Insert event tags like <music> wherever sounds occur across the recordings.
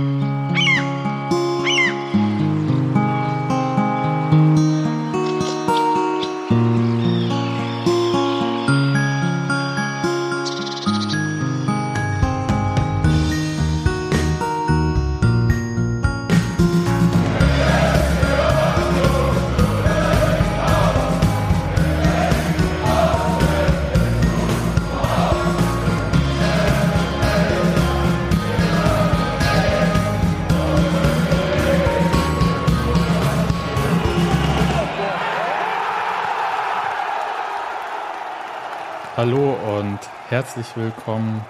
Hallo herzlich willkommen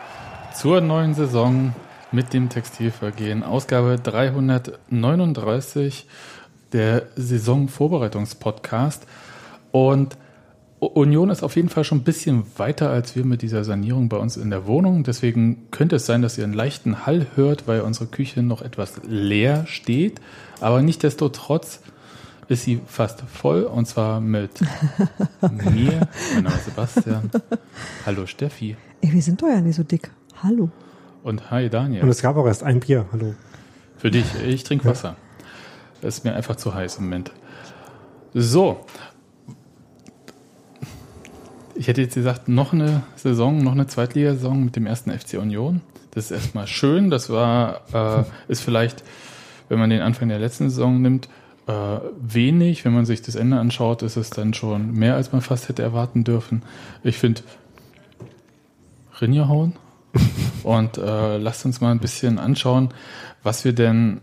zur neuen Saison mit dem Textilvergehen. Ausgabe 339 der Saisonvorbereitungspodcast. Und Union ist auf jeden Fall schon ein bisschen weiter als wir mit dieser Sanierung bei uns in der Wohnung. Deswegen könnte es sein, dass ihr einen leichten Hall hört, weil unsere Küche noch etwas leer steht. Aber nichtdestotrotz ist sie fast voll und zwar mit <laughs> mir, mein Name ist Sebastian. Hallo Steffi. Ey, wir sind doch ja nicht so dick. Hallo. Und hi Daniel. Und es gab auch erst ein Bier. Hallo. Für dich, ich trinke Wasser. Das ist mir einfach zu heiß im Moment. So. Ich hätte jetzt gesagt, noch eine Saison, noch eine Zweitligasaison mit dem ersten FC Union. Das ist erstmal schön. Das war, äh, ist vielleicht, wenn man den Anfang der letzten Saison nimmt, äh, wenig. Wenn man sich das Ende anschaut, ist es dann schon mehr, als man fast hätte erwarten dürfen. Ich finde, Rinja hauen. <laughs> Und äh, lasst uns mal ein bisschen anschauen, was wir denn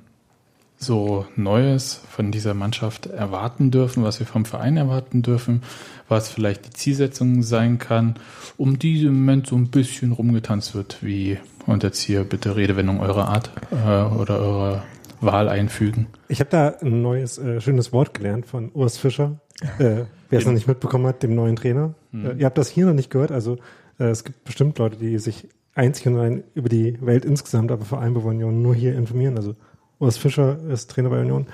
so Neues von dieser Mannschaft erwarten dürfen, was wir vom Verein erwarten dürfen, was vielleicht die Zielsetzung sein kann, um die im Moment so ein bisschen rumgetanzt wird, wie, und jetzt hier bitte Redewendung eurer Art äh, oder eurer Wahl einfügen. Ich habe da ein neues, äh, schönes Wort gelernt von Urs Fischer. Äh, wer es noch nicht mitbekommen hat, dem neuen Trainer. Mhm. Äh, ihr habt das hier noch nicht gehört. Also äh, es gibt bestimmt Leute, die sich einzig und allein über die Welt insgesamt, aber vor allem über Union nur hier informieren. Also Urs Fischer ist Trainer bei Union.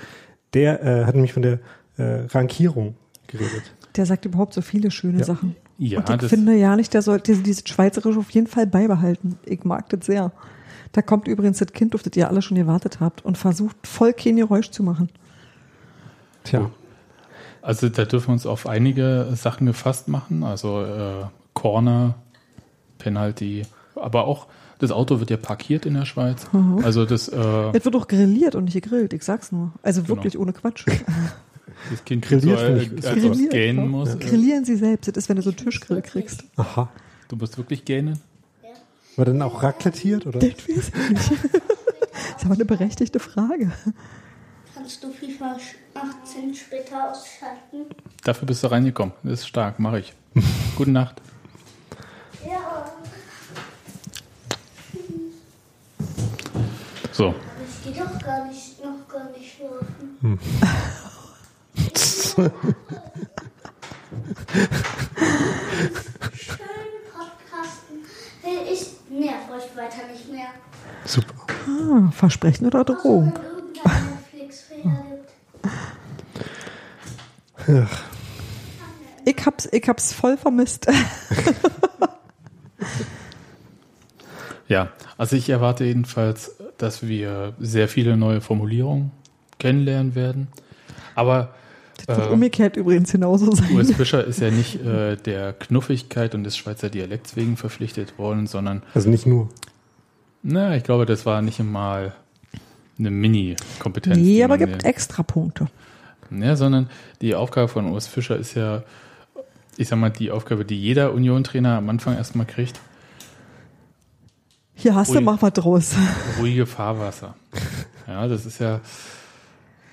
Der äh, hat nämlich von der äh, Rankierung geredet. Der sagt überhaupt so viele schöne Ja. Sachen. Ja, Und ich das- finde ja nicht, der sollte diese, diese Schweizerisch auf jeden Fall beibehalten. Ich mag das sehr. Da kommt übrigens das Kind, auf das ihr alle schon gewartet habt und versucht voll kein Geräusch zu machen. Tja, Also da dürfen wir uns auf einige Sachen gefasst machen. Also äh, Corner, Penalty, aber auch das Auto wird ja parkiert in der Schweiz. Also das, äh, Es wird auch grilliert und nicht gegrillt, ich sag's nur. Also Genau. wirklich ohne Quatsch. <laughs> das Kind Grilliert so, finde äh, ich- als es Grilliert, gähnen ja. muss. Äh, Grillieren Sie selbst, das ist, wenn du so einen Tischgrill kriegst. aha. du musst wirklich gähnen. War denn auch raclettiert oder? Das weiß ich nicht. <laughs> Das ist aber eine berechtigte Frage. Kannst du FIFA 18 später ausschalten? Dafür bist du reingekommen. Das ist stark, mache ich. <laughs> Gute Nacht. Ja. So, Ich gehe doch gar nicht, noch gar nicht schlafen. Schön <laughs> Podcasten. Will ich nerv euch weiter nicht mehr. Super. Ah, Versprechen oder Drohung? wenn irgendein Netflix-Fehler gibt. Ich hab's, ich hab's voll vermisst. <laughs> ja. Also ich erwarte jedenfalls, dass wir sehr viele neue Formulierungen kennenlernen werden. Aber Das wird äh, umgekehrt übrigens genauso Urs sein. Fischer ist ja nicht äh, der Knuffigkeit und des Schweizer Dialekts wegen verpflichtet worden, sondern, Also nicht nur. Na, ich glaube, das war nicht einmal eine Mini-Kompetenz. Nee, aber gibt extra Punkte. Ja, sondern die Aufgabe von Urs Fischer ist ja, ich sag mal, die Aufgabe, die jeder Union-Trainer am Anfang erstmal kriegt. Hier hast Ui. du, mach was draus. <laughs> Ruhige Fahrwasser. Ja, das ist ja.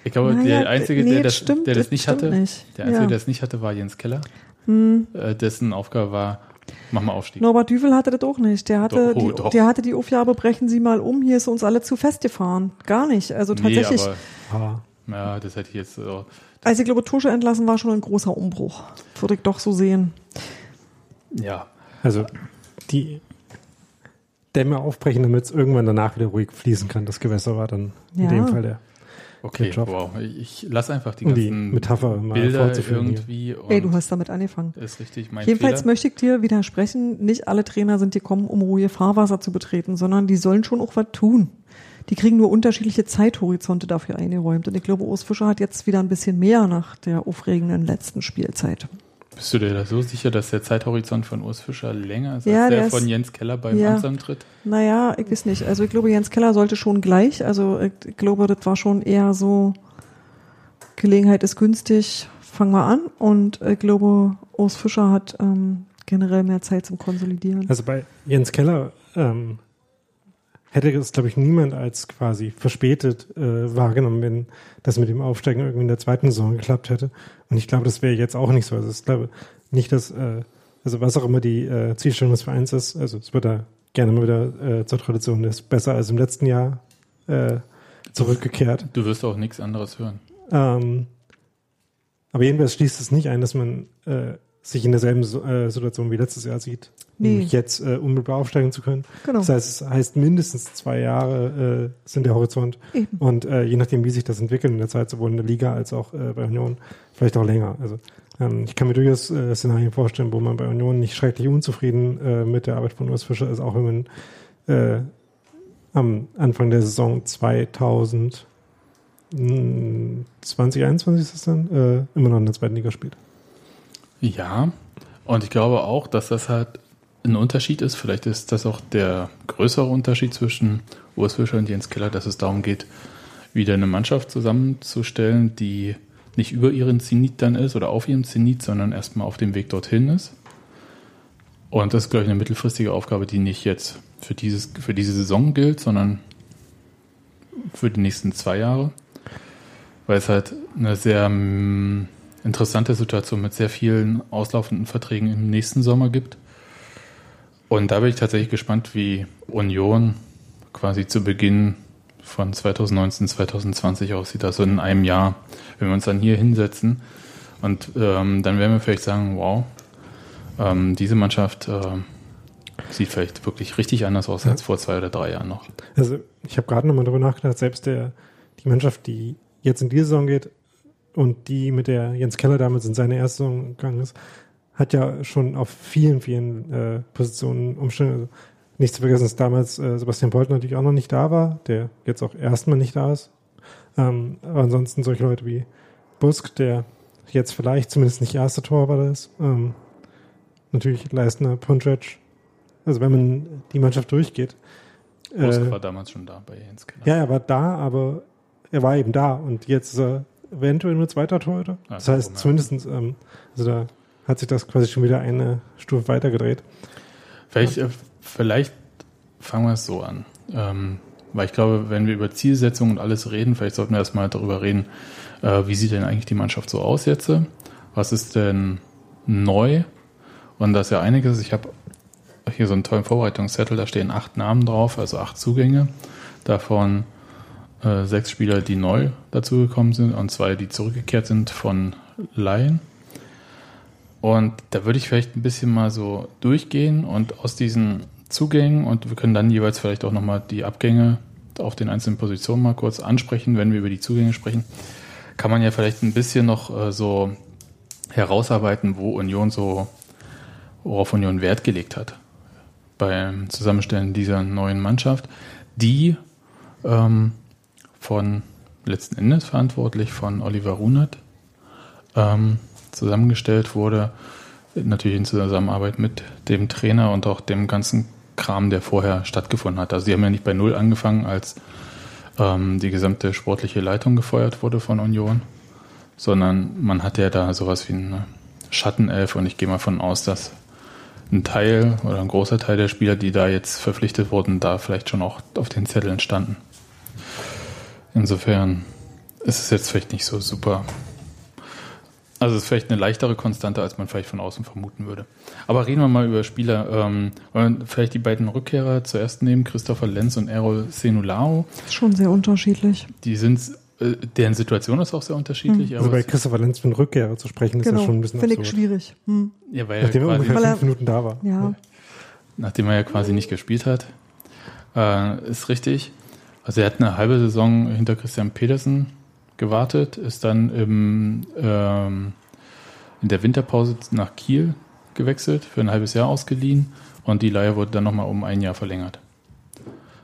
Ich glaube, Naja, der Einzige, nee, der, das, stimmt, der das das nicht hatte, nicht. der Einzige, Ja. Hm. der es nicht hatte, war Jens Keller. Äh, dessen Aufgabe war, mach mal Aufstieg. Norbert Düvel hatte das auch nicht. Der hatte, Doch, oh, die, doch. der hatte die Aufgabe, brechen Sie mal um, hier ist uns alle zu festgefahren. Gar nicht. Also tatsächlich. Nee, Ah, aber, ja, das hätte ich jetzt so. also ich glaube, Tusche entlassen war schon ein großer Umbruch. Würde ich doch so sehen. Ja. also die Dämme aufbrechen, damit es irgendwann danach wieder ruhig fließen kann. Das Gewässer war dann in Ja. dem Fall der Okay, wow. Ich lasse einfach die Um die ganzen Metapher mal Bilder irgendwie. Und Ey, du hast damit angefangen. Ist richtig, mein Jedenfalls Fehler. möchte ich dir widersprechen, nicht alle Trainer sind gekommen, um ruhige Fahrwasser zu betreten, sondern die sollen schon auch was tun. Die kriegen nur unterschiedliche Zeithorizonte dafür eingeräumt. Und ich glaube, Urs Fischer hat jetzt wieder ein bisschen mehr nach der aufregenden letzten Spielzeit. Bist du dir da so sicher, dass der Zeithorizont von Urs Fischer länger ist Ja, als der, der ist- von Jens Keller beim Ja. Amtsantritt? Naja, ich weiß nicht. Also ich glaube, Jens Keller sollte schon gleich. Also ich glaube, das war schon eher so, Gelegenheit ist günstig, fangen wir an. Und ich glaube, Urs Fischer hat ähm, generell mehr Zeit zum Konsolidieren. Also bei Jens Keller ähm, hätte es, glaube ich, niemand als quasi verspätet äh, wahrgenommen, wenn das mit dem Aufsteigen irgendwie in der zweiten Saison geklappt hätte. Und ich glaube, das wäre jetzt auch nicht so. Also ich glaube nicht, dass, äh, also was auch immer die äh, Zielstellung des Vereins ist, also es wird da gerne mal wieder äh, zur Tradition, ist besser als im letzten Jahr äh, zurückgekehrt. Du wirst auch nichts anderes hören. Ähm, aber jedenfalls schließt es nicht ein, dass man äh, sich in derselben äh, Situation wie letztes Jahr sieht. Nee. Nämlich jetzt äh, unmittelbar aufsteigen zu können. Genau. Das heißt, es heißt mindestens zwei Jahre äh, sind der Horizont. Eben. Und äh, je nachdem, wie sich das entwickelt in der Zeit, sowohl in der Liga als auch äh, bei Union, vielleicht auch länger. Also ähm, ich kann mir durchaus äh, Szenarien vorstellen, wo man bei Union nicht schrecklich unzufrieden mit der Arbeit von Urs Fischer ist, auch wenn man am Anfang der Saison 2000 mh, 2021 ist es dann, immer noch in der zweiten Liga spielt. Ja, und ich glaube auch, dass das halt ein Unterschied ist. Vielleicht ist das auch der größere Unterschied zwischen Urs Fischer und Jens Keller, dass es darum geht, wieder eine Mannschaft zusammenzustellen, die nicht über ihren Zenit dann ist oder auf ihrem Zenit, sondern erstmal auf dem Weg dorthin ist. Und das ist, glaube ich, eine mittelfristige Aufgabe, die nicht jetzt für, dieses, für diese Saison gilt, sondern für die nächsten zwei Jahre. Weil es halt eine sehr mm, interessante Situation mit sehr vielen auslaufenden Verträgen im nächsten Sommer gibt. Und da bin ich tatsächlich gespannt, wie Union quasi zu Beginn von 2019, 2020 aussieht. Also in einem Jahr, wenn wir uns dann hier hinsetzen. Und ähm, dann werden wir vielleicht sagen, wow, ähm, diese Mannschaft äh, sieht vielleicht wirklich richtig anders aus als vor zwei oder drei Jahren noch. Also ich habe gerade nochmal darüber nachgedacht, selbst der, die Mannschaft, die jetzt in die Saison geht und die mit der Jens Keller damals in seine erste gegangen ist, hat ja schon auf vielen, vielen äh, Positionen Umstände. Also nicht zu vergessen, dass damals äh, Sebastian Polt natürlich auch noch nicht da war, der jetzt auch erstmal nicht da ist. Ähm, aber ansonsten solche Leute wie Busk, der jetzt vielleicht zumindest nicht erster Torwart ist. Ähm, natürlich Leistner, Pontrac. Also wenn man die Mannschaft durchgeht. Busk äh, war damals schon da bei Jens Keller. ja, er war da, aber er war eben da und jetzt ist er eventuell nur zweiter Torhüter. Das heißt, ja. zumindestens, ähm, also da hat sich das quasi schon wieder eine Stufe weitergedreht. Vielleicht, äh, vielleicht fangen wir es so an. Ähm, weil ich glaube, wenn wir über Zielsetzungen und alles reden, vielleicht sollten wir erstmal darüber reden, äh, wie sieht denn eigentlich die Mannschaft so aus jetzt? Was ist denn neu? Und das ist ja einiges. Ich habe hier so einen tollen Vorbereitungszettel, da stehen acht Namen drauf, also acht Zugänge. Davon äh, sechs Spieler, die neu dazugekommen sind und zwei, die zurückgekehrt sind von Laien. Und da würde ich vielleicht ein bisschen mal so durchgehen und aus diesen Zugängen und wir können dann jeweils vielleicht auch nochmal die Abgänge auf den einzelnen Positionen mal kurz ansprechen, wenn wir über die Zugänge sprechen, kann man ja vielleicht ein bisschen noch äh, so herausarbeiten, wo Union so, worauf Union Wert gelegt hat beim Zusammenstellen dieser neuen Mannschaft, die ähm, von letzten Endes verantwortlich von Oliver Runert ähm, zusammengestellt wurde, natürlich in Zusammenarbeit mit dem Trainer und auch dem ganzen Kram, der vorher stattgefunden hat. Also sie haben ja nicht bei Null angefangen, als ähm, die gesamte sportliche Leitung gefeuert wurde von Union, sondern man hat ja da sowas wie eine Schattenelf und ich gehe mal von aus, dass ein Teil oder ein großer Teil der Spieler, die da jetzt verpflichtet wurden, da vielleicht schon auch auf den Zetteln standen. Insofern ist es jetzt vielleicht nicht so super. Also es ist vielleicht eine leichtere Konstante, als man vielleicht von außen vermuten würde. Aber reden wir mal über Spieler. Ähm, wollen wir vielleicht die beiden Rückkehrer zuerst nehmen, Christopher Lenz und Errol Senulao. Ist schon sehr unterschiedlich. Die sind, äh, deren Situation ist auch sehr unterschiedlich. Also aber bei Christopher Lenz von Rückkehrer zu sprechen, ist ja Genau. schon ein bisschen Finde ich schwierig. Hm. ja, weil Nachdem er quasi, ungefähr Weil er- fünf Minuten da war. Ja. nachdem er ja quasi nicht gespielt hat, äh, ist richtig. Also er hat eine halbe Saison hinter Christian Petersen gewartet, ist dann im, ähm, in der Winterpause nach Kiel gewechselt, für ein halbes Jahr ausgeliehen und die Leihe wurde dann nochmal um ein Jahr verlängert.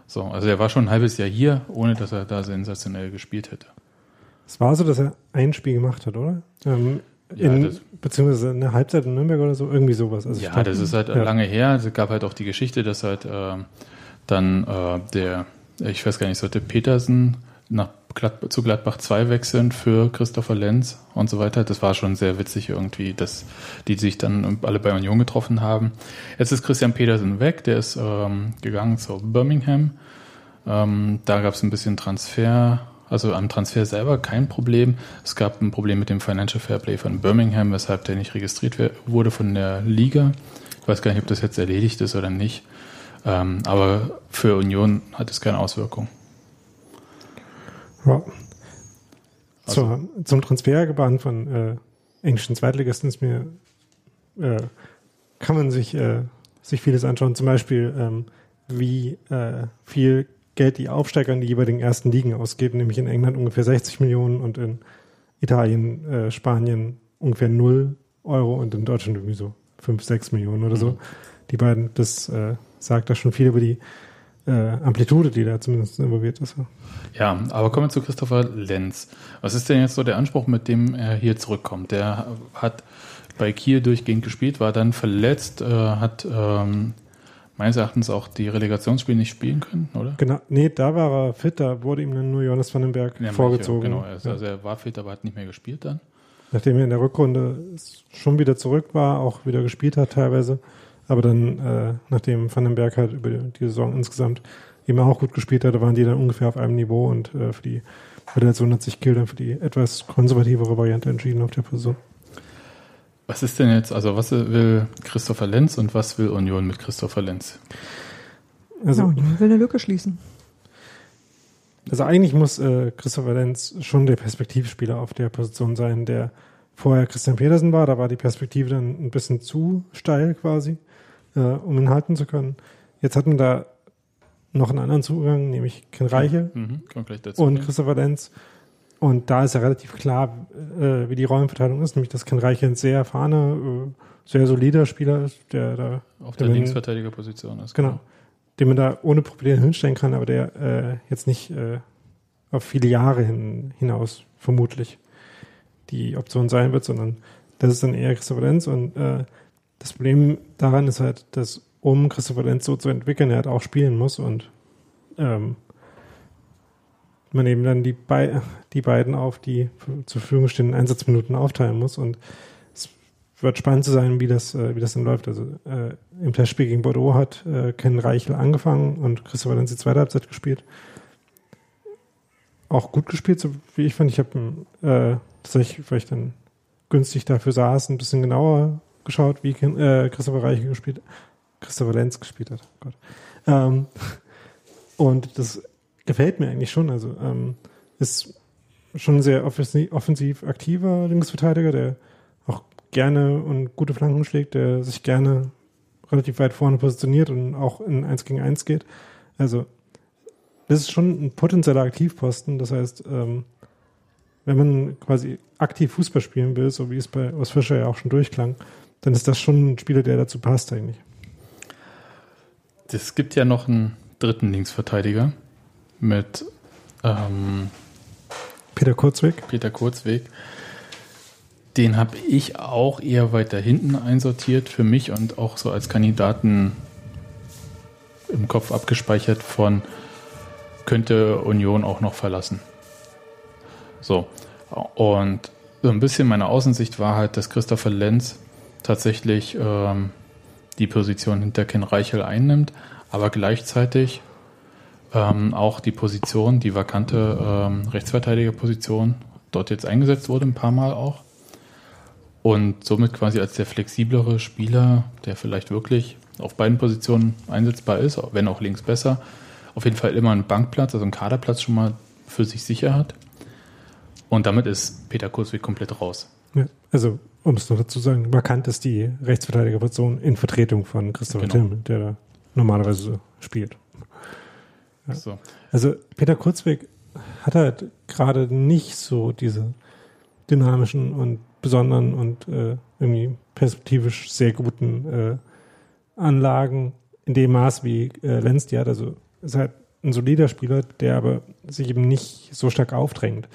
So, also er war schon ein halbes Jahr hier, ohne dass er da sensationell gespielt hätte. Es war so, dass er ein Spiel gemacht hat, oder? Ähm, Ja, in, das- beziehungsweise eine Halbzeit in Nürnberg oder so, irgendwie sowas. Also Ja, glaub, das ist halt ja. lange her. Es gab halt auch die Geschichte, dass halt ähm, dann äh, der, ich weiß gar nicht, sollte Petersen nach Glad zu Gladbach 2 wechseln für Christopher Lenz und so weiter. Das war schon sehr witzig irgendwie, dass die sich dann alle bei Union getroffen haben. Jetzt ist Christian Petersen weg, der ist ähm, gegangen zu Birmingham. Ähm, da gab es ein bisschen Transfer, also am Transfer selber kein Problem. Es gab ein Problem mit dem Financial Fairplay von Birmingham, weshalb der nicht registriert wurde von der Liga. Ich weiß gar nicht, ob das jetzt erledigt ist oder nicht. Ähm, aber für Union hat es keine Auswirkung. Ja. Also- Zur, zum Transfergebaren von äh, englischen Zweitligisten ist mir äh, kann man sich äh, sich vieles anschauen. Zum Beispiel ähm, wie äh, viel Geld die Aufsteiger in die jeweiligen ersten Ligen ausgeben, nämlich in England ungefähr 60 Millionen und in Italien, äh, Spanien ungefähr 0 Euro und in Deutschland irgendwie so 5, 6 Millionen oder so. Mhm. Die beiden, das äh, sagt da schon viel über die äh, Amplitude, die da zumindest involviert ist. Ja, aber kommen wir zu Christopher Lenz. Was ist denn jetzt so der Anspruch, mit dem er hier zurückkommt? Der hat bei Kiel durchgehend gespielt, war dann verletzt, äh, hat ähm, meines Erachtens auch die Relegationsspiele nicht spielen können, oder? Genau, nee, da war er fit, da wurde ihm dann nur Jonas van den Berg Ja, vorgezogen. Genau, also, Ja. also er war fit, aber hat nicht mehr gespielt dann. Nachdem er in der Rückrunde schon wieder zurück war, auch wieder gespielt hat teilweise. Aber dann, äh, nachdem Van den Berg halt über die Saison insgesamt eben auch gut gespielt hatte, waren die dann ungefähr auf einem Niveau und äh, für die Relation hat sich Kiel dann für die etwas konservativere Variante entschieden auf der Position. Was ist denn jetzt, also was will Christopher Lenz und was will Union mit Christopher Lenz? Also, ja, Union will eine Lücke schließen. Also eigentlich muss äh, Christopher Lenz schon der Perspektivspieler auf der Position sein, der vorher Christian Petersen war. Da war die Perspektive dann ein bisschen zu steil quasi, äh, um ihn halten zu können. Jetzt hatten wir da noch einen anderen Zugang, nämlich Ken Reiche Mhm, dazu. und Christopher Lenz. Und da ist ja relativ klar, äh, wie die Rollenverteilung ist, nämlich dass Ken Reiche ein sehr erfahrener, äh, sehr solider Spieler ist, der da Auf der Linksverteidigerposition ist. Genau. Den man da ohne Probleme hinstellen kann, aber der äh, jetzt nicht äh, auf viele Jahre hin, hinaus vermutlich die Option sein wird, sondern das ist dann eher Christopher Lenz und äh, das Problem daran ist halt, dass um Christopher Lenz so zu entwickeln, er halt auch spielen muss und ähm, man eben dann die, bei, die beiden auf die zur Verfügung stehenden Einsatzminuten aufteilen muss und es wird spannend zu sein, wie das, äh, wie das dann läuft. Also äh, im Testspiel gegen Bordeaux hat äh, Ken Reichel angefangen und Christopher Lenz die zweite Halbzeit gespielt. Auch gut gespielt, so wie ich fand. Ich habe äh, tatsächlich, weil ich dann günstig dafür saß, ein bisschen genauer geschaut, wie äh, Christopher Reichel gespielt, Christopher Lenz gespielt hat. Oh Gott. Ähm, <laughs> und das gefällt mir eigentlich schon. Also ähm, ist schon ein sehr offensiv, offensiv aktiver Linksverteidiger, der auch gerne und gute Flanken schlägt, der sich gerne relativ weit vorne positioniert und auch in 1 gegen 1 geht. Also das ist schon ein potenzieller Aktivposten. Das heißt, ähm, wenn man quasi aktiv Fußball spielen will, so wie es bei Urs Fischer ja auch schon durchklang, dann ist das schon ein Spieler, der dazu passt eigentlich. Es gibt ja noch einen dritten Linksverteidiger mit ähm, Peter Kurzweg. Peter Kurzweg. Den habe ich auch eher weiter hinten einsortiert für mich und auch so als Kandidaten im Kopf abgespeichert von könnte Union auch noch verlassen. So. Und so ein bisschen meine Außensicht war halt, dass Christopher Lenz tatsächlich ähm, die Position hinter Ken Reichel einnimmt, aber gleichzeitig ähm, auch die Position, die vakante ähm, Rechtsverteidigerposition dort jetzt eingesetzt wurde, ein paar Mal auch. Und somit quasi als der flexiblere Spieler, der vielleicht wirklich auf beiden Positionen einsetzbar ist, wenn auch links besser, auf jeden Fall immer einen Bankplatz, also einen Kaderplatz schon mal für sich sicher hat. Und damit ist Peter Kurzweg komplett raus. Ja, also, um es noch dazu zu sagen, vakant ist die Rechtsverteidigerposition in Vertretung von Christopher Genau. Timm, der da normalerweise spielt. Ja. So. Also Peter Kurzweg hat halt gerade nicht so diese dynamischen und besonderen und äh, irgendwie perspektivisch sehr guten äh, Anlagen in dem Maß wie äh, Lenz die hat. Also ist halt ein solider Spieler, der aber sich eben nicht so stark aufdrängt.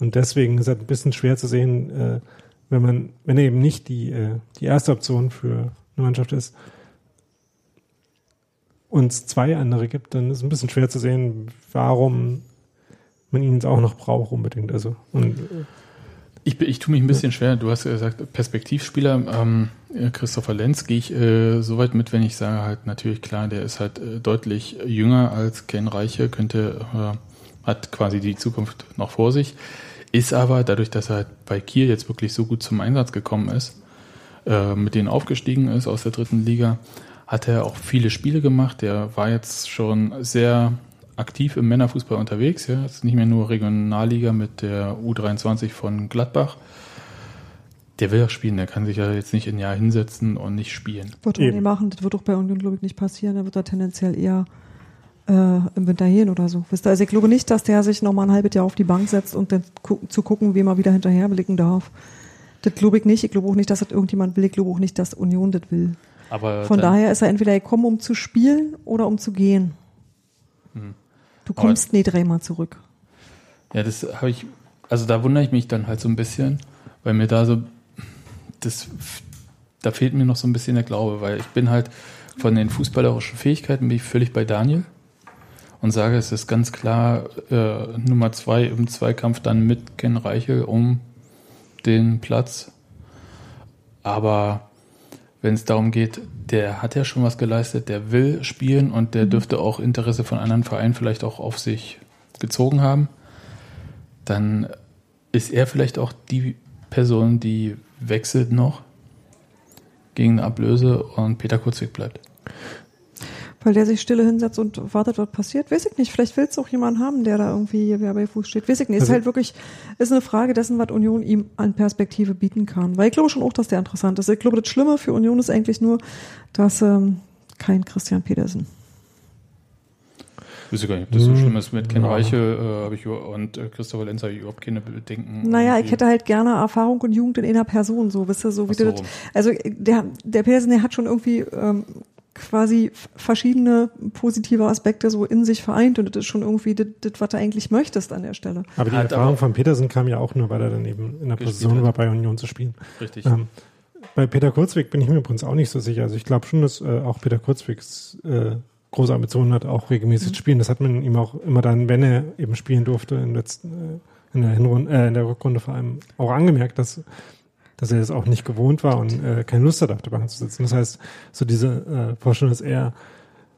Und deswegen ist es halt ein bisschen schwer zu sehen, äh, wenn man, wenn er eben nicht die, äh, die erste Option für eine Mannschaft ist, uns zwei andere gibt, dann ist es ein bisschen schwer zu sehen, warum man ihn jetzt auch noch braucht unbedingt. Also und äh, Ich, ich tue mich ein bisschen schwer. Du hast gesagt, Perspektivspieler. Ähm, Christopher Lenz gehe ich äh, so weit mit, wenn ich sage halt natürlich klar, der ist halt äh, deutlich jünger als Ken Reiche, könnte äh, hat quasi die Zukunft noch vor sich, ist aber dadurch, dass er bei Kiel jetzt wirklich so gut zum Einsatz gekommen ist, äh, mit denen aufgestiegen ist aus der dritten Liga, hat er auch viele Spiele gemacht. Der war jetzt schon sehr aktiv im Männerfußball unterwegs. Ja, ist nicht mehr nur Regionalliga mit der U23 von Gladbach. Der will ja spielen, der kann sich ja jetzt nicht ein Jahr hinsetzen und nicht spielen. Wird auch nicht machen, das wird auch bei Union, glaube ich, nicht passieren. Er wird da tendenziell eher äh, im Winter gehen oder so. Wisst ihr, also ich glaube nicht, dass der sich noch mal ein halbes Jahr auf die Bank setzt und dann gu zu gucken, wem er wieder hinterher blicken darf. Das glaube ich nicht. Ich glaube auch nicht, dass das irgendjemand will. Ich glaube auch nicht, dass Union das will. Aber Von daher ist er entweder gekommen, um zu spielen oder um zu gehen. Hm. Du kommst nie dreimal zurück. Ja, das habe ich, also da wundere ich mich dann halt so ein bisschen, weil mir da so, das, da fehlt mir noch so ein bisschen der Glaube, weil ich bin halt von den fußballerischen Fähigkeiten bin ich völlig bei Daniel und sage, es ist ganz klar äh, Nummer zwei im Zweikampf dann mit Ken Reichel um den Platz. Aber wenn es darum geht, der hat ja schon was geleistet, der will spielen und der dürfte auch Interesse von anderen Vereinen vielleicht auch auf sich gezogen haben, dann ist er vielleicht auch die Person, die wechselt noch gegen eine Ablöse und Peter Kurzweg bleibt. Weil der sich stille hinsetzt und wartet, was passiert. Weiß ich nicht. Vielleicht will es auch jemand haben, der da irgendwie wer bei Fuß steht. Weiß ich nicht. Ist Also- halt wirklich, ist eine Frage dessen, was Union ihm an Perspektive bieten kann. Weil ich glaube schon auch, dass der interessant ist. Ich glaube, das Schlimme für Union ist eigentlich nur, dass ähm, kein Christian Petersen. Ich wüsste gar nicht, ob das so Hm, schlimm ist. Mit Ken ja. Reiche äh, habe ich und äh, Christopher Lenz habe ich überhaupt keine Bedenken. Naja, ich Irgendwie. hätte halt gerne Erfahrung und Jugend in einer Person, so, wisst ihr, so wie so du das, also der, der Petersen, der hat schon irgendwie ähm, quasi verschiedene positive Aspekte so in sich vereint und das ist schon irgendwie das, das, was du eigentlich möchtest an der Stelle. aber die Hat Erfahrung aber- von Petersen kam ja auch nur, weil er dann eben in der Position hat. war, bei Union zu spielen. Richtig. Ähm, bei Peter Kurzweg bin ich mir übrigens auch nicht so sicher. Also ich glaube schon, dass äh, auch Peter Kurzwegs äh, große Ambitionen hat, auch regelmäßig zu spielen. Das hat man ihm auch immer dann, wenn er eben spielen durfte, in, letzten, äh, in, der, Hinrunde, äh, in der Rückrunde vor allem auch angemerkt, dass, dass er das auch nicht gewohnt war und äh, keine Lust hat, auf der Bank zu sitzen. Das heißt, so diese äh, Vorstellung, dass er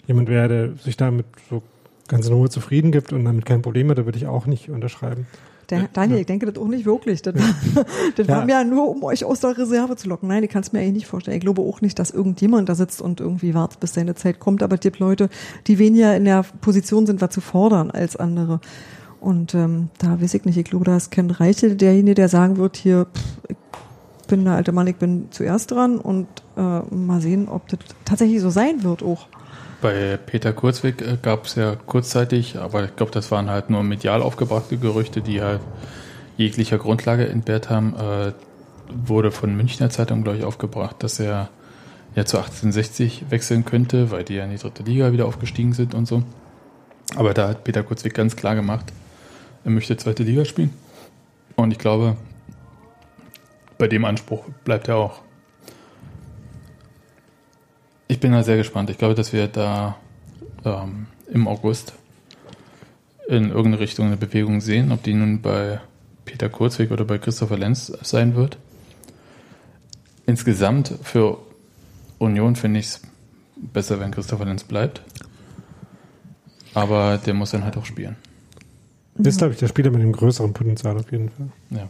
jemand wäre, der sich damit so ganz in Ruhe zufrieden gibt und damit kein Problem hat, da würde ich auch nicht unterschreiben. Der, Daniel, ich denke das auch nicht wirklich. Das, <laughs> das Ja. war mir ja nur, um euch aus der Reserve zu locken. Nein, ich kann es mir eigentlich nicht vorstellen. Ich glaube auch nicht, dass irgendjemand da sitzt und irgendwie wartet, bis seine Zeit kommt. Aber es gibt Leute, die weniger in der Position sind, was zu fordern als andere. Und ähm, da weiß ich nicht. Ich glaube, da ist Ken Reichel derjenige, der sagen wird, hier, pff, ich bin der alte Mann, ich bin zuerst dran und äh, mal sehen, ob das tatsächlich so sein wird auch. Bei Peter Kurzweg äh, gab es ja kurzzeitig, aber ich glaube, das waren halt nur medial aufgebrachte Gerüchte, die halt jeglicher Grundlage entbehrt haben, äh, wurde von Münchner Zeitung, glaube ich, aufgebracht, dass er ja zu 1860 wechseln könnte, weil die ja in die dritte Liga wieder aufgestiegen sind und so. Aber da hat Peter Kurzweg ganz klar gemacht, er möchte zweite Liga spielen. Und ich glaube, bei dem Anspruch bleibt er auch. Ich bin da sehr gespannt. Ich glaube, dass wir da ähm, im August in irgendeine Richtung eine Bewegung sehen, ob die nun bei Peter Kurzweg oder bei Christopher Lenz sein wird. Insgesamt für Union finde ich es besser, wenn Christopher Lenz bleibt. Aber der muss dann halt auch spielen. Das ist, glaube ich, der Spieler mit dem größeren Potenzial auf jeden Fall. Ja.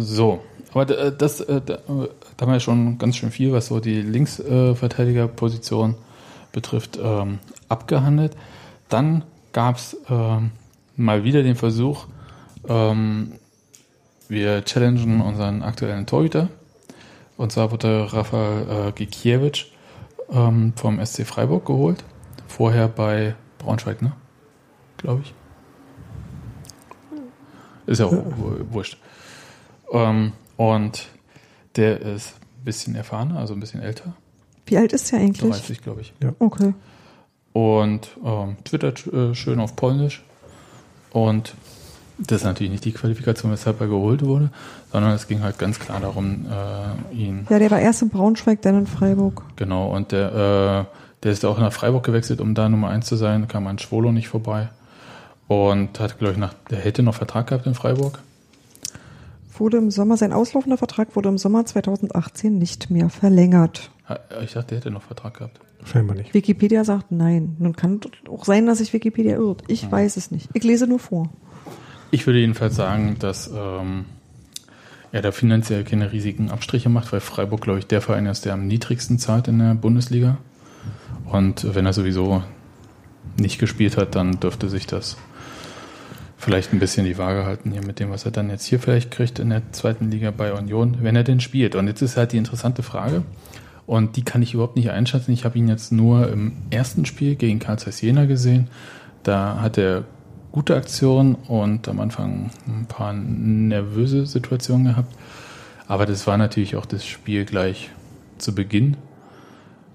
So, aber äh, das, äh, da, äh, da haben wir schon ganz schön viel, was so die Linksverteidigerposition betrifft, ähm, abgehandelt. Dann gab es ähm, mal wieder den Versuch, ähm, wir challengen unseren aktuellen Torhüter. Und zwar wurde Rafael Gikiewicz vom SC Freiburg geholt. Vorher bei Braunschweig, ne? Glaube ich. Ist ja auch wu- wurscht. Ähm, und der ist ein bisschen erfahrener, also ein bisschen älter. Wie alt ist der eigentlich? 30, glaube ich. Okay. Und ähm, twittert äh, schön auf Polnisch. Und das ist natürlich nicht die Qualifikation, weshalb er geholt wurde, sondern es ging halt ganz klar darum, äh, ihn Ja, der war erst in Braunschweig, dann in Freiburg. Genau, und der, äh, der ist auch nach Freiburg gewechselt, um da Nummer 1 zu sein, kam an Schwolo nicht vorbei. Und hat, glaube ich, nach, der hätte noch Vertrag gehabt in Freiburg. Wurde im Sommer, sein auslaufender Vertrag wurde im Sommer 2018 nicht mehr verlängert. Ich dachte, der hätte noch Vertrag gehabt. Scheinbar nicht. Wikipedia sagt nein. Nun kann auch sein, dass sich Wikipedia irrt. Ich weiß es nicht. Ich lese nur vor. Ich würde jedenfalls sagen, dass ähm, er da finanziell keine riesigen Abstriche macht, weil Freiburg, glaube ich, der Verein ist, der am niedrigsten zahlt in der Bundesliga. Und wenn er sowieso nicht gespielt hat, dann dürfte sich das vielleicht ein bisschen die Waage halten hier mit dem, was er dann jetzt hier vielleicht kriegt in der zweiten Liga bei Union, wenn er denn spielt. Und jetzt ist halt die interessante Frage, und die kann ich überhaupt nicht einschätzen. Ich habe ihn jetzt nur im ersten Spiel gegen Karl Zeiss Jena gesehen. Da hat er gute Aktionen und am Anfang ein paar nervöse Situationen gehabt. Aber das war natürlich auch das Spiel gleich zu Beginn.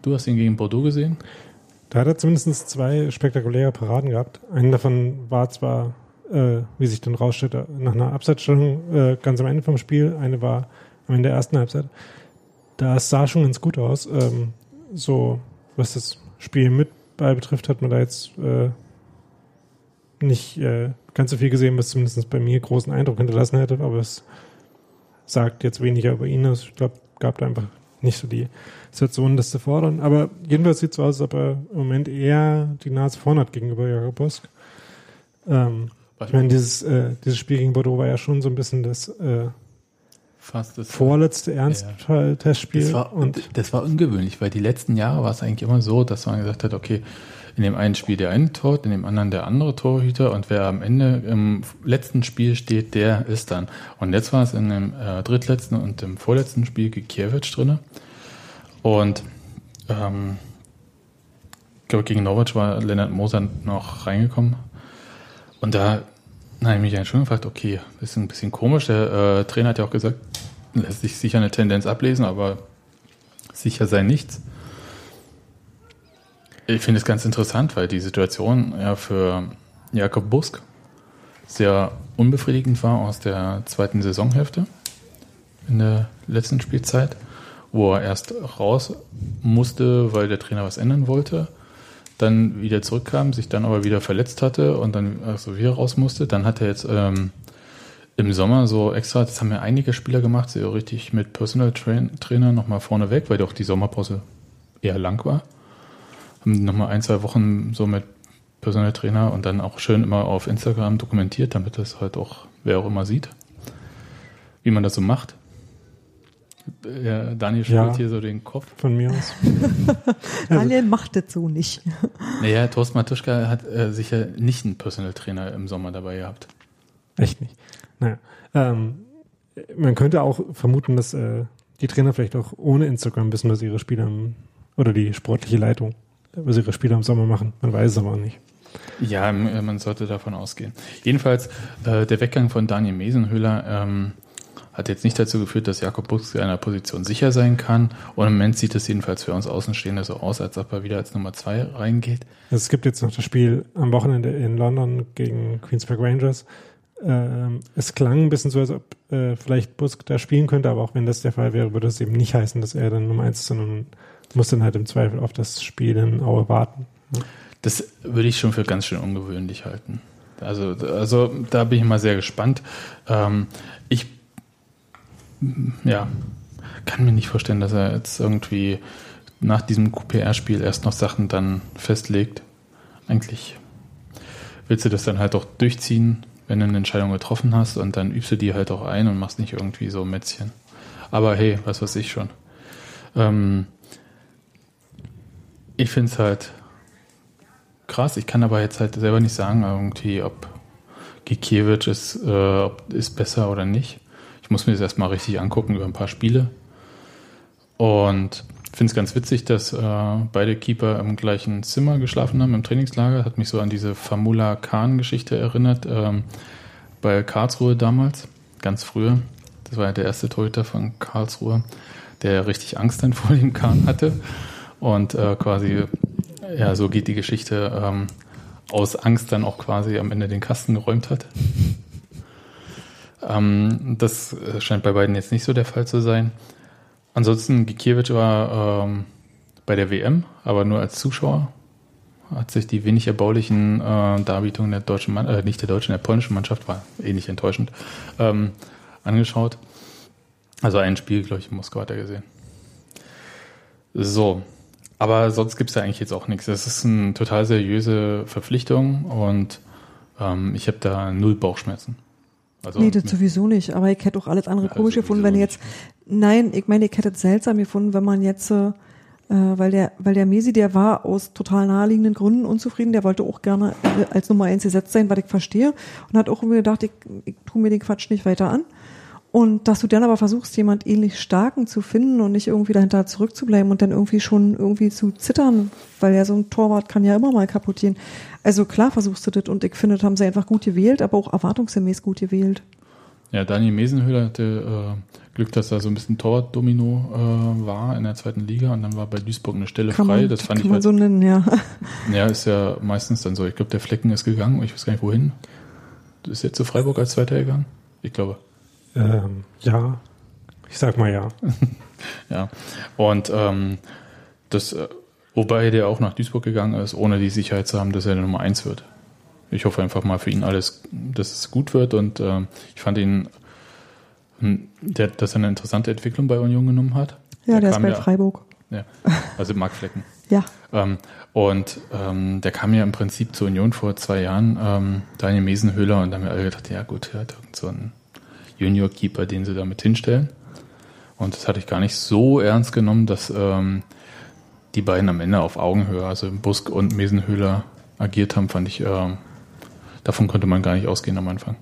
Du hast ihn gegen Bordeaux gesehen? Da hat er zumindest zwei spektakuläre Paraden gehabt. Einen davon war zwar, äh, wie sich dann rausstellte, nach einer Abseitsstellung äh, ganz am Ende vom Spiel. Eine war am Ende der ersten Halbzeit. Da sah schon ganz gut aus. Ähm, so, was das Spiel mit Ball betrifft, hat man da jetzt äh, nicht äh, ganz so viel gesehen, was zumindest bei mir großen Eindruck hinterlassen hätte. Aber es sagt jetzt weniger über ihn. Ich glaube, gab da einfach nicht so die Situation, das zu fordern. Aber jedenfalls sieht es so aus, als ob er im Moment eher die Nase vorn hat gegenüber Jakob Bosk. Ähm, ich meine, dieses, äh, dieses Spiel gegen Bordeaux war ja schon so ein bisschen das äh, Fast das vorletzte Ernstfall-Testspiel. Das war, und das war ungewöhnlich, weil die letzten Jahre war es eigentlich immer so, dass man gesagt hat, okay, in dem einen Spiel der eine Tor, in dem anderen der andere Torhüter und wer am Ende im letzten Spiel steht, der ist dann. Und jetzt war es in dem äh, drittletzten und dem vorletzten Spiel Gikiewicz drinne. Und ähm, ich glaube, gegen Norwich war Lennart Moser noch reingekommen. Und da ich mich eigentlich schon gefragt, okay, ist ein bisschen komisch. Der äh, Trainer hat ja auch gesagt, lässt sich sicher eine Tendenz ablesen, aber sicher sei nichts. Ich finde es ganz interessant, weil die Situation ja für Jakob Busk sehr unbefriedigend war aus der zweiten Saisonhälfte in der letzten Spielzeit, wo er erst raus musste, weil der Trainer was ändern wollte, dann wieder zurückkam, sich dann aber wieder verletzt hatte und dann also wieder raus musste. Dann hat er jetzt ähm, im Sommer so extra, das haben ja einige Spieler gemacht, so richtig mit Personal Train Trainer nochmal vorne weg, weil doch die Sommerpause eher lang war. Haben nochmal ein, zwei Wochen so mit Personal Trainer und dann auch schön immer auf Instagram dokumentiert, damit das halt auch wer auch immer sieht, wie man das so macht. Ja, Daniel schüttelt Ja. hier so den Kopf. von mir aus. <laughs> Daniel macht das so nicht. <laughs> Naja, Torsten Matuschka hat äh, sicher nicht einen Personal Trainer im Sommer dabei gehabt. Echt nicht. Naja. Ähm, man könnte auch vermuten, dass äh, die Trainer vielleicht auch ohne Instagram wissen, was ihre Spieler im, oder die sportliche Leitung, was ihre Spieler im Sommer machen. Man weiß es aber auch nicht. Ja, äh, man sollte davon ausgehen. Jedenfalls, äh, der Weggang von Daniel Mesenhöhler ähm, hat jetzt nicht dazu geführt, dass Jakob Busk in einer Position sicher sein kann. Und im Moment sieht es jedenfalls für uns Außenstehende so aus, als ob er wieder als Nummer zwei reingeht. Es gibt jetzt noch das Spiel am Wochenende in London gegen Queens Park Rangers. Ähm, es klang ein bisschen so, als ob äh, vielleicht Busk da spielen könnte, aber auch wenn das der Fall wäre, würde es eben nicht heißen, dass er dann Nummer eins ist, sondern muss dann halt im Zweifel auf das Spiel in Aue warten. Das würde ich schon für ganz schön ungewöhnlich halten. Also, also da bin ich mal sehr gespannt. Ähm, ja, kann mir nicht vorstellen, dass er jetzt irgendwie nach diesem QPR-Spiel erst noch Sachen dann festlegt. Eigentlich willst du das dann halt auch durchziehen, wenn du eine Entscheidung getroffen hast und dann übst du die halt auch ein und machst nicht irgendwie so Mätzchen. Aber hey, was weiß ich schon. Ähm, ich finde es halt krass. Ich kann aber jetzt halt selber nicht sagen, irgendwie, ob Gikiewicz ist, äh, ist besser oder nicht. Ich muss mir das erstmal richtig angucken über ein paar Spiele. Und finde es ganz witzig, dass äh, beide Keeper im gleichen Zimmer geschlafen haben im Trainingslager. Hat mich so an diese Famula Khan-Geschichte erinnert. Ähm, bei Karlsruhe damals, ganz früher. Das war ja der erste Torhüter von Karlsruhe, der richtig Angst dann <laughs> vor dem Kahn hatte. Und äh, quasi, ja, so geht die Geschichte, ähm, aus Angst dann auch quasi am Ende den Kasten geräumt hat. Ähm, das äh, scheint bei beiden jetzt nicht so der Fall zu sein. Ansonsten, Gikiewicz war ähm, bei der WM, aber nur als Zuschauer. Hat sich die wenig erbaulichen äh, Darbietungen der deutschen, Mann äh, nicht der deutschen, der polnischen Mannschaft, war eh nicht enttäuschend, ähm, angeschaut. Also ein Spiel, glaube ich, in Moskau hat er gesehen. So, aber sonst gibt es da eigentlich jetzt auch nichts. Das ist eine total seriöse Verpflichtung und ähm, ich habe da null Bauchschmerzen. Also, nee, das sowieso nicht. Aber ich hätte auch alles andere komisch gefunden, wenn jetzt, nein, ich meine, ich hätte es seltsam gefunden, wenn man jetzt, äh, weil der, weil der Mesi, der war aus total naheliegenden Gründen unzufrieden, der wollte auch gerne als Nummer eins gesetzt sein, was ich verstehe, und hat auch irgendwie gedacht, ich, ich tue mir den Quatsch nicht weiter an. Und dass du dann aber versuchst, jemand ähnlich starken zu finden und nicht irgendwie dahinter zurückzubleiben und dann irgendwie schon irgendwie zu zittern, weil ja so ein Torwart kann ja immer mal kaputt gehen. Also klar versuchst du das und ich finde, das haben sie einfach gut gewählt, aber auch erwartungsgemäß gut gewählt. Ja, Daniel Mesenhöhler hatte äh, Glück, dass da so ein bisschen Torwart-Domino äh, war in der zweiten Liga und dann war bei Duisburg eine Stelle kann frei. Man, das fand kann ich man halt, so nennen, ja. Ja, ist ja meistens dann so. Ich glaube, der Flecken ist gegangen, ich weiß gar nicht wohin. Ist jetzt zu Freiburg als Zweiter gegangen? Ich glaube. Ähm, ja, ich sag mal ja. <laughs> ja, und ähm, das, äh, wobei der auch nach Duisburg gegangen ist, ohne die Sicherheit zu haben, dass er der Nummer eins wird. Ich hoffe einfach mal für ihn alles, dass es gut wird und ähm, ich fand ihn, hm, der, dass er eine interessante Entwicklung bei Union genommen hat. Ja, der, der ist bei ja, Freiburg. Ja, also Marc Flecken. <laughs> ja. Ähm, und ähm, der kam ja im Prinzip zur Union vor zwei Jahren, ähm, Daniel Mesenhöhler, und da haben wir alle gedacht, ja gut, er hat irgend so einen Junior-Keeper, den sie damit hinstellen. Und das hatte ich gar nicht so ernst genommen, dass ähm, die beiden am Ende auf Augenhöhe, also Busk und Mesenhöhler, agiert haben, fand ich, ähm, davon konnte man gar nicht ausgehen am Anfang.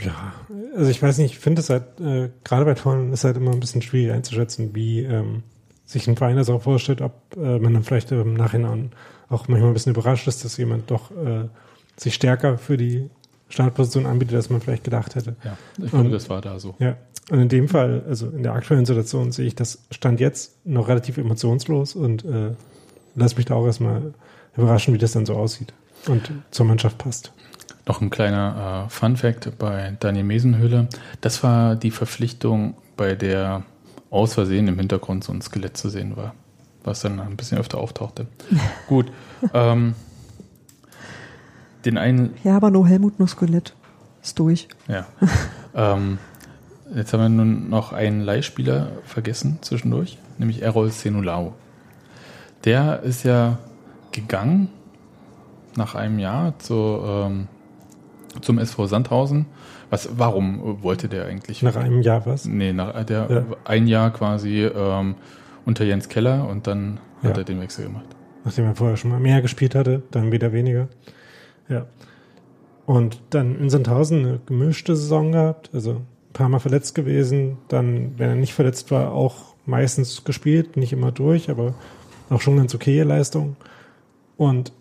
Ja, also ich weiß nicht, ich finde es halt, äh, gerade bei Toren ist halt immer ein bisschen schwierig einzuschätzen, wie ähm, sich ein Verein das auch vorstellt, ob äh, man dann vielleicht im Nachhinein auch manchmal ein bisschen überrascht ist, dass jemand doch äh, sich stärker für die Startposition anbietet, als man vielleicht gedacht hätte. Ja, ich glaube, das war da so. Ja, und in dem Fall, also in der aktuellen Situation sehe ich das Stand jetzt noch relativ emotionslos und äh, lass mich da auch erstmal überraschen, wie das dann so aussieht und zur Mannschaft passt. Noch ein kleiner äh, Fun Fact bei Daniel Mesenhöhle. Das war die Verpflichtung, bei der aus Versehen im Hintergrund so ein Skelett zu sehen war, was dann ein bisschen öfter auftauchte. <laughs> Gut. Ähm, den einen. Ja, aber nur Helmut, nur Skelett. Ist durch. Ja. <laughs> ähm, jetzt haben wir nun noch einen Leihspieler vergessen zwischendurch, nämlich Errol Senulao. Der ist ja gegangen nach einem Jahr zu, ähm, zum SV Sandhausen. Was, warum wollte der eigentlich? Nach einem Jahr was? Nee, nach der ja. ein Jahr quasi ähm, unter Jens Keller und dann ja. hat er den Wechsel gemacht. Nachdem er vorher schon mal mehr gespielt hatte, dann wieder weniger. Ja. Und dann in Sandhausen eine gemischte Saison gehabt, also ein paar Mal verletzt gewesen, dann, wenn er nicht verletzt war, auch meistens gespielt, nicht immer durch, aber auch schon ganz okay Leistung. Und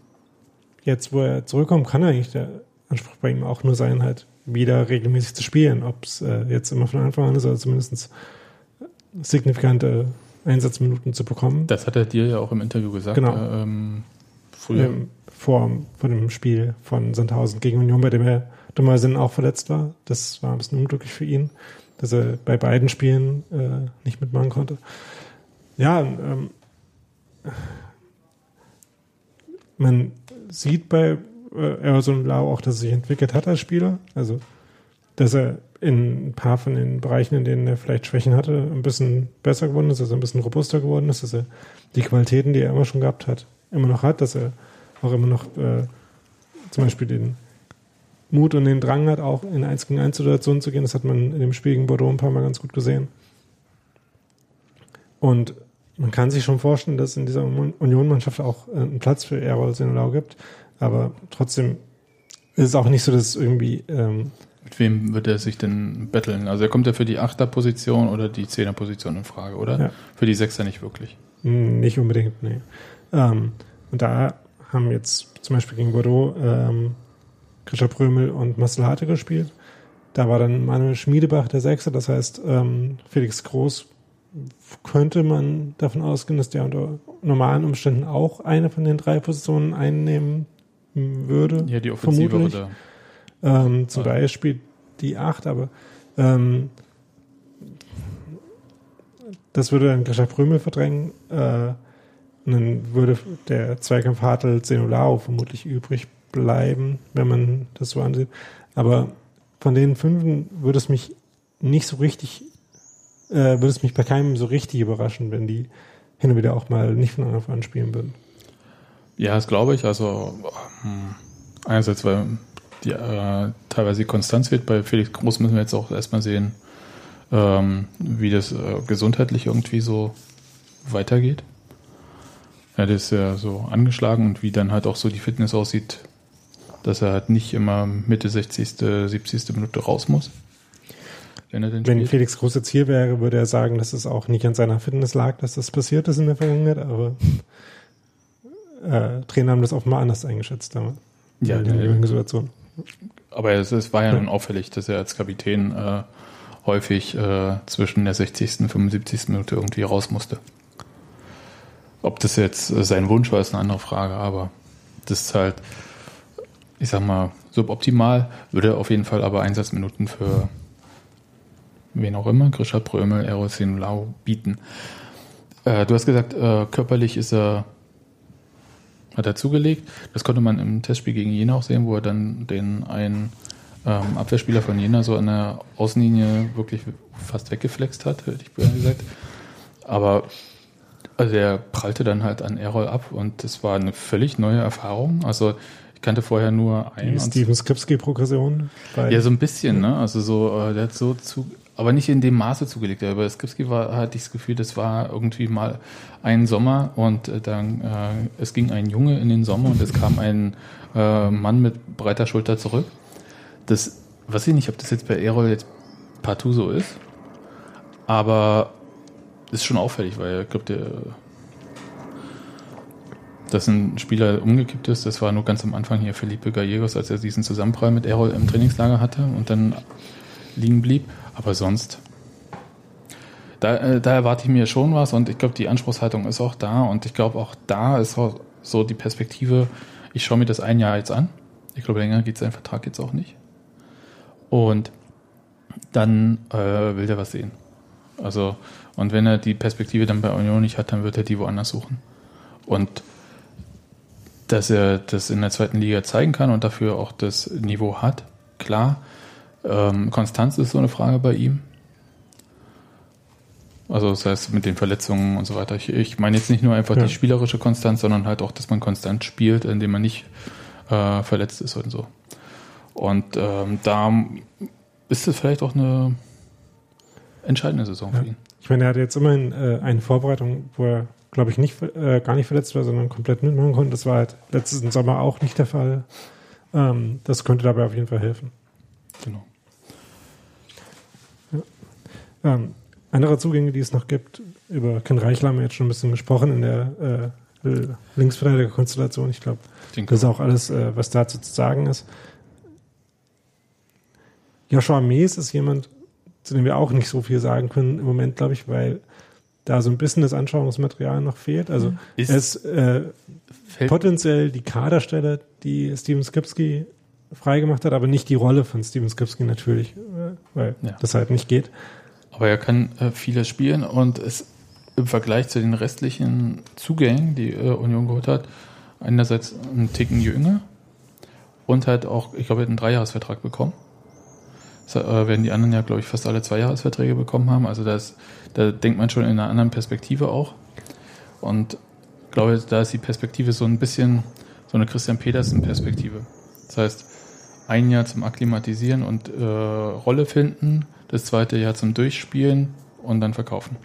jetzt, wo er zurückkommt, kann eigentlich der Anspruch bei ihm auch nur sein, halt wieder regelmäßig zu spielen. Ob es äh, jetzt immer von Anfang an ist oder zumindest signifikante Einsatzminuten zu bekommen. Das hat er dir ja auch im Interview gesagt. Genau. Äh, ähm, früher. Ähm, vor, vor dem Spiel von Sandhausen gegen Union, bei dem er dummerweise auch verletzt war. Das war ein bisschen unglücklich für ihn, dass er bei beiden Spielen äh, nicht mitmachen konnte. Ja, ähm, man sieht bei äh, Erson Lau auch, dass er sich entwickelt hat als Spieler. Also, dass er in ein paar von den Bereichen, in denen er vielleicht Schwächen hatte, ein bisschen besser geworden ist, dass er ein bisschen robuster geworden ist, dass er die Qualitäten, die er immer schon gehabt hat, immer noch hat, dass er auch immer noch äh, zum Beispiel den Mut und den Drang hat, auch in 1 gegen 1 Situationen zu gehen. Das hat man in dem Spiel gegen Bordeaux ein paar Mal ganz gut gesehen. Und man kann sich schon vorstellen, dass es in dieser Union-Mannschaft auch äh, einen Platz für Errol Senelau gibt. Aber trotzdem ist es auch nicht so, dass es irgendwie. Ähm, Mit wem wird er sich denn betteln? Also er kommt ja für die Achterposition oder die Zehnerposition in Frage, oder? Ja. Für die Sechser nicht wirklich. Nicht unbedingt, nee. Ähm, und da haben jetzt zum Beispiel gegen Bordeaux ähm, Grisha Prömel und Marcel Harte gespielt. Da war dann Manuel Schmiedebach der Sechste, das heißt, ähm, Felix Groß könnte man davon ausgehen, dass der unter normalen Umständen auch eine von den drei Positionen einnehmen würde. Ja, die Offensive vermutlich. oder Ähm, zum. Beispiel spielt die 8, aber ähm, das würde dann Grisha Prömel verdrängen. Äh, dann würde der Zweikampf Hartl Zenolao vermutlich übrig bleiben, wenn man das so ansieht. Aber von den Fünfen würde es mich nicht so richtig, äh, würde es mich bei keinem so richtig überraschen, wenn die hin und wieder auch mal nicht von Anfang an spielen würden. Ja, das glaube ich. Also hm, einerseits, weil die, äh, teilweise die Konstanz wird. Bei Felix Groß müssen wir jetzt auch erstmal sehen, ähm, wie das äh, gesundheitlich irgendwie so weitergeht. Ja, der ist ja so angeschlagen und wie dann halt auch so die Fitness aussieht, dass er halt nicht immer Mitte 60., 70. Minute raus muss. Wenn er denn Wenn spielt. Felix Groß jetzt hier wäre, würde er sagen, dass es auch nicht an seiner Fitness lag, dass das passiert ist in der Vergangenheit, aber äh, Trainer haben das offenbar anders eingeschätzt damals. Ja, in der jeweiligen Situation. Aber es, es war ja nun auffällig, dass er als Kapitän äh, häufig äh, zwischen der 60. und 75. Minute irgendwie raus musste. Ob das jetzt äh, sein Wunsch war, ist eine andere Frage, aber das ist halt, ich sag mal, suboptimal, würde auf jeden Fall aber Einsatzminuten für wen auch immer, Grisha Prömel, Erosin Lau bieten. Äh, du hast gesagt, äh, körperlich ist er hat er zugelegt. Das konnte man im Testspiel gegen Jena auch sehen, wo er dann den einen ähm, Abwehrspieler von Jena so an der Außenlinie wirklich fast weggeflext hat, hätte ich gesagt. Aber also der prallte dann halt an Errol ab und das war eine völlig neue Erfahrung. Also ich kannte vorher nur einen. Die Steven Skripski-Progression. bei- ja, so ein bisschen, ne? Also so, äh, der hat so zu, aber nicht in dem Maße zugelegt. Aber bei Skripski war, hatte ich das Gefühl, das war irgendwie mal ein Sommer und äh, dann äh, es ging ein Junge in den Sommer und es kam ein äh, Mann mit breiter Schulter zurück. Das, weiß ich nicht, ob das jetzt bei Erol jetzt partout so ist, aber ist schon auffällig, weil ich glaube, der dass ein Spieler umgekippt ist, das war nur ganz am Anfang hier Felipe Gallegos, als er diesen Zusammenprall mit Errol im Trainingslager hatte und dann liegen blieb. Aber sonst, da, äh, da erwarte ich mir schon was und ich glaube, die Anspruchshaltung ist auch da und ich glaube, auch da ist auch so die Perspektive, ich schaue mir das ein Jahr jetzt an. Ich glaube, länger geht sein Vertrag jetzt auch nicht. Und dann äh, will der was sehen. Also, und wenn er die Perspektive dann bei Union nicht hat, dann wird er die woanders suchen. Und dass er das in der zweiten Liga zeigen kann und dafür auch das Niveau hat, klar. Ähm, Konstanz ist so eine Frage bei ihm. Also das heißt mit den Verletzungen und so weiter. Ich, ich meine jetzt nicht nur einfach Ja. die spielerische Konstanz, sondern halt auch, dass man konstant spielt, indem man nicht äh, verletzt ist und so. Und ähm, da ist es vielleicht auch eine entscheidende Saison Ja. für ihn. Ich meine, er hatte jetzt immerhin äh, eine Vorbereitung, wo er, glaube ich, nicht, äh, gar nicht verletzt war, sondern komplett mitmachen konnte. Das war halt letzten Sommer auch nicht der Fall. Ähm, das könnte dabei auf jeden Fall helfen. Genau. Ähm, andere Zugänge, die es noch gibt, über Ken Reichler haben wir jetzt schon ein bisschen gesprochen in der äh, Linksverteidiger-Konstellation. Ich glaube, das ist auch alles, äh, was dazu zu sagen ist. Joshua Mees ist jemand, zu dem wir auch nicht so viel sagen können im Moment, glaube ich, weil da so ein bisschen das Anschauungsmaterial noch fehlt. Also Ist- er ist äh, fällt, potenziell die Kaderstelle, die Steven Skipski freigemacht hat, aber nicht die Rolle von Steven Skipski natürlich, äh, weil Ja. das halt nicht geht. Aber er kann äh, vieles spielen und ist im Vergleich zu den restlichen Zugängen, die äh, Union geholt hat, einerseits einen Ticken jünger und halt auch, ich glaube, er hat einen Dreijahresvertrag bekommen. Äh, werden die anderen ja, glaube ich, fast alle Zweijahresverträge bekommen haben. Also das, da denkt man schon in einer anderen Perspektive auch. Und ich glaube, da ist die Perspektive so ein bisschen so eine Christian Petersen-Perspektive. Das heißt, ein Jahr zum Akklimatisieren und äh, Rolle finden, das zweite Jahr zum Durchspielen und dann verkaufen.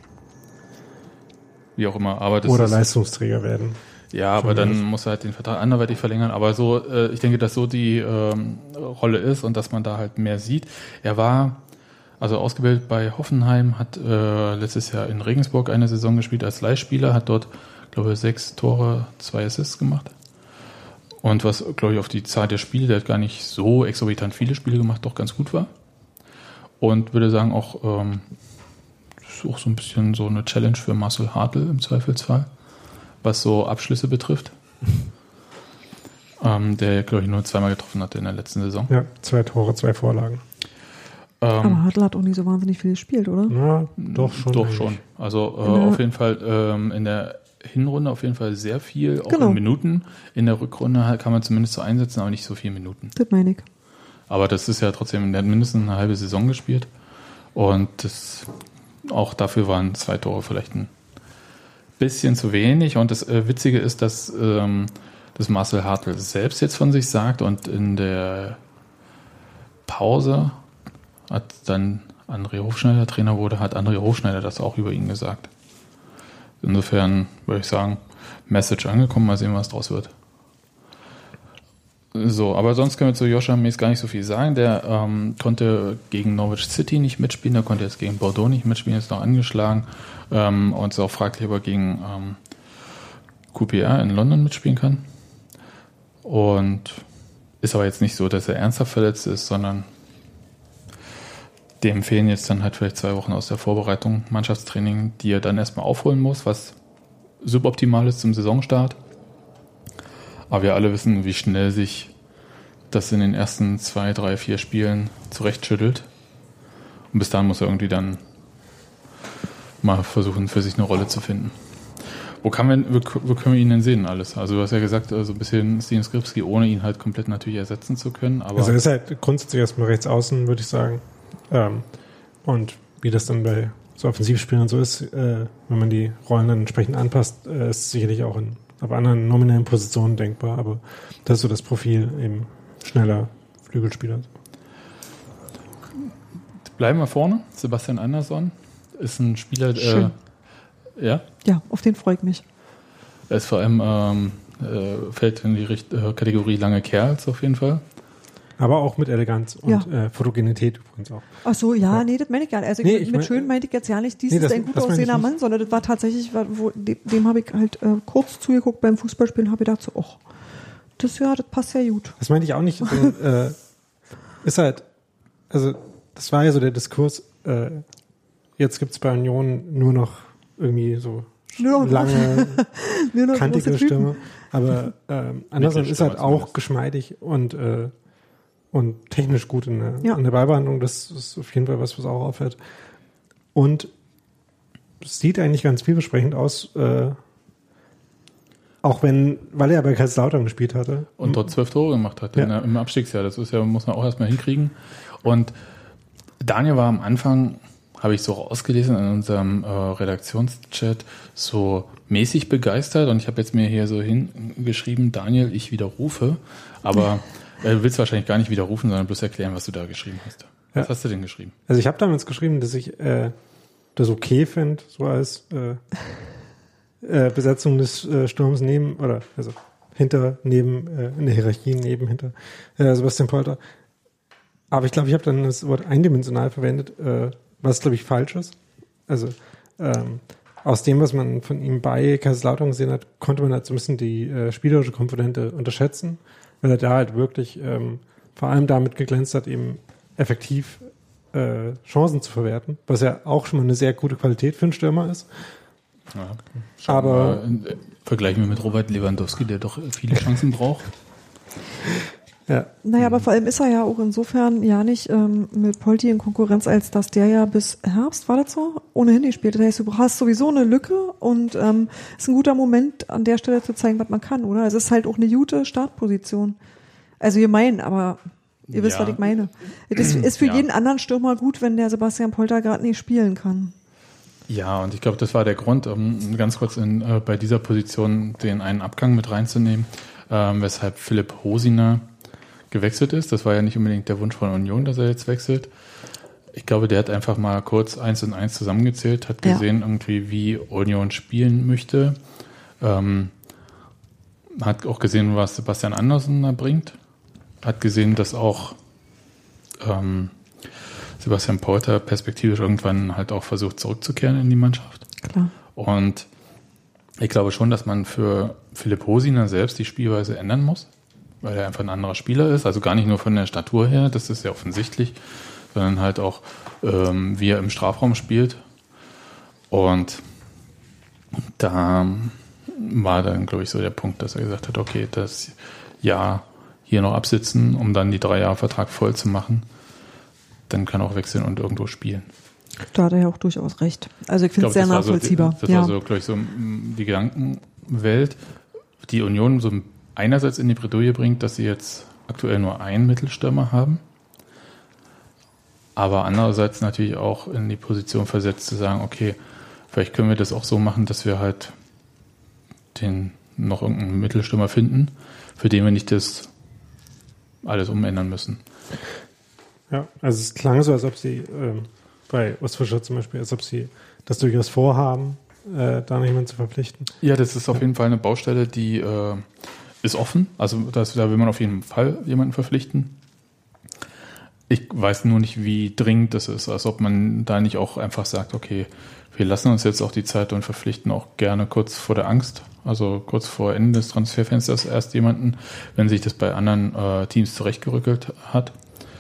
Wie auch immer. Aber das Oder ist, Leistungsträger werden. Ja, aber dann muss er halt den Vertrag anderweitig verlängern. Aber so, äh, ich denke, dass so die ähm, Rolle ist und dass man da halt mehr sieht. Er war also ausgebildet bei Hoffenheim, hat äh, letztes Jahr in Regensburg eine Saison gespielt als Leihspieler, hat dort, glaube ich, sechs Tore, zwei Assists gemacht. Und was, glaube ich, auf die Zahl der Spiele, der hat gar nicht so exorbitant viele Spiele gemacht, doch ganz gut war. Und würde sagen, auch, ähm, das ist auch so ein bisschen so eine Challenge für Marcel Hartl im Zweifelsfall, was so Abschlüsse betrifft. <laughs> ähm, der, glaube ich, nur zweimal getroffen hatte in der letzten Saison. Ja, zwei Tore, zwei Vorlagen. Aber Ähm, Hartl hat auch nicht so wahnsinnig viel gespielt, oder? Na, doch schon. Doch eigentlich. schon. Also äh, Ja. auf jeden Fall ähm, in der Hinrunde auf jeden Fall sehr viel, auch Genau. in Minuten. In der Rückrunde kann man zumindest so einsetzen, aber nicht so viele Minuten. Das meine ich. Aber das ist ja trotzdem, der hat mindestens eine halbe Saison gespielt. Und das, auch dafür waren zwei Tore vielleicht ein bisschen zu wenig. Und das äh, Witzige ist, dass ähm, das Marcel Hartl selbst jetzt von sich sagt und in der Pause hat dann André Hofschneider Trainer wurde, hat André Hofschneider das auch über ihn gesagt. Insofern würde ich sagen, Message angekommen, mal sehen, was draus wird. So, aber sonst können wir zu Joscha Mees gar nicht so viel sagen. Der ähm, konnte gegen Norwich City nicht mitspielen, der konnte jetzt gegen Bordeaux nicht mitspielen, ist noch angeschlagen ähm, und ist auch fraglich, ob er gegen ähm, QPR in London mitspielen kann. Und ist aber jetzt nicht so, dass er ernsthaft verletzt ist, sondern dem fehlen jetzt dann halt vielleicht zwei Wochen aus der Vorbereitung, Mannschaftstraining, die er dann erstmal aufholen muss, was suboptimal ist zum Saisonstart. Aber wir alle wissen, wie schnell sich das in den ersten zwei, drei, vier Spielen zurechtschüttelt. Und bis dahin muss er irgendwie dann mal versuchen, für sich eine Rolle zu finden. Wo, kann man, wo, wo können wir ihn denn sehen alles? Also du hast ja gesagt, also ein bisschen Steven Skripski, ohne ihn halt komplett natürlich ersetzen zu können. Aber Also er ist halt grundsätzlich erstmal rechts außen, würde ich sagen. Ähm, und wie das dann bei so Offensivspielern so ist, äh, wenn man die Rollen dann entsprechend anpasst, äh, ist sicherlich auch in, auf anderen nominellen Positionen denkbar. Aber das ist so das Profil eben schneller Flügelspieler. bleiben wir vorne. Sebastian Andersson ist ein Spieler, Schön. äh, ja, Ja, auf den freue ich mich. er ist vor allem, ähm, äh, fällt in die Richt äh, Kategorie lange Kerls auf jeden Fall. Aber auch mit Eleganz und Ja. äh, Fotogenität übrigens auch. Ach so, ja, nee, das meine ich gar nicht. Also Nee, ich, mit mein- schön meinte ich jetzt ja nicht, dies Nee, ist das- ein gut aussehender. Mann, sondern das war tatsächlich, wo, dem, dem habe ich halt äh, kurz zugeguckt beim Fußballspielen, habe ich gedacht so, ach, das ja, das passt ja gut. Das meinte ich auch nicht. So, <laughs> äh, ist halt, also das war ja so der Diskurs, äh, jetzt gibt's bei Union nur noch irgendwie so Nur noch- lange, <laughs> Nur noch kantige. Stimme. Aber ähm, Anderson ist halt auch zumindest. geschmeidig und, äh, und technisch gut in der, Ja. in der Ballbehandlung. Das ist auf jeden Fall was, was auch auffällt. Und es sieht eigentlich ganz vielversprechend aus, äh, auch wenn, weil er bei Kaiserslautern gespielt hatte. Und dort zwölf Tore gemacht hat Ja. in der, im Abstiegsjahr. Das ist ja, muss man auch erstmal hinkriegen. Und Daniel war am Anfang, habe ich so rausgelesen in unserem äh, Redaktionschat, so mäßig begeistert. Und ich habe jetzt mir hier so hingeschrieben, Daniel, ich widerrufe. Aber <laughs> äh, du willst wahrscheinlich gar nicht widerrufen, sondern bloß erklären, was du da geschrieben hast. Was Ja. hast du denn geschrieben? Also ich habe damals geschrieben, dass ich äh, das okay finde, so als äh, äh, Besetzung des äh, Sturms neben, oder also hinter, neben, äh, in der Hierarchie neben, hinter Sebastian Polter. Aber ich glaube, ich habe dann das Wort eindimensional verwendet, was glaube ich falsch ist. Also ähm, aus dem, was man von ihm bei Kaiserslautern gesehen hat, konnte man halt so ein bisschen die äh, spielerische Komponente unterschätzen, weil er da halt wirklich ähm, vor allem damit geglänzt hat, eben effektiv äh, Chancen zu verwerten, was ja auch schon mal eine sehr gute Qualität für einen Stürmer ist. Ja, Aber- äh, vergleichen wir mit Robert Lewandowski, der doch viele Chancen braucht. <laughs> Ja, Naja, aber vor allem ist er ja auch insofern ja nicht ähm, mit Polti in Konkurrenz, als dass der ja bis Herbst, war das so, ohnehin nicht spielt. Das heißt, du hast sowieso eine Lücke und ähm, ist ein guter Moment, an der Stelle zu zeigen, was man kann, oder? Es ist halt auch eine gute Startposition. Also ihr meinen, aber ihr wisst, Ja. was ich meine. Es <clears throat> ist, für Ja. jeden anderen Stürmer gut, wenn der Sebastian Polter gerade nicht spielen kann. Ja, und ich glaube, das war der Grund, um ganz kurz in, äh, bei dieser Position den einen Abgang mit reinzunehmen, ähm, weshalb Philipp Hosiner gewechselt ist. Das war ja nicht unbedingt der Wunsch von Union, dass er jetzt wechselt. Ich glaube, der hat einfach mal kurz eins und eins zusammengezählt, hat Ja. gesehen irgendwie, wie Union spielen möchte. Ähm, hat auch gesehen, was Sebastian Andersen da bringt. Hat gesehen, dass auch ähm, Sebastian Polter perspektivisch irgendwann halt auch versucht zurückzukehren in die Mannschaft. Klar. Und ich glaube schon, dass man für Philipp Hosiner selbst die Spielweise ändern muss. Weil er einfach ein anderer Spieler ist. Also gar nicht nur von der Statur her, das ist ja offensichtlich, sondern halt auch, ähm, wie er im Strafraum spielt. Und da war dann, glaube ich, so der Punkt, dass er gesagt hat, okay, das Jahr hier noch absitzen, um dann die drei Jahre Vertrag voll zu machen. Dann kann er auch wechseln und irgendwo spielen. Da hat er ja auch durchaus recht. Also ich finde es sehr so nachvollziehbar. die- das ja. war so, glaube ich, so mm, die Gedankenwelt, die Union so einerseits in die Bredouille bringt, dass sie jetzt aktuell nur einen Mittelstürmer haben, aber andererseits natürlich auch in die Position versetzt zu sagen, okay, vielleicht können wir das auch so machen, dass wir halt den noch irgendeinen Mittelstürmer finden, für den wir nicht das alles umändern müssen. Ja, also es klang so, als ob sie ähm, bei Ostfischer zum Beispiel, als ob sie das durchaus vorhaben, äh, da noch jemanden zu verpflichten. Ja, das ist auf jeden Fall eine Baustelle, die äh, ist offen. Also das, da will man auf jeden Fall jemanden verpflichten. Ich weiß nur nicht, wie dringend das ist. Als ob man da nicht auch einfach sagt, okay, wir lassen uns jetzt auch die Zeit und verpflichten auch gerne kurz vor der Angst, also kurz vor Ende des Transferfensters erst jemanden, wenn sich das bei anderen äh, Teams zurechtgerückelt hat.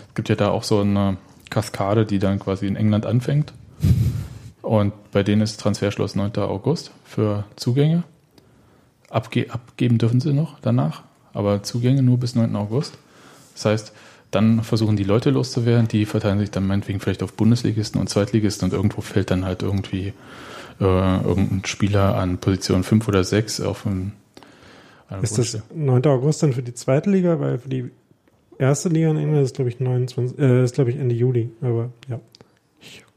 Es gibt ja da auch so eine Kaskade, die dann quasi in England anfängt. Und bei denen ist Transferschluss 9. August für Zugänge. Abge abgeben dürfen sie noch danach, aber Zugänge nur bis 9. August. Das heißt, dann versuchen die Leute loszuwerden, die verteilen sich dann meinetwegen vielleicht auf Bundesligisten und Zweitligisten und irgendwo fällt dann halt irgendwie äh, irgendein Spieler an Position 5 oder 6 auf ein eine Ist das Wunsch- 9. August dann für die zweite Liga, weil für die erste Liga in England ist, glaube ich, 29, äh, ist, glaube ich, Ende Juli. Aber ja,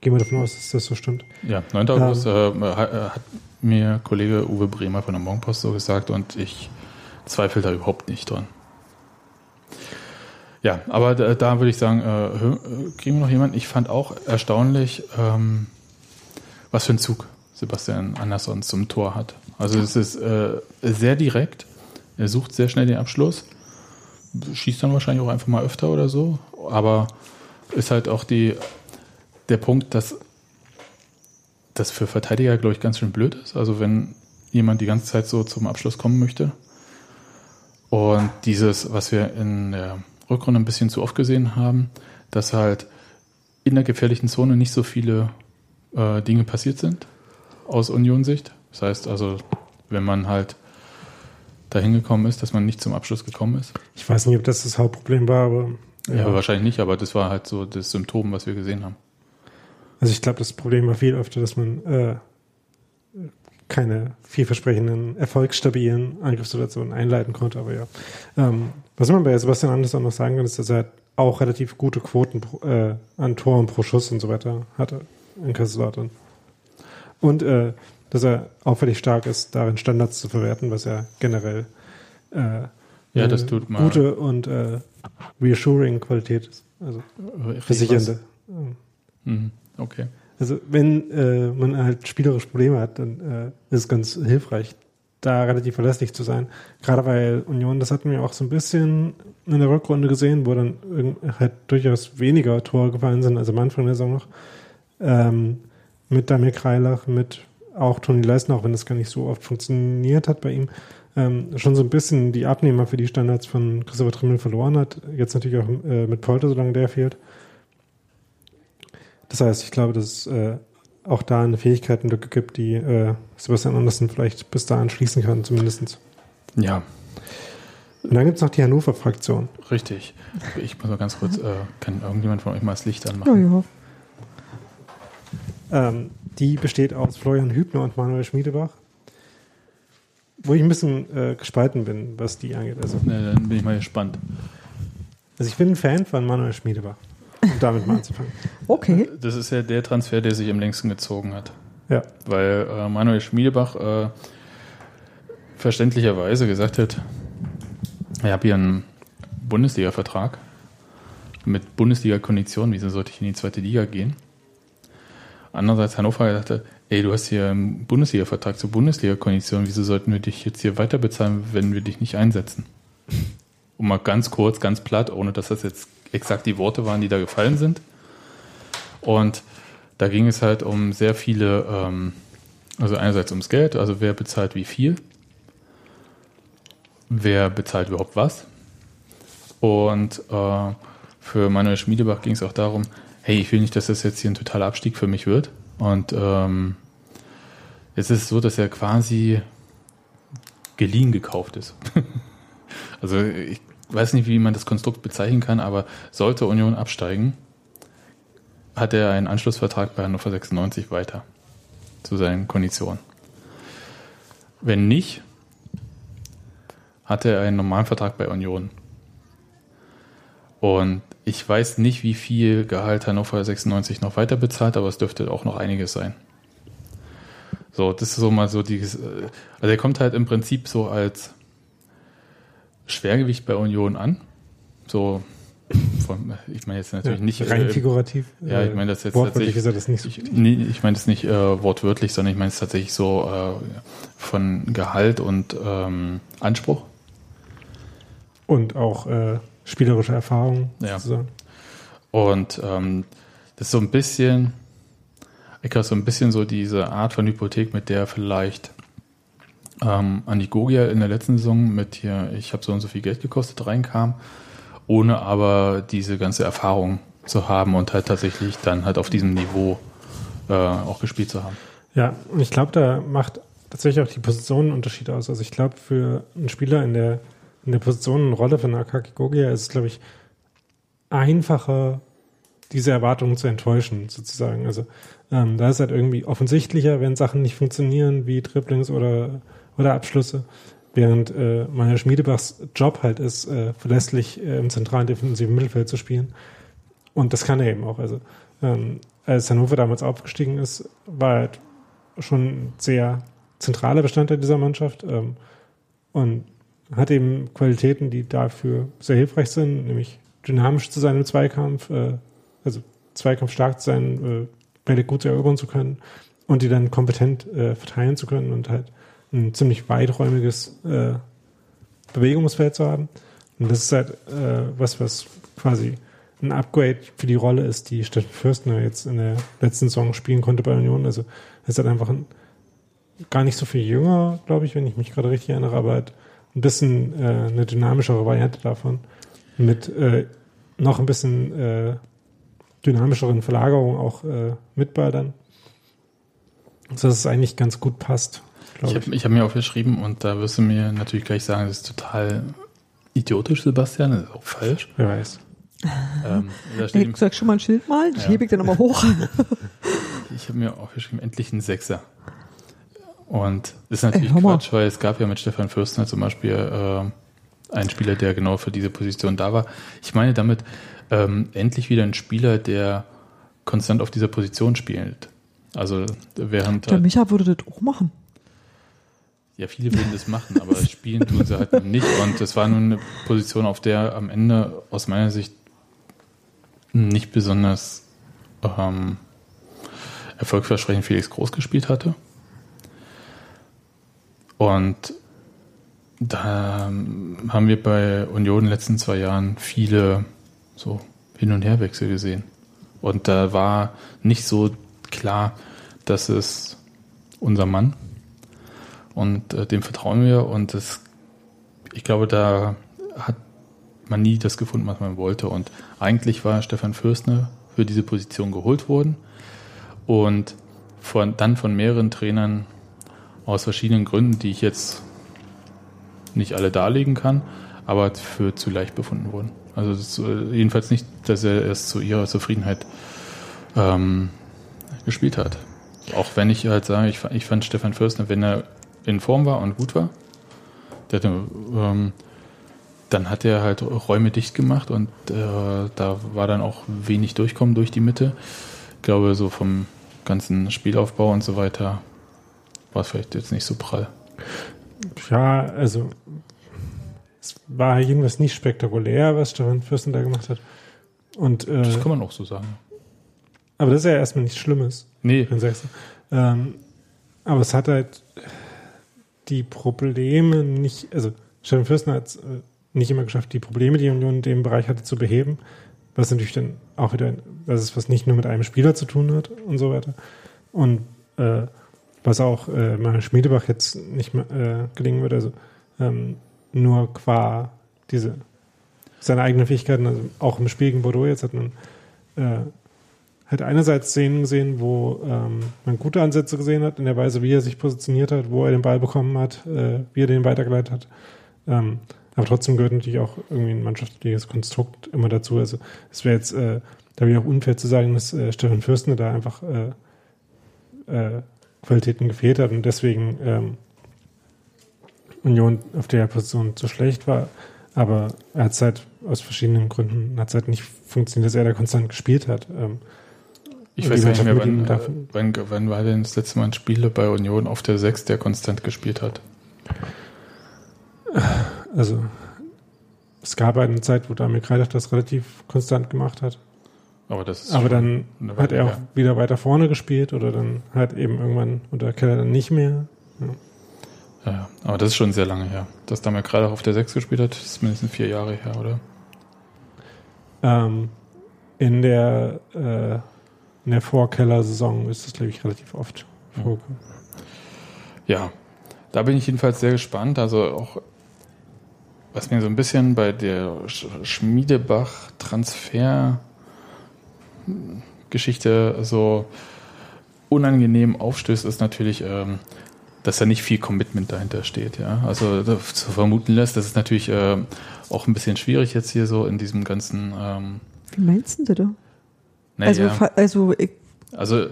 ich gehe mal davon aus, dass das so stimmt. Ja, 9. August äh, hat, äh, hat mir Kollege Uwe Bremer von der Morgenpost so gesagt und ich zweifle da überhaupt nicht dran. Ja, aber da, da würde ich sagen, äh, hö- äh, kriegen wir noch jemanden? Ich fand auch erstaunlich, ähm, was für ein Zug Sebastian Andersson zum Tor hat. Also es ist äh, sehr direkt, er sucht sehr schnell den Abschluss, schießt dann wahrscheinlich auch einfach mal öfter oder so, aber ist halt auch die, der Punkt, dass das für Verteidiger, glaube ich, ganz schön blöd ist. Also wenn jemand die ganze Zeit so zum Abschluss kommen möchte. Und dieses, was wir in der Rückrunde ein bisschen zu oft gesehen haben, dass halt in der gefährlichen Zone nicht so viele äh, Dinge passiert sind aus Union-Sicht. Das heißt also, wenn man halt dahin gekommen ist, dass man nicht zum Abschluss gekommen ist. Ich weiß nicht, ob das das Hauptproblem war, aber Ja, wahrscheinlich nicht, aber das war halt so das Symptom, was wir gesehen haben. Also ich glaube, das Problem war viel öfter, dass man äh, keine vielversprechenden, erfolgsstabilen Angriffssituationen einleiten konnte. Aber ja, ähm, was man bei Sebastian Andersson noch sagen kann, ist, dass er auch relativ gute Quoten pro, äh, an Toren pro Schuss und so weiter hatte in Kaiserslautern. Und äh, dass er auffällig stark ist, darin Standards zu verwerten, was ja generell äh, Ja, das tut mal- gute und äh, reassuring Qualität ist. Also versichernde. Mhm. Okay. Also wenn äh, man halt spielerisch Probleme hat, dann äh, ist es ganz hilfreich, da relativ verlässlich zu sein. Gerade weil Union, das hatten wir auch so ein bisschen in der Rückrunde gesehen, wo dann halt durchaus weniger Tore gefallen sind, also am Anfang der Saison noch. Ähm, mit Damir Kreilach, mit auch Toni Leisner, auch wenn das gar nicht so oft funktioniert hat bei ihm, ähm, schon so ein bisschen die Abnehmer für die Standards von Christopher Trimmel verloren hat. Jetzt natürlich auch äh, mit Polter, solange der fehlt. Das heißt, ich glaube, dass es äh, auch da eine Fähigkeitenlücke gibt, die äh, Sebastian Andersen vielleicht bis dahin schließen kann, zumindest. Ja, Und dann gibt es noch die Hannover-Fraktion. richtig. Ich muss mal ganz kurz, äh, kann irgendjemand von euch mal das Licht Ja, anmachen? ja. Ähm, die besteht aus Florian Hübner und Manuel Schmiedebach. Wo ich ein bisschen äh, gespalten bin, was die angeht. Also, Ne, dann bin ich mal gespannt. also ich bin ein Fan von Manuel Schmiedebach. Um damit mal anzufangen. Okay. Das ist ja der Transfer, der sich am längsten gezogen hat. Ja. Weil äh, Manuel Schmiedebach äh, verständlicherweise gesagt hat, ich habe hier einen Bundesliga-Vertrag mit Bundesliga-Konditionen, wieso sollte ich in die zweite Liga gehen? Andererseits Hannover gesagt hat, ey, du hast hier einen Bundesliga-Vertrag zur Bundesliga-Konditionen, wieso sollten wir dich jetzt hier weiter bezahlen, wenn wir dich nicht einsetzen? Und mal ganz kurz, ganz platt, ohne dass das jetzt exakt die Worte waren, die da gefallen sind. Und da ging es halt um sehr viele, ähm, also einerseits ums Geld, also wer bezahlt wie viel, wer bezahlt überhaupt was. Und äh, für Manuel Schmiedebach ging es auch darum, hey, ich will nicht, dass das jetzt hier ein totaler Abstieg für mich wird. Und ähm, es ist so, dass er quasi geliehen gekauft ist. <laughs> also ich weiß nicht, wie man das Konstrukt bezeichnen kann, aber sollte Union absteigen, hat er einen Anschlussvertrag bei Hannover 96 weiter zu seinen Konditionen. Wenn nicht, hatte er einen normalen Vertrag bei Union. Und ich weiß nicht, wie viel Gehalt Hannover 96 noch weiter bezahlt, aber es dürfte auch noch einiges sein. So, das ist so mal so die, also er kommt halt im Prinzip so als Schwergewicht bei Union an. So, von, ich meine jetzt natürlich Ja, nicht. rein äh, figurativ. ja, ich äh, meine das jetzt wortwörtlich tatsächlich. ist das nicht so. Ich, nee, ich meine es nicht äh, wortwörtlich, sondern ich meine es tatsächlich so äh, von Gehalt und ähm, Anspruch. Und auch äh, spielerische Erfahrung Ja. sozusagen. Und ähm, das ist so ein bisschen, ich glaube, so ein bisschen so diese Art von Hypothek, mit der vielleicht ähm, Andi Gogia in der letzten Saison mit hier, ich habe so und so viel Geld gekostet, reinkam, ohne aber diese ganze Erfahrung zu haben und halt tatsächlich dann halt auf diesem Niveau äh, auch gespielt zu haben. Ja, und ich glaube, da macht tatsächlich auch die Position einen Unterschied aus. Also ich glaube, für einen Spieler in der, in der Position und Rolle von Akaki Gogia ist es, glaube ich, einfacher, diese Erwartungen zu enttäuschen, sozusagen. Also ähm, da ist halt irgendwie offensichtlicher, wenn Sachen nicht funktionieren, wie Dribblings oder, oder Abschlüsse. Während äh, meiner Schmiedebachs Job halt ist, äh, verlässlich äh, im zentralen defensiven Mittelfeld zu spielen. Und das kann er eben auch. Also ähm, als Hannover damals aufgestiegen ist, war er halt schon ein sehr zentraler Bestandteil dieser Mannschaft ähm, und hat eben Qualitäten, die dafür sehr hilfreich sind, nämlich dynamisch zu sein im Zweikampf, äh, also Zweikampf stark zu sein, äh, Bälle gut erobern zu können und die dann kompetent äh, verteilen zu können und halt ein ziemlich weiträumiges äh, Bewegungsfeld zu haben. Und das ist halt äh, was, was quasi ein Upgrade für die Rolle ist, die Steffen Fürstner jetzt in der letzten Saison spielen konnte bei Union. Also er ist halt einfach ein, gar nicht so viel jünger, glaube ich, wenn ich mich gerade richtig erinnere, aber halt ein bisschen äh, eine dynamischere Variante davon. Mit äh, noch ein bisschen äh, dynamischeren Verlagerungen auch äh, mit Ballern. So dass es eigentlich ganz gut passt, glaube habe ich. ich hab mir aufgeschrieben und da wirst du mir natürlich gleich sagen, das ist total idiotisch, Sebastian, das ist auch falsch. Wer weiß. Ähm, da steht Hey, im, sag schon mal ein Schild mal, das Ja. hebe ich dann nochmal hoch. <laughs> ich habe mir aufgeschrieben, endlich ein Sechser. Und das ist natürlich Ey. Quatsch, weil es gab ja mit Stefan Fürstner zum Beispiel äh, einen Spieler, der genau für diese Position da war. Ich meine damit ähm, endlich wieder ein Spieler, der konstant auf dieser Position spielt. Also während Der Micha würde das auch machen. Ja, viele würden das machen, aber <laughs> spielen tun sie halt nicht. Und das war nun eine Position, auf der am Ende aus meiner Sicht nicht besonders ähm, erfolgversprechend Felix Groß gespielt hatte. Und da ähm, haben wir bei Union in den letzten zwei Jahren viele so Hin- und Herwechsel gesehen. Und da war nicht so klar, dass es unser Mann und äh, dem vertrauen wir und das, ich glaube, da hat man nie das gefunden, was man wollte und eigentlich war Stefan Fürstner für diese Position geholt worden und von, dann von mehreren Trainern aus verschiedenen Gründen, die ich jetzt nicht alle darlegen kann, aber für zu leicht befunden wurden. Also das äh, jedenfalls nicht, dass er es zu ihrer Zufriedenheit ähm, gespielt hat. Auch wenn ich halt sage, ich, ich fand Stefan Fürstner, wenn er in Form war und gut war, hatte, ähm, dann hat er halt Räume dicht gemacht und äh, da war dann auch wenig Durchkommen durch die Mitte. Ich glaube, so vom ganzen Spielaufbau und so weiter war es vielleicht jetzt nicht so prall. Ja, also es war jedenfalls nicht spektakulär, was Stefan Fürsten da gemacht hat. Und äh, Das kann man auch so sagen. aber das ist ja erstmal nichts Schlimmes, Nee. Ähm, aber es hat halt die Probleme nicht, also Stefan Fürsten hat es äh, nicht immer geschafft, die Probleme, die Union in dem Bereich hatte, zu beheben. Was natürlich dann auch wieder, das ist was nicht nur mit einem Spieler zu tun hat und so weiter. Und äh, was auch äh, Manuel Schmiedebach jetzt nicht mehr äh, gelingen wird, also ähm, nur qua diese seine eigenen Fähigkeiten, also auch im Spiel gegen Bordeaux jetzt hat man äh, halt einerseits Szenen gesehen, wo ähm, man gute Ansätze gesehen hat in der Weise, wie er sich positioniert hat, wo er den Ball bekommen hat, äh, wie er den weitergeleitet hat. Ähm, aber trotzdem gehört natürlich auch irgendwie ein mannschaftliches Konstrukt immer dazu. Also es wäre jetzt, äh, da wäre auch unfair zu sagen, dass äh, Stefan Fürstner da einfach äh, äh, Qualitäten gefehlt hat und deswegen ähm, Union auf der Position zu schlecht war. Aber er hat es halt aus verschiedenen Gründen hat halt nicht funktioniert, dass er da konstant gespielt hat. Ähm, Ich weiß nicht mehr, wann, wann, wann war denn das letzte Mal ein Spieler bei Union auf der 6, der konstant gespielt hat? Also es gab eine Zeit, wo Damir Kreidach das relativ konstant gemacht hat. Aber das ist Aber dann hat er auch her. wieder weiter vorne gespielt oder dann halt eben irgendwann unter Keller dann nicht mehr. Ja, ja, aber das ist schon sehr lange her. Dass da mal gerade auf der 6 gespielt hat, ist mindestens vier Jahre her, oder? Ähm, in der äh, in der Vorkeller-Saison ist das, glaube ich, relativ oft vorgekommen. Ja, da bin ich jedenfalls sehr gespannt. Also auch, was mir so ein bisschen bei der Sch- Schmiedebach-Transfer-Geschichte so unangenehm aufstößt, ist natürlich, ähm, dass da nicht viel Commitment dahinter steht. Ja, also zu vermuten lässt, das ist natürlich ähm, auch ein bisschen schwierig jetzt hier so in diesem ganzen. Ähm, Wie meinst du das? da? Naja, Also, also also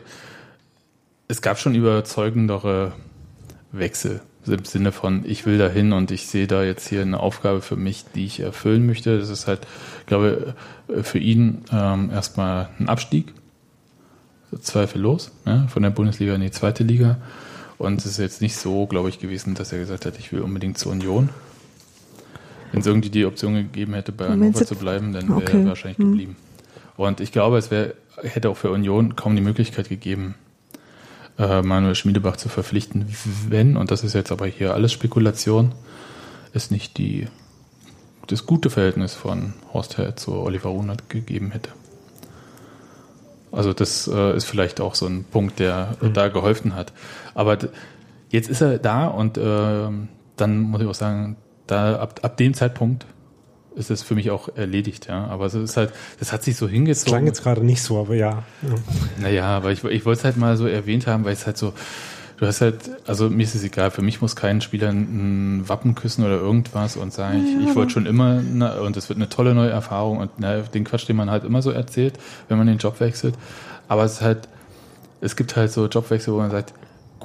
es gab schon überzeugendere Wechsel im Sinne von, ich will dahin und ich sehe da jetzt hier eine Aufgabe für mich, die ich erfüllen möchte. Das ist halt, glaube ich, für ihn ähm, erstmal ein Abstieg, zweifellos, ja, von der Bundesliga in die zweite Liga. Und es ist jetzt nicht so, glaube ich, gewesen, dass er gesagt hat, ich will unbedingt zur Union. Wenn es irgendwie die Option gegeben hätte, bei Hannover zu bleiben, dann wäre Okay. er wahrscheinlich Hm. Und ich glaube, es wäre, hätte auch für Union kaum die Möglichkeit gegeben, äh, Manuel Schmiedebach zu verpflichten, wenn, und das ist jetzt aber hier alles Spekulation, es nicht die, das gute Verhältnis von Horst Held zu Oliver Runert gegeben hätte. Also das äh, ist vielleicht auch so ein Punkt, der da geholfen hat. Aber jetzt ist er da und ähm, dann muss ich auch sagen, da ab, ab dem Zeitpunkt ist es für mich auch erledigt, ja. Aber es ist halt, das hat sich so Das hingezogen. klang jetzt gerade nicht so, aber ja. ja. Naja, aber ich, ich wollte es halt mal so erwähnt haben, weil es halt so, du hast halt, also mir ist es egal, für mich muss kein Spieler ein Wappen küssen oder irgendwas und sagen, ich, ich wollte schon immer, na, und es wird eine tolle neue Erfahrung und na, den Quatsch, den man halt immer so erzählt, wenn man den Job wechselt. Aber es ist halt, es gibt halt so Jobwechsel, wo man sagt,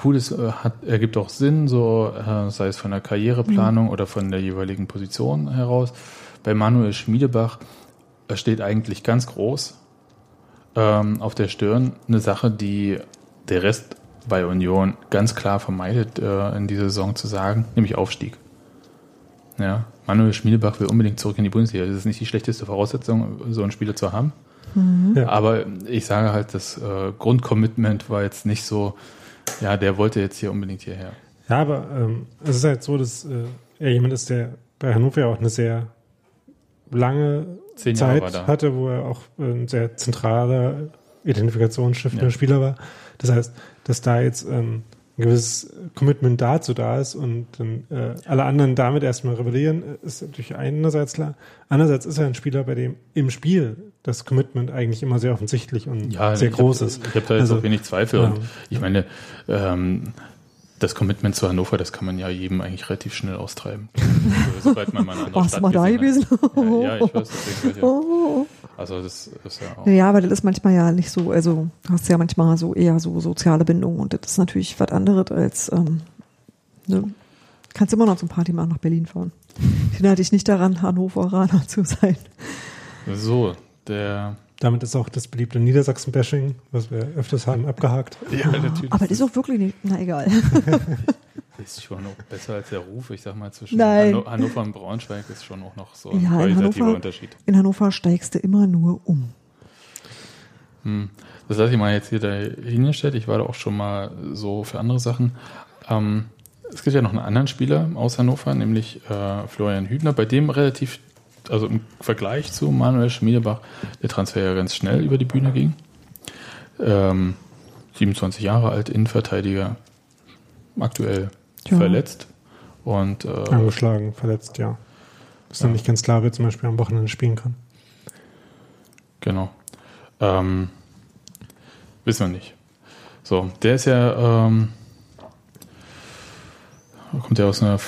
cool, es äh, hat, ergibt auch Sinn, so, äh, sei es von der Karriereplanung oder von der jeweiligen Position heraus. Bei Manuel Schmiedebach steht eigentlich ganz groß ähm, auf der Stirn eine Sache, die der Rest bei Union ganz klar vermeidet, äh, in dieser Saison zu sagen, nämlich Aufstieg. Ja, Manuel Schmiedebach will unbedingt zurück in die Bundesliga. Das ist nicht die schlechteste Voraussetzung, so einen Spieler zu haben. Ja. Aber ich sage halt, das äh, Grundcommitment war jetzt nicht so, ja, der wollte jetzt hier unbedingt hierher. Ja, aber ähm, es ist halt so, dass äh, er jemand ist, der bei Hannover auch eine sehr lange Zeit hatte, wo er auch ein sehr zentraler Identifikationsstiftender Ja. Spieler war. Das heißt, dass da jetzt ähm, ein gewisses Commitment dazu da ist und dann äh, alle anderen damit erstmal rebellieren, ist natürlich einerseits klar. Andererseits ist er ein Spieler, bei dem im Spiel das Commitment eigentlich immer sehr offensichtlich und sehr ich groß hab, ist. Ich habe da jetzt Also, auch wenig Zweifel. ja. Und ich meine, ähm, das Commitment zu Hannover, das kann man ja jedem eigentlich relativ schnell austreiben. <laughs> Also, sobald man mal eine andere du Stadt mal da gewesen? Ja, ja, ich weiß, deswegen ja. Oh. Also das ist ja auch. Ja, aber das ist manchmal ja nicht so, also du hast ja manchmal so eher so soziale Bindungen und das ist natürlich was anderes als, ähm, ne, kannst immer noch zum Party machen nach Berlin fahren. Ich erinnere dich nicht daran, Hannoveraner zu sein. So, der. Damit ist auch das beliebte Niedersachsen-Bashing, was wir öfters haben, abgehakt. <laughs> Ja, natürlich. Aber das ist auch wirklich nicht, na egal. <laughs> ist schon noch besser als der Ruf. Ich sag mal, zwischen Nein. Hanno Hannover und Braunschweig ist schon auch noch so ein Ja, in qualitativer Hannover, Unterschied. in Hannover steigst du immer nur um. Hm. Das lasse ich mal jetzt hier dahingestellt. Ich war da auch schon mal so für andere Sachen. Ähm, es gibt ja noch einen anderen Spieler aus Hannover, nämlich äh, Florian Hübner, bei dem relativ, also im Vergleich zu Manuel Schmiedebach, der Transfer ja ganz schnell über die Bühne ging. Ähm, 27 Jahre alt, Innenverteidiger, aktuell Ja. verletzt und äh, Angeschlagen, verletzt, ja. Ist dann Ja. nicht ganz klar, wer zum Beispiel am Wochenende spielen kann. Genau. Ähm, wissen wir nicht. So, der ist ja, ähm, kommt ja aus einer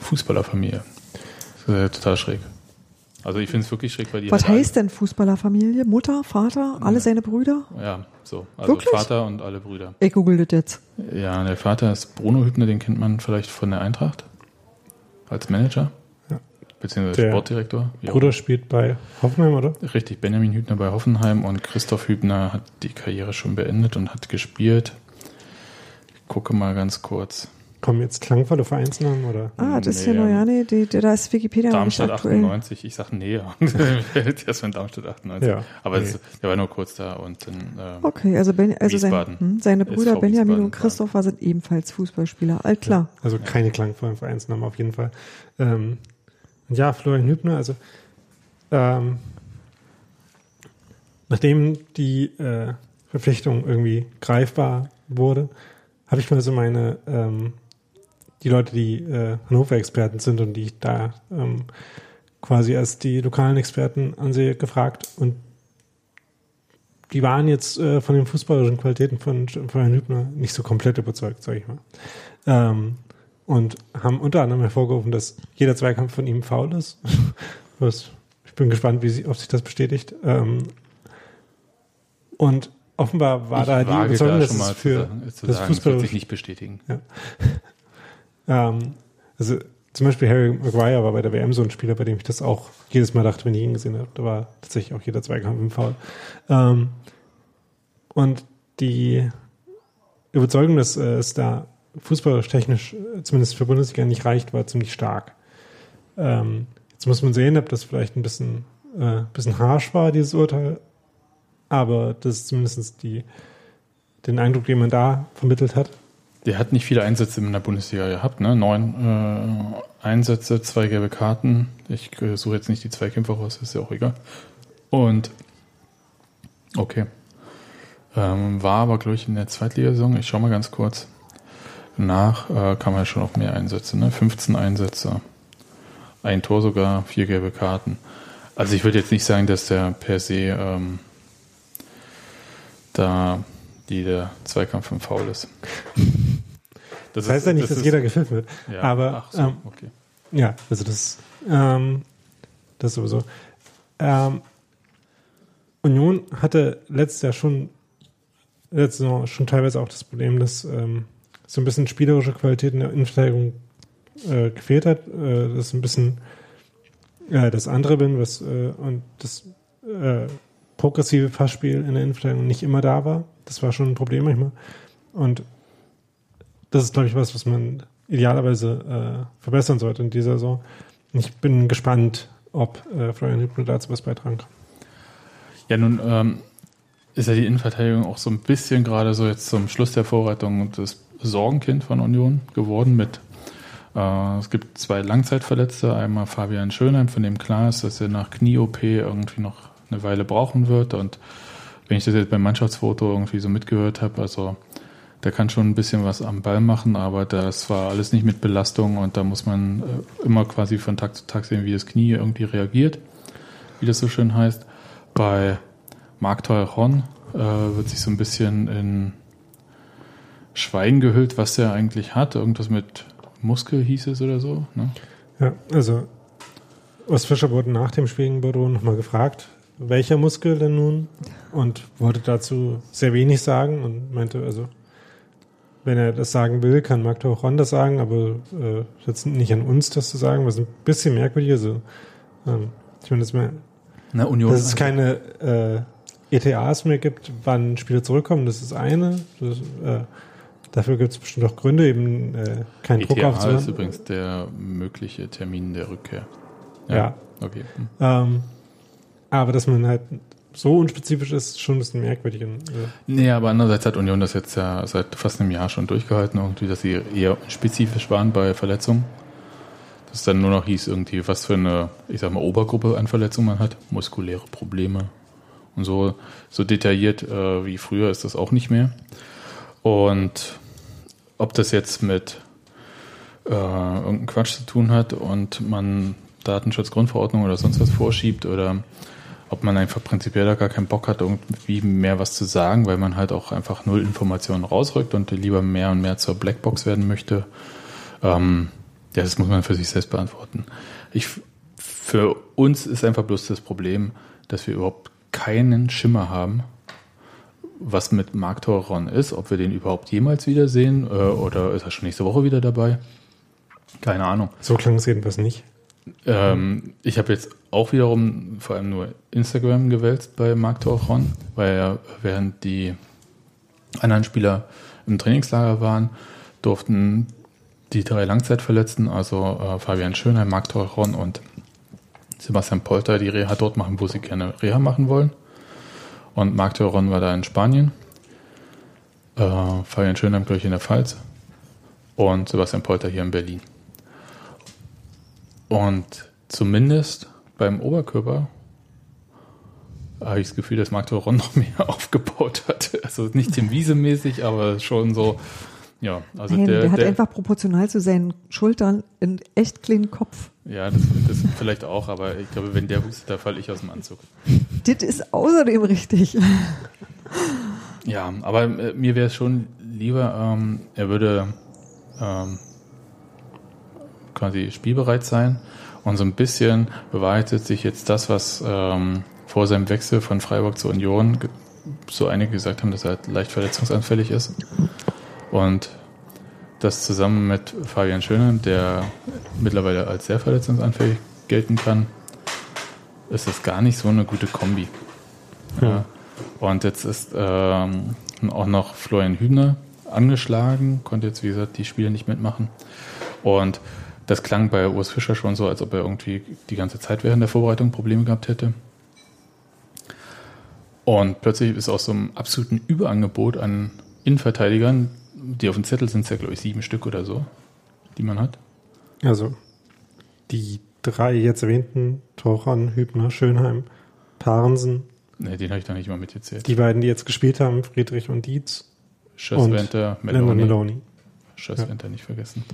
Fußballerfamilie. Das ist ja total schräg. Also ich finde es wirklich schräg, weil die Was halt heißt denn Fußballerfamilie? Mutter, Vater, alle seine Brüder? Ja, so. Also Wirklich? Vater und alle Brüder. Ich google das jetzt. Ja, der Vater ist Bruno Hübner, den kennt man vielleicht von der Eintracht. Als Manager. Ja. Beziehungsweise Der Sportdirektor. auch Bruder spielt bei Hoffenheim, oder? Richtig, Benjamin Hübner bei Hoffenheim und Christoph Hübner hat die Karriere schon beendet und hat gespielt. Ich gucke mal ganz kurz. Kommen jetzt klangvolle Vereinsnamen, oder? Ah, das ist Nee, ähm, ja, nee, die, die, da ist Wikipedia Darmstadt aktuell. 98, ich sag näher. <laughs> Erst von Darmstadt 98. Ja, Aber nee. es, der war nur kurz da und dann. Ähm, Okay, also, ben, also sein, hm, seine Brüder SV Benjamin Wiesbaden, und Christopher sind ebenfalls Fußballspieler. All klar. Also keine klangvollen Vereinsnamen auf jeden Fall. Ähm, ja, Florian Hübner, also ähm, nachdem die äh, Verpflichtung irgendwie greifbar wurde, habe ich mal so meine, ähm, die Leute, die äh, Hannover-Experten sind und die ich da ähm, quasi als die lokalen Experten ansehe, gefragt und die waren jetzt äh, von den fußballerischen Qualitäten von Florian Hübner nicht so komplett überzeugt, sage ich mal. Ähm, und haben unter anderem hervorgerufen, dass jeder Zweikampf von ihm faul ist. <laughs> Was, ich bin gespannt, wie sie, ob sich das bestätigt. Ähm, und offenbar war ich da die Überzeugung, da dass es für zu sagen, das sagen, es wird Fußball sich nicht bestätigen. Ähm, also zum Beispiel Harry Maguire war bei der WM so ein Spieler, bei dem ich das auch jedes Mal dachte, wenn ich ihn gesehen habe. Da war tatsächlich auch jeder Zweikampf im Foul. Ähm, und die Überzeugung, dass äh, es da fußballerisch technisch, äh, zumindest für Bundesliga, nicht reicht, war ziemlich stark. Ähm, jetzt muss man sehen, ob das vielleicht ein bisschen, äh, bisschen harsch war, dieses Urteil. Aber das ist zumindest die, den Eindruck, den man da vermittelt hat. Der hat nicht viele Einsätze in der Bundesliga gehabt, ne? Neun äh, Einsätze, zwei gelbe Karten. Ich äh, suche jetzt nicht die Zweikämpfer raus, ist ja auch egal. Und okay. Ähm, war aber, glaube ich, in der Zweitligasaison, ich schaue mal ganz kurz nach, äh, kam ja schon auf mehr Einsätze, ne? 15 Einsätze. Ein Tor sogar, vier gelbe Karten. Also ich würde jetzt nicht sagen, dass der per se ähm, da die der Zweikampf im Foul ist. Das heißt ja nicht, dass ist- jeder gefilmt wird. ja, aber ach so, ähm, okay. ja, also das, ähm, das sowieso. Ähm, Union hatte letztes Jahr schon, letzte Saison schon teilweise auch das Problem, dass ähm, so ein bisschen spielerische Qualität in der Innenverteidigung äh, gefehlt hat. Äh, das ist ein bisschen äh, das andere bin, was äh, und das äh, progressive Passspiel in der Innenverteidigung nicht immer da war. Das war schon ein Problem manchmal. Und das ist, glaube ich, was, was man idealerweise äh, verbessern sollte in dieser Saison. Ich bin gespannt, ob äh, Florian Hübner dazu was beitragen kann. Ja, nun ähm, ist ja die Innenverteidigung auch so ein bisschen gerade so jetzt zum Schluss der Vorbereitung das Sorgenkind von Union geworden mit äh, es gibt zwei Langzeitverletzte, einmal Fabian Schönheim, von dem klar ist, dass er nach Knie-OP irgendwie noch eine Weile brauchen wird und wenn ich das jetzt beim Mannschaftsfoto irgendwie so mitgehört habe, also der kann schon ein bisschen was am Ball machen, aber das war alles nicht mit Belastung und da muss man äh, immer quasi von Tag zu Tag sehen, wie das Knie irgendwie reagiert, wie das so schön heißt. Bei Marc Teuron äh, wird sich so ein bisschen in Schweigen gehüllt, was er eigentlich hat. Irgendwas mit Muskel hieß es oder so. Ne? Ja, also Urs Fischer wurde nach dem Spiel nochmal gefragt, welcher Muskel denn nun? Und wollte dazu sehr wenig sagen und meinte, also wenn er das sagen will, kann Marc Teuron das sagen, aber äh, jetzt nicht an uns, das zu sagen, was ein bisschen merkwürdig ist. Also, ähm, ich meine, das mehr, Na, Union. dass es keine äh, ETAs mehr gibt, wann Spieler zurückkommen, das ist eine. Das, äh, dafür gibt es bestimmt auch Gründe, eben äh, keinen Druck ETA E ist aufzubauen. übrigens der mögliche Termin der Rückkehr. Ja. Okay. Hm. Ähm, aber dass man halt so unspezifisch ist, schon ein bisschen merkwürdig. Und, äh, Nee, aber andererseits hat Union das jetzt ja seit fast einem Jahr schon durchgehalten, irgendwie, dass sie eher spezifisch waren bei Verletzungen. Dass es dann nur noch hieß, irgendwie, was für eine, ich sag mal, Obergruppe an Verletzungen man hat, muskuläre Probleme. Und so, so detailliert äh, wie früher ist das auch nicht mehr. Und ob das jetzt mit äh, irgendeinem Quatsch zu tun hat und man Datenschutzgrundverordnung oder sonst was vorschiebt oder ob man einfach prinzipiell da gar keinen Bock hat, irgendwie mehr was zu sagen, weil man halt auch einfach null Informationen rausrückt und lieber mehr und mehr zur Blackbox werden möchte. Ähm, ja, das muss man für sich selbst beantworten. Ich, für uns ist einfach bloß das Problem, dass wir überhaupt keinen Schimmer haben, was mit Mark Toron ist, ob wir den überhaupt jemals wiedersehen äh, oder ist er schon nächste Woche wieder dabei? Keine Ahnung. So klang es jedenfalls nicht. Ähm, ich habe jetzt auch wiederum vor allem nur Instagram gewälzt bei Marc Torchon, weil er, während die anderen Spieler im Trainingslager waren, durften die drei Langzeitverletzten, also äh, Fabian Schönheim, Marc Torchon und Sebastian Polter, die Reha dort machen, wo sie gerne Reha machen wollen. Und Marc Torchon war da in Spanien, äh, Fabian Schönheim, glaube ich, in der Pfalz und Sebastian Polter hier in Berlin. Und zumindest beim Oberkörper habe ich das Gefühl, dass Marc Toron noch mehr <laughs> aufgebaut hat. Also nicht Tim Wiese-mäßig, aber schon so, ja. Also Nein, der, der, hat der, einfach proportional zu seinen Schultern einen echt kleinen Kopf. Ja, das, das vielleicht auch, aber ich glaube, wenn der hustet, da falle ich aus dem Anzug. Das ist außerdem richtig. Ja, aber äh, mir wäre es schon lieber, ähm, er würde ähm, quasi spielbereit sein. Und so ein bisschen bewahrheitet sich jetzt das, was ähm, vor seinem Wechsel von Freiburg zur Union so einige gesagt haben, dass er halt leicht verletzungsanfällig ist. Und das zusammen mit Fabian Schöne, der mittlerweile als sehr verletzungsanfällig gelten kann, ist das gar nicht so eine gute Kombi. Ja. Und jetzt ist ähm, auch noch Florian Hübner angeschlagen, konnte jetzt, wie gesagt, die Spiele nicht mitmachen. Und das klang bei Urs Fischer schon so, als ob er irgendwie die ganze Zeit während der Vorbereitung Probleme gehabt hätte. Und plötzlich ist aus so einem absoluten Überangebot an Innenverteidigern, die auf dem Zettel sind, es ja, glaube ich, sieben Stück oder so, die man hat. Also die drei jetzt erwähnten, Toran, Hübner, Schönheim, Parensen. Ne, den habe ich da nicht mal mitgezählt. Die beiden, die jetzt gespielt haben, Friedrich und Dietz. Schösswenter, Meloni. Meloni. Schösswenter nicht vergessen.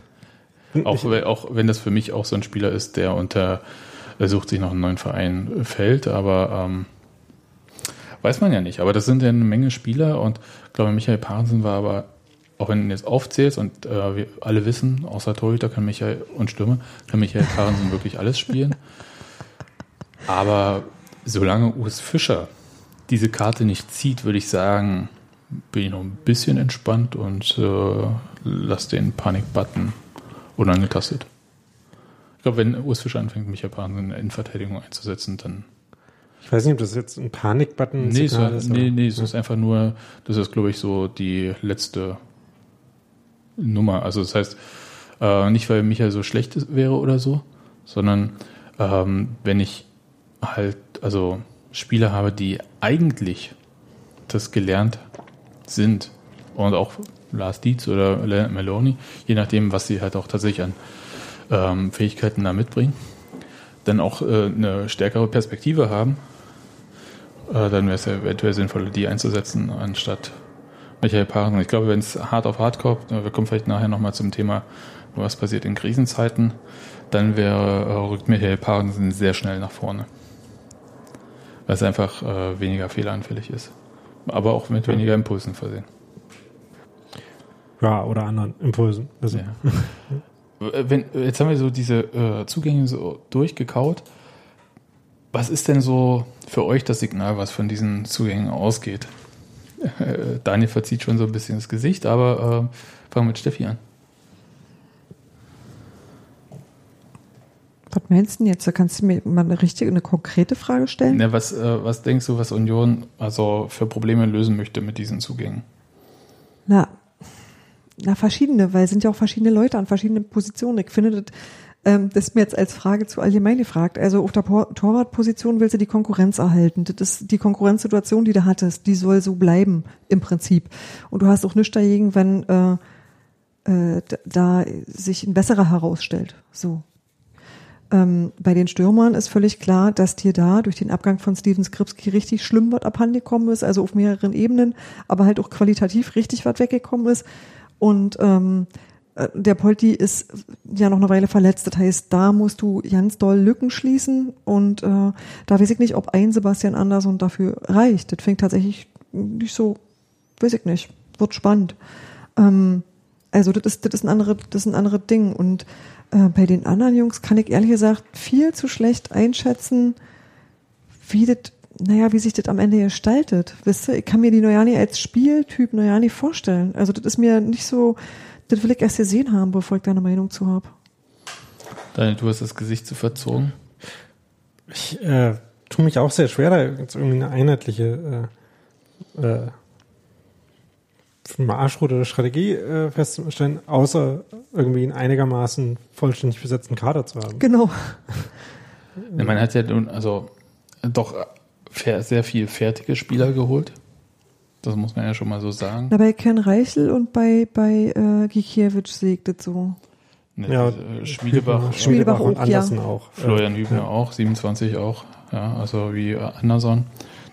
Auch, auch wenn das für mich auch so ein Spieler ist, der unter, er sucht sich noch einen neuen Verein, äh, fällt, aber ähm, weiß man ja nicht. Aber das sind ja eine Menge Spieler und ich glaube, Michael Parensen war aber, auch wenn du ihn jetzt aufzählst und äh, wir alle wissen, außer Torhüter kann Michael und Stürmer, kann Michael Parensen <laughs> wirklich alles spielen. Aber solange Urs Fischer diese Karte nicht zieht, würde ich sagen, bin ich noch ein bisschen entspannt und äh, lass den Panik-Button unangetastet. Ich glaube, wenn Urs Fischer anfängt, Michael Parensen in der Innenverteidigung einzusetzen, dann. Ich weiß nicht, ob das jetzt ein Panikbutton Nee, war, ist. nee, nee, es ist einfach nur, das ist, glaube ich, so die letzte Nummer. Also, das heißt, äh, nicht, weil Michael so schlecht ist- wäre oder so, sondern ähm, wenn ich halt, also Spieler habe, die eigentlich das gelernt sind und auch Lars Dietz oder Leonard Meloni, je nachdem, was sie halt auch tatsächlich an ähm, Fähigkeiten da mitbringen, dann auch äh, eine stärkere Perspektive haben, äh, dann wäre es ja eventuell sinnvoller, die einzusetzen, anstatt Michael Parensen. Ich glaube, wenn es hart auf hart kommt, äh, wir kommen vielleicht nachher nochmal zum Thema, was passiert in Krisenzeiten, dann wäre, äh, rückt Michael Parensen sehr schnell nach vorne. Weil es einfach äh, weniger fehleranfällig ist. Aber auch mit weniger Impulsen versehen. Ja, oder anderen Impulsen. Also, Ja. Wenn, jetzt haben wir so diese äh, Zugänge so durchgekaut. Was ist denn so für euch das Signal, was von diesen Zugängen ausgeht? Äh, <laughs> Daniel verzieht schon so ein bisschen das Gesicht, aber äh, fangen wir mit Steffi an. Was meinst du denn jetzt? Da kannst du mir mal eine richtige, eine konkrete Frage stellen? Na, was, äh, was denkst du, was Union also für Probleme lösen möchte mit diesen Zugängen? Na, na, verschiedene, weil sind ja auch verschiedene Leute an verschiedenen Positionen. Ich finde, das, ähm, das ist mir jetzt als Frage zu allgemein gefragt. Also auf der Torwartposition willst du die Konkurrenz erhalten. Das ist die Konkurrenzsituation, die du hattest, die soll so bleiben im Prinzip. Und du hast auch nichts dagegen, wenn äh, äh, da sich ein besserer herausstellt. So. Ähm, bei den Stürmern ist völlig klar, dass dir da durch den Abgang von Steven Skripski richtig schlimm was abhandengekommen ist, also auf mehreren Ebenen, aber halt auch qualitativ richtig was weggekommen ist. Und ähm, äh, der Polti ist ja noch eine Weile verletzt. Das heißt, da musst du ganz doll Lücken schließen und äh, da weiß ich nicht, ob ein Sebastian Andersson dafür reicht. Das fängt tatsächlich nicht so, weiß ich nicht, wird spannend. Ähm, also das ist, das ist ein andere, anderes Ding und äh, bei den anderen Jungs kann ich ehrlich gesagt viel zu schlecht einschätzen, wie das, naja, wie sich das am Ende gestaltet. Wisst ihr, ich kann mir die Neuani als Spieltyp Neuani vorstellen. Also das ist mir nicht so, das will ich erst gesehen haben, bevor ich da eine Meinung zu habe. Daniel, du hast das Gesicht zu verzogen. Ich äh, tue mich auch sehr schwer, da jetzt irgendwie eine einheitliche äh, äh, Marschroute oder Strategie äh, festzustellen, außer irgendwie einen einigermaßen vollständig besetzten Kader zu haben. Genau. Ja, Man hat ja nun, also doch sehr viel fertige Spieler geholt. Das muss man ja schon mal so sagen. Na, bei Ken Reichel und bei, bei äh, Gikiewicz sehe ich das so. Ne, Ja, Schmiedebach, Schmiedebach Schmiedebach und auch, ja. Andersen auch. Florian Hübner auch, 27 auch, ja, also wie Anderson.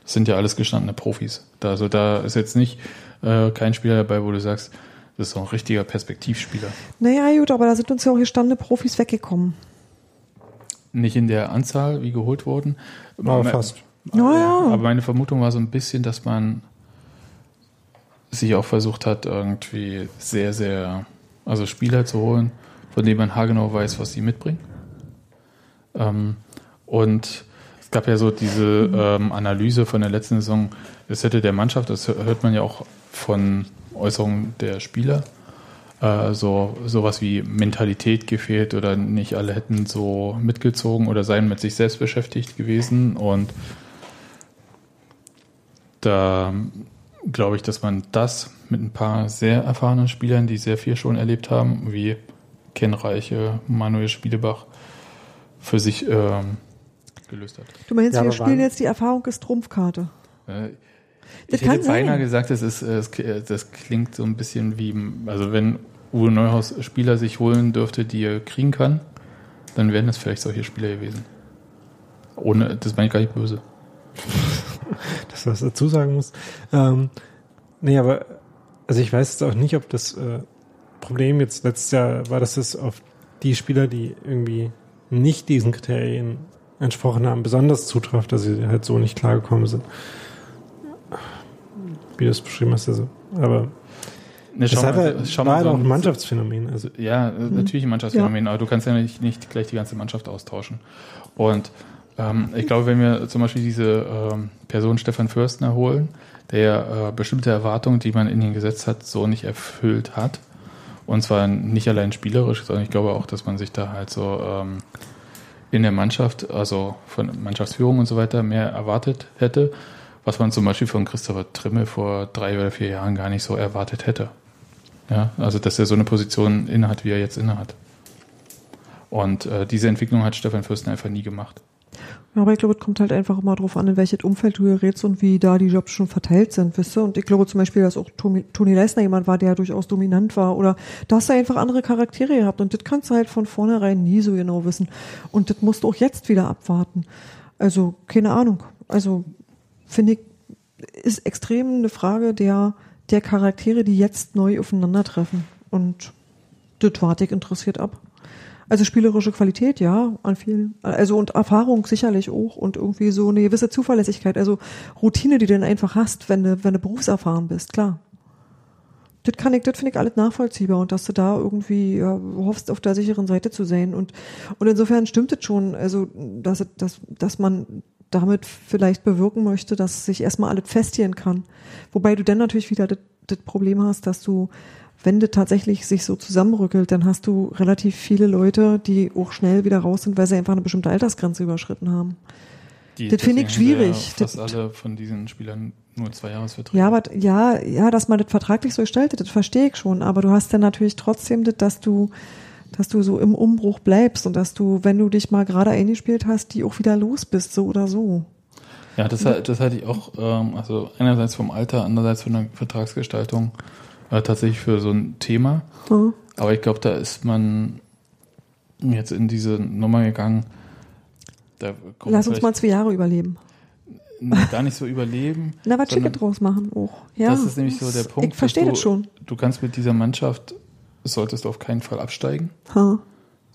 Das sind ja alles gestandene Profis. Da, also da ist jetzt nicht äh, kein Spieler dabei, wo du sagst, das ist so ein richtiger Perspektivspieler. Naja, gut, aber da sind uns ja auch gestandene Profis weggekommen. Nicht in der Anzahl, wie geholt wurden. Aber fast. Ja, ja. Aber meine Vermutung war so ein bisschen, dass man sich auch versucht hat, irgendwie sehr, sehr, also Spieler zu holen, von denen man haargenau weiß, was sie mitbringen. Ähm, und es gab ja so diese ähm, Analyse von der letzten Saison, es hätte der Mannschaft, das hört man ja auch von Äußerungen der Spieler, äh, so sowas wie Mentalität gefehlt oder nicht alle hätten so mitgezogen oder seien mit sich selbst beschäftigt gewesen und da glaube ich, dass man das mit ein paar sehr erfahrenen Spielern, die sehr viel schon erlebt haben, wie Ken Reiche, Manuel Spielebach, für sich ähm, gelöst hat. Du meinst, Ja, wir spielen wann- jetzt die Erfahrung ist Trumpfkarte. Äh, Das Ich hätte kann sein. beinahe gesagt, das, ist, äh, es- äh, das klingt so ein bisschen wie, also wenn Uwe Neuhaus Spieler sich holen dürfte, die er kriegen kann, dann wären das vielleicht solche Spieler gewesen. Ohne, das meine ich gar nicht böse. <laughs> <laughs> dass du was dazu sagen musst. Ähm, nee, aber also ich weiß jetzt auch nicht, ob das äh, Problem jetzt letztes Jahr war, dass es auf die Spieler, die irgendwie nicht diesen Kriterien entsprochen haben, besonders zutrifft, dass sie halt so nicht klargekommen sind. Wie du es beschrieben hast, also. Aber Ne, das hat mal- halt, schau war mal halt so auch ein Mannschaftsphänomen. Also Ja, äh, natürlich ein Mannschaftsphänomen, aber du kannst ja nicht, nicht gleich die ganze Mannschaft austauschen. Und ähm, ich glaube, wenn wir zum Beispiel diese ähm, Person Stefan Fürstner holen, der äh, bestimmte Erwartungen, die man in ihn gesetzt hat, so nicht erfüllt hat, und zwar nicht allein spielerisch, sondern ich glaube auch, dass man sich da halt so ähm, in der Mannschaft, also von Mannschaftsführung und so weiter, mehr erwartet hätte, was man zum Beispiel von Christopher Trimmel vor drei oder vier Jahren gar nicht so erwartet hätte. Ja, also dass er so eine Position innehat, wie er jetzt innehat. Und äh, diese Entwicklung hat Stefan Fürsten einfach nie gemacht. Aber ich glaube, es kommt halt einfach immer drauf an, in welches Umfeld du gerätst und wie da die Jobs schon verteilt sind, wisst ihr? Und ich glaube zum Beispiel, dass auch Toni, Toni Leisner jemand war, der durchaus dominant war. Oder da hast du einfach andere Charaktere gehabt. Und das kannst du halt von vornherein nie so genau wissen. Und das musst du auch jetzt wieder abwarten. Also, keine Ahnung. Also, finde ich, ist extrem eine Frage der, der Charaktere, die jetzt neu aufeinandertreffen. Und das warte ich interessiert ab. Also spielerische Qualität, ja, an vielen, also und Erfahrung sicherlich auch und irgendwie so eine gewisse Zuverlässigkeit, also Routine, die du dann einfach hast, wenn du, wenn du berufserfahren bist, klar. Das kann ich, das finde ich alles nachvollziehbar und dass du da irgendwie ja, hoffst, auf der sicheren Seite zu sein und, und insofern stimmt es schon, also, dass, dass, dass man damit vielleicht bewirken möchte, dass sich erstmal alles festigen kann. Wobei du dann natürlich wieder das, das Problem hast, dass du, wenn das tatsächlich sich so zusammenrückelt, dann hast du relativ viele Leute, die auch schnell wieder raus sind, weil sie einfach eine bestimmte Altersgrenze überschritten haben. Die, Das finde ich schwierig. Ja fast Das- alle von diesen Spielern nur zwei Jahresverträge. Ja, aber ja, ja, dass man das vertraglich so gestaltet, das verstehe ich schon. Aber du hast dann natürlich trotzdem das, dass du, dass du so im Umbruch bleibst und dass du, wenn du dich mal gerade eingespielt hast, die auch wieder los bist, so oder so. Ja, das, hat- das hatte ich auch, ähm, also einerseits vom Alter, andererseits von der Vertragsgestaltung äh, tatsächlich für so ein Thema. Ja. Aber ich glaube, da ist man jetzt in diese Nummer gegangen. Lass uns mal zwei Jahre überleben. gar nicht so überleben. <laughs> Na, was Ticket draus machen auch. Ja, das ist nämlich so der Punkt. Ich verstehe das schon. Du kannst mit dieser Mannschaft solltest du auf keinen Fall absteigen. Ha.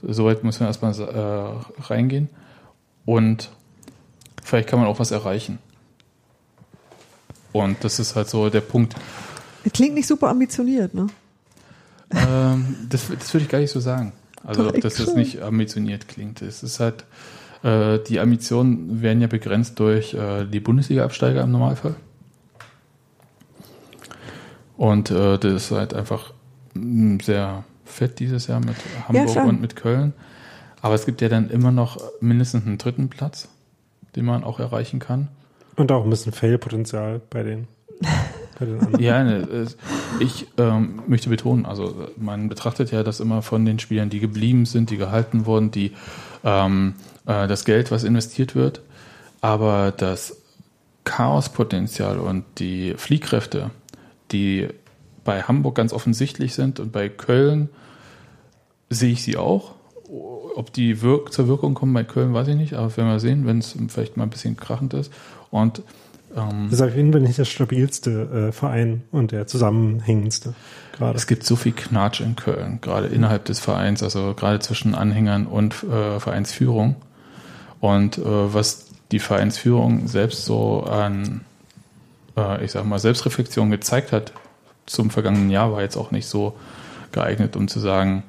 Soweit muss man erstmal äh, reingehen. Und vielleicht kann man auch was erreichen. Und das ist halt so der Punkt. Klingt nicht super ambitioniert, ne? Ähm, das, das würde ich gar nicht so sagen. Also, Doch, dass das nicht ambitioniert klingt. Es ist halt, äh, die Ambitionen werden ja begrenzt durch äh, die Bundesliga-Absteiger im Normalfall. Und äh, das ist halt einfach mh, sehr fett dieses Jahr mit Hamburg klar. und mit Köln. Aber es gibt ja dann immer noch mindestens einen dritten Platz, den man auch erreichen kann. Und auch ein bisschen Fail-Potenzial bei den, bei den anderen. <laughs> <laughs> Ja, ne, ich ähm, möchte betonen, also man betrachtet ja das immer von den Spielern, die geblieben sind, die gehalten wurden, die ähm, äh, das Geld, was investiert wird, aber das Chaospotenzial und die Fliehkräfte, die bei Hamburg ganz offensichtlich sind und bei Köln sehe ich sie auch. Ob die wirk zur Wirkung kommen bei Köln, weiß ich nicht, aber werden wir sehen, wenn es vielleicht mal ein bisschen krachend ist. Und ähm, Das ist auf jeden Fall nicht der stabilste äh, Verein und der zusammenhängendste gerade. Es gibt so viel Knatsch in Köln, gerade innerhalb des Vereins, also gerade zwischen Anhängern und äh, Vereinsführung. Und äh, was die Vereinsführung selbst so an, äh, ich sag mal, Selbstreflexion gezeigt hat zum vergangenen Jahr, war jetzt auch nicht so geeignet, um zu sagen,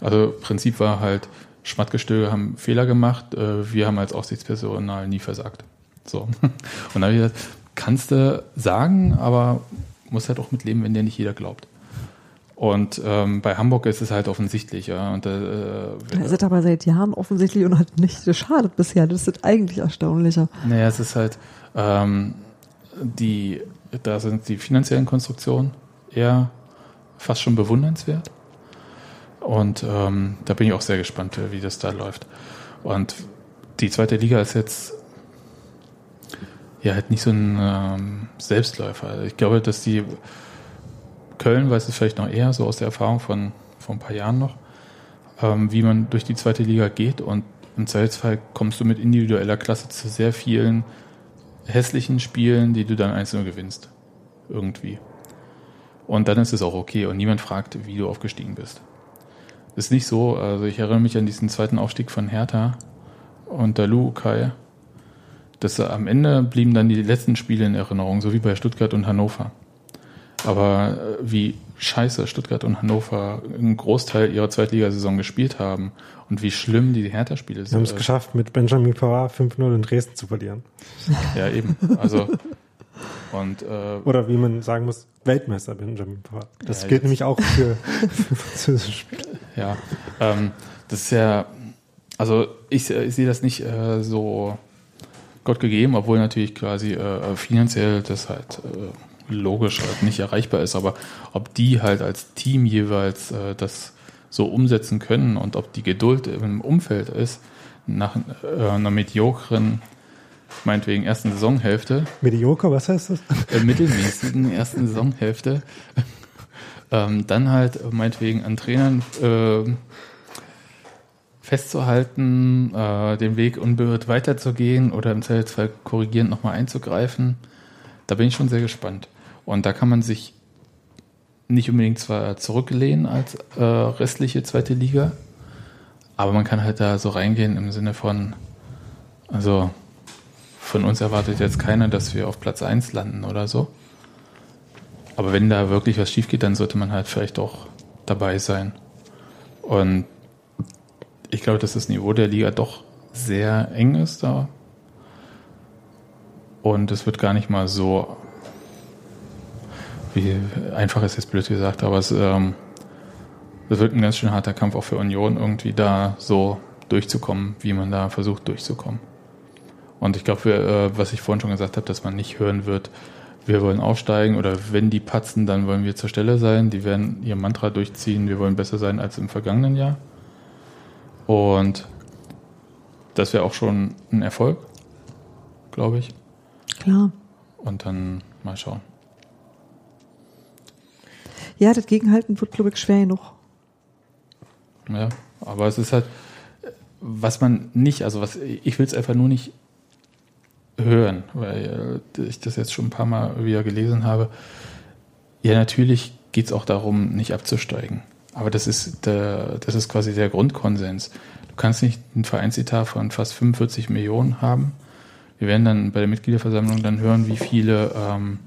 also Prinzip war halt, Schmattgestöge haben Fehler gemacht, äh, wir haben als Aufsichtspersonal nie versagt. So. <laughs> Und da habe ich gesagt, kannst du sagen, aber muss halt auch mit leben, wenn dir nicht jeder glaubt. Und ähm, bei Hamburg ist es halt offensichtlich, ja. Und äh, Das ist aber seit Jahren offensichtlich und hat nicht geschadet bisher. Das ist eigentlich erstaunlicher. Naja, es ist halt, ähm, die, da sind die finanziellen Konstruktionen eher fast schon bewundernswert. Und ähm, da bin ich auch sehr gespannt, wie das da läuft. Und die zweite Liga ist jetzt ja halt nicht so ein ähm, Selbstläufer. Ich glaube, dass die Köln weiß es vielleicht noch eher, so aus der Erfahrung von vor ein paar Jahren noch, ähm, wie man durch die zweite Liga geht und im Zweifelsfall kommst du mit individueller Klasse zu sehr vielen hässlichen Spielen, die du dann einzeln gewinnst. Irgendwie. Und dann ist es auch okay und niemand fragt, wie du aufgestiegen bist. Ist nicht so, also ich erinnere mich an diesen zweiten Aufstieg von Hertha unter Lukai. Das am Ende blieben dann die letzten Spiele in Erinnerung, so wie bei Stuttgart und Hannover. Aber äh, wie scheiße Stuttgart und Hannover einen Großteil ihrer Zweitligasaison gespielt haben und wie schlimm die Hertha-Spiele Wir haben es sind. geschafft, mit Benjamin Pavard 5-0 in Dresden zu verlieren. <laughs> Ja, eben. Also, und äh, Oder wie man sagen muss, Weltmeister Benjamin Pavard. Das Ja, gilt jetzt- nämlich auch für, für <laughs> französische Spieler. ja, ähm, das ist ja, also ich, se- ich sehe das nicht äh, so Gott gegeben, obwohl natürlich quasi äh, finanziell das halt äh, logisch halt nicht erreichbar ist, aber ob die halt als Team jeweils äh, das so umsetzen können und ob die Geduld im Umfeld ist, nach äh, einer mediokren, meinetwegen ersten Saisonhälfte, Mediocre, was heißt das? äh, mittelmäßigen ersten Saisonhälfte. <laughs> Ähm, dann halt äh, meinetwegen an Trainern äh, festzuhalten, äh, den Weg unbeirrt weiterzugehen oder im Zweifelsfall korrigierend nochmal einzugreifen. Da bin ich schon sehr gespannt. Und da kann man sich nicht unbedingt zwar zurücklehnen als äh, restliche zweite Liga, aber man kann halt da so reingehen im Sinne von, also von uns erwartet jetzt keiner, dass wir auf Platz 1 landen oder so. Aber wenn da wirklich was schief geht, dann sollte man halt vielleicht auch dabei sein. Und ich glaube, dass das Niveau der Liga doch sehr eng ist da. Und es wird gar nicht mal so, wie einfach ist jetzt blöd gesagt, aber es, ähm, es wird ein ganz schön harter Kampf auch für Union, irgendwie da so durchzukommen, wie man da versucht durchzukommen. Und ich glaube, äh, was ich vorhin schon gesagt habe, dass man nicht hören wird, wir wollen aufsteigen oder wenn die patzen, dann wollen wir zur Stelle sein. Die werden ihr Mantra durchziehen, wir wollen besser sein als im vergangenen Jahr. Und das wäre auch schon ein Erfolg, glaube ich. Klar. Und dann mal schauen. Ja, das Gegenhalten wird, glaube ich, schwer genug. Ja, aber es ist halt, was man nicht, also was ich will es einfach nur nicht hören, weil äh, ich das jetzt schon ein paar Mal wieder gelesen habe. Ja, natürlich geht es auch darum, nicht abzusteigen. Aber das ist, der, das ist quasi der Grundkonsens. Du kannst nicht einen Vereinsetat von fast 45 Millionen haben. Wir werden dann bei der Mitgliederversammlung dann hören, wie viele ähm,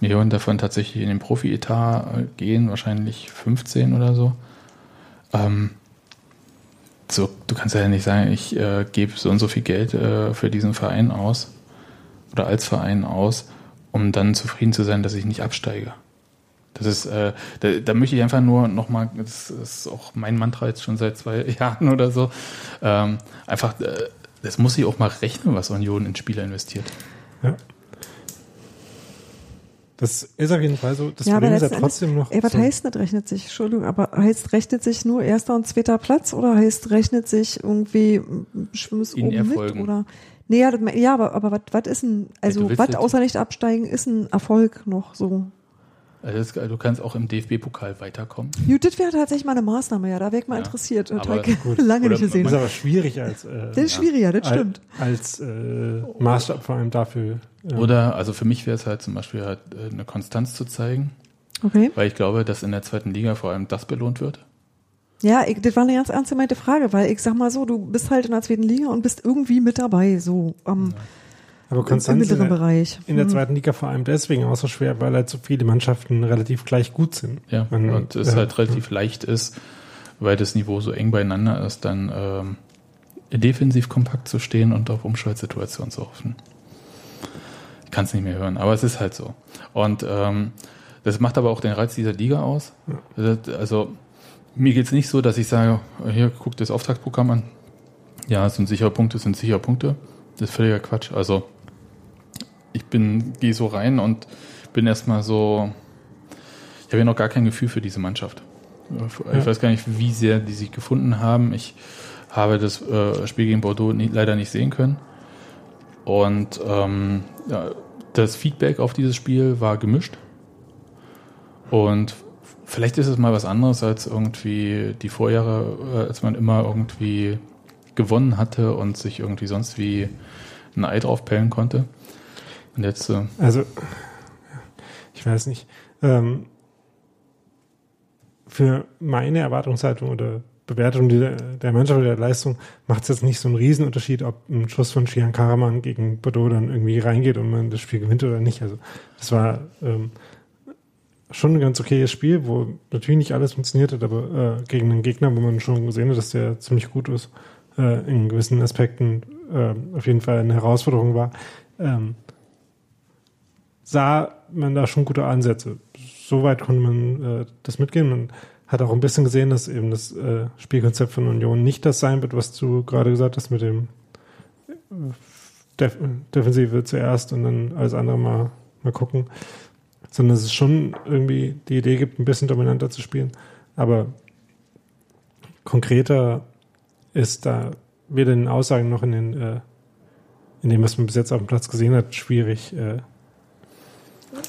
Millionen davon tatsächlich in den Profi-Etat äh, gehen, wahrscheinlich 15 oder so. Ähm, so, du kannst ja nicht sagen, ich äh, gebe so und so viel Geld äh, für diesen Verein aus oder als Verein aus, um dann zufrieden zu sein, dass ich nicht absteige. Das ist, äh, da, da möchte ich einfach nur nochmal, das ist auch mein Mantra jetzt schon seit zwei <laughs> Jahren oder so, ähm, einfach, äh, das muss ich auch mal rechnen, was Union in Spieler investiert. Ja. Das ist auf jeden Fall so. Das ja, Problem aber ist ja trotzdem noch. Ey, was so, heißt nicht rechnet sich? Entschuldigung, aber heißt rechnet sich nur erster und zweiter Platz oder heißt rechnet sich irgendwie m, schwimmst In oben Erfolgen. mit oder? Nee, ja, ja aber, aber was, was ist ein, also willst was außer nicht absteigen ist ein Erfolg noch so? Also das, du kannst auch im DFB-Pokal weiterkommen. Gut, das wäre tatsächlich mal eine Maßnahme, ja, da wäre ich mal Ja, interessiert. Das aber gut. <laughs> lange nicht gesehen. das ist aber schwierig als, äh, Das ist schwieriger, das stimmt. als äh, Maßstab vor allem dafür. Ja. Oder, also für mich wäre es halt zum Beispiel halt äh, eine Konstanz zu zeigen, Okay. weil ich glaube, dass in der zweiten Liga vor allem das belohnt wird. Ja, ich, das war eine ganz ernst gemeinte Frage, weil ich sag mal so, du bist halt in der zweiten Liga und bist irgendwie mit dabei, so am aber im, im Konstanz in mittleren der, Bereich. in der Hm. zweiten Liga vor allem deswegen auch so schwer, weil halt so viele Mannschaften relativ gleich gut sind. Ja, Man- und es ja. halt relativ leicht ist, weil das Niveau so eng beieinander ist, dann ähm, defensiv kompakt zu stehen und auf Umschaltsituationen zu hoffen. Ich kann es nicht mehr hören, aber es ist halt so. Und ähm, das macht aber auch den Reiz dieser Liga aus. Also mir geht es nicht so, dass ich sage, hier, guck das Auftragsprogramm an. Ja, es sind sichere Punkte, es sind sichere Punkte. Das ist völliger Quatsch. Also ich bin, gehe so rein und bin erstmal so, ich habe ja noch gar kein Gefühl für diese Mannschaft. Ich Ja. weiß gar nicht, wie sehr die sich gefunden haben. Ich habe das äh, Spiel gegen Bordeaux nie, leider nicht sehen können. Und ähm, das Feedback auf dieses Spiel war gemischt. Und vielleicht ist es mal was anderes als irgendwie die Vorjahre, äh, als man immer irgendwie gewonnen hatte und sich irgendwie sonst wie ein Ei draufpellen konnte. Und jetzt, äh, Also, ich weiß nicht. Ähm, für meine Erwartungshaltung oder Bewertung der, der Mannschaft oder der Leistung macht es jetzt nicht so einen Riesenunterschied, ob ein Schuss von Shian Karaman gegen Bordeaux dann irgendwie reingeht und man das Spiel gewinnt oder nicht. Also, das war ähm, schon ein ganz okayes Spiel, wo natürlich nicht alles funktioniert hat, aber äh, gegen einen Gegner, wo man schon gesehen hat, dass der ziemlich gut ist, äh, in gewissen Aspekten äh, auf jeden Fall eine Herausforderung war. Ähm, sah man da schon gute Ansätze. Soweit konnte man äh, das mitgehen. Man hat auch ein bisschen gesehen, dass eben das äh, Spielkonzept von Union nicht das sein wird, was du gerade gesagt hast mit dem äh, Def Defensive zuerst und dann alles andere mal, mal gucken. Sondern dass es schon irgendwie die Idee gibt, ein bisschen dominanter zu spielen. Aber konkreter ist da weder in den Aussagen noch in den äh, in dem, was man bis jetzt auf dem Platz gesehen hat, schwierig, äh,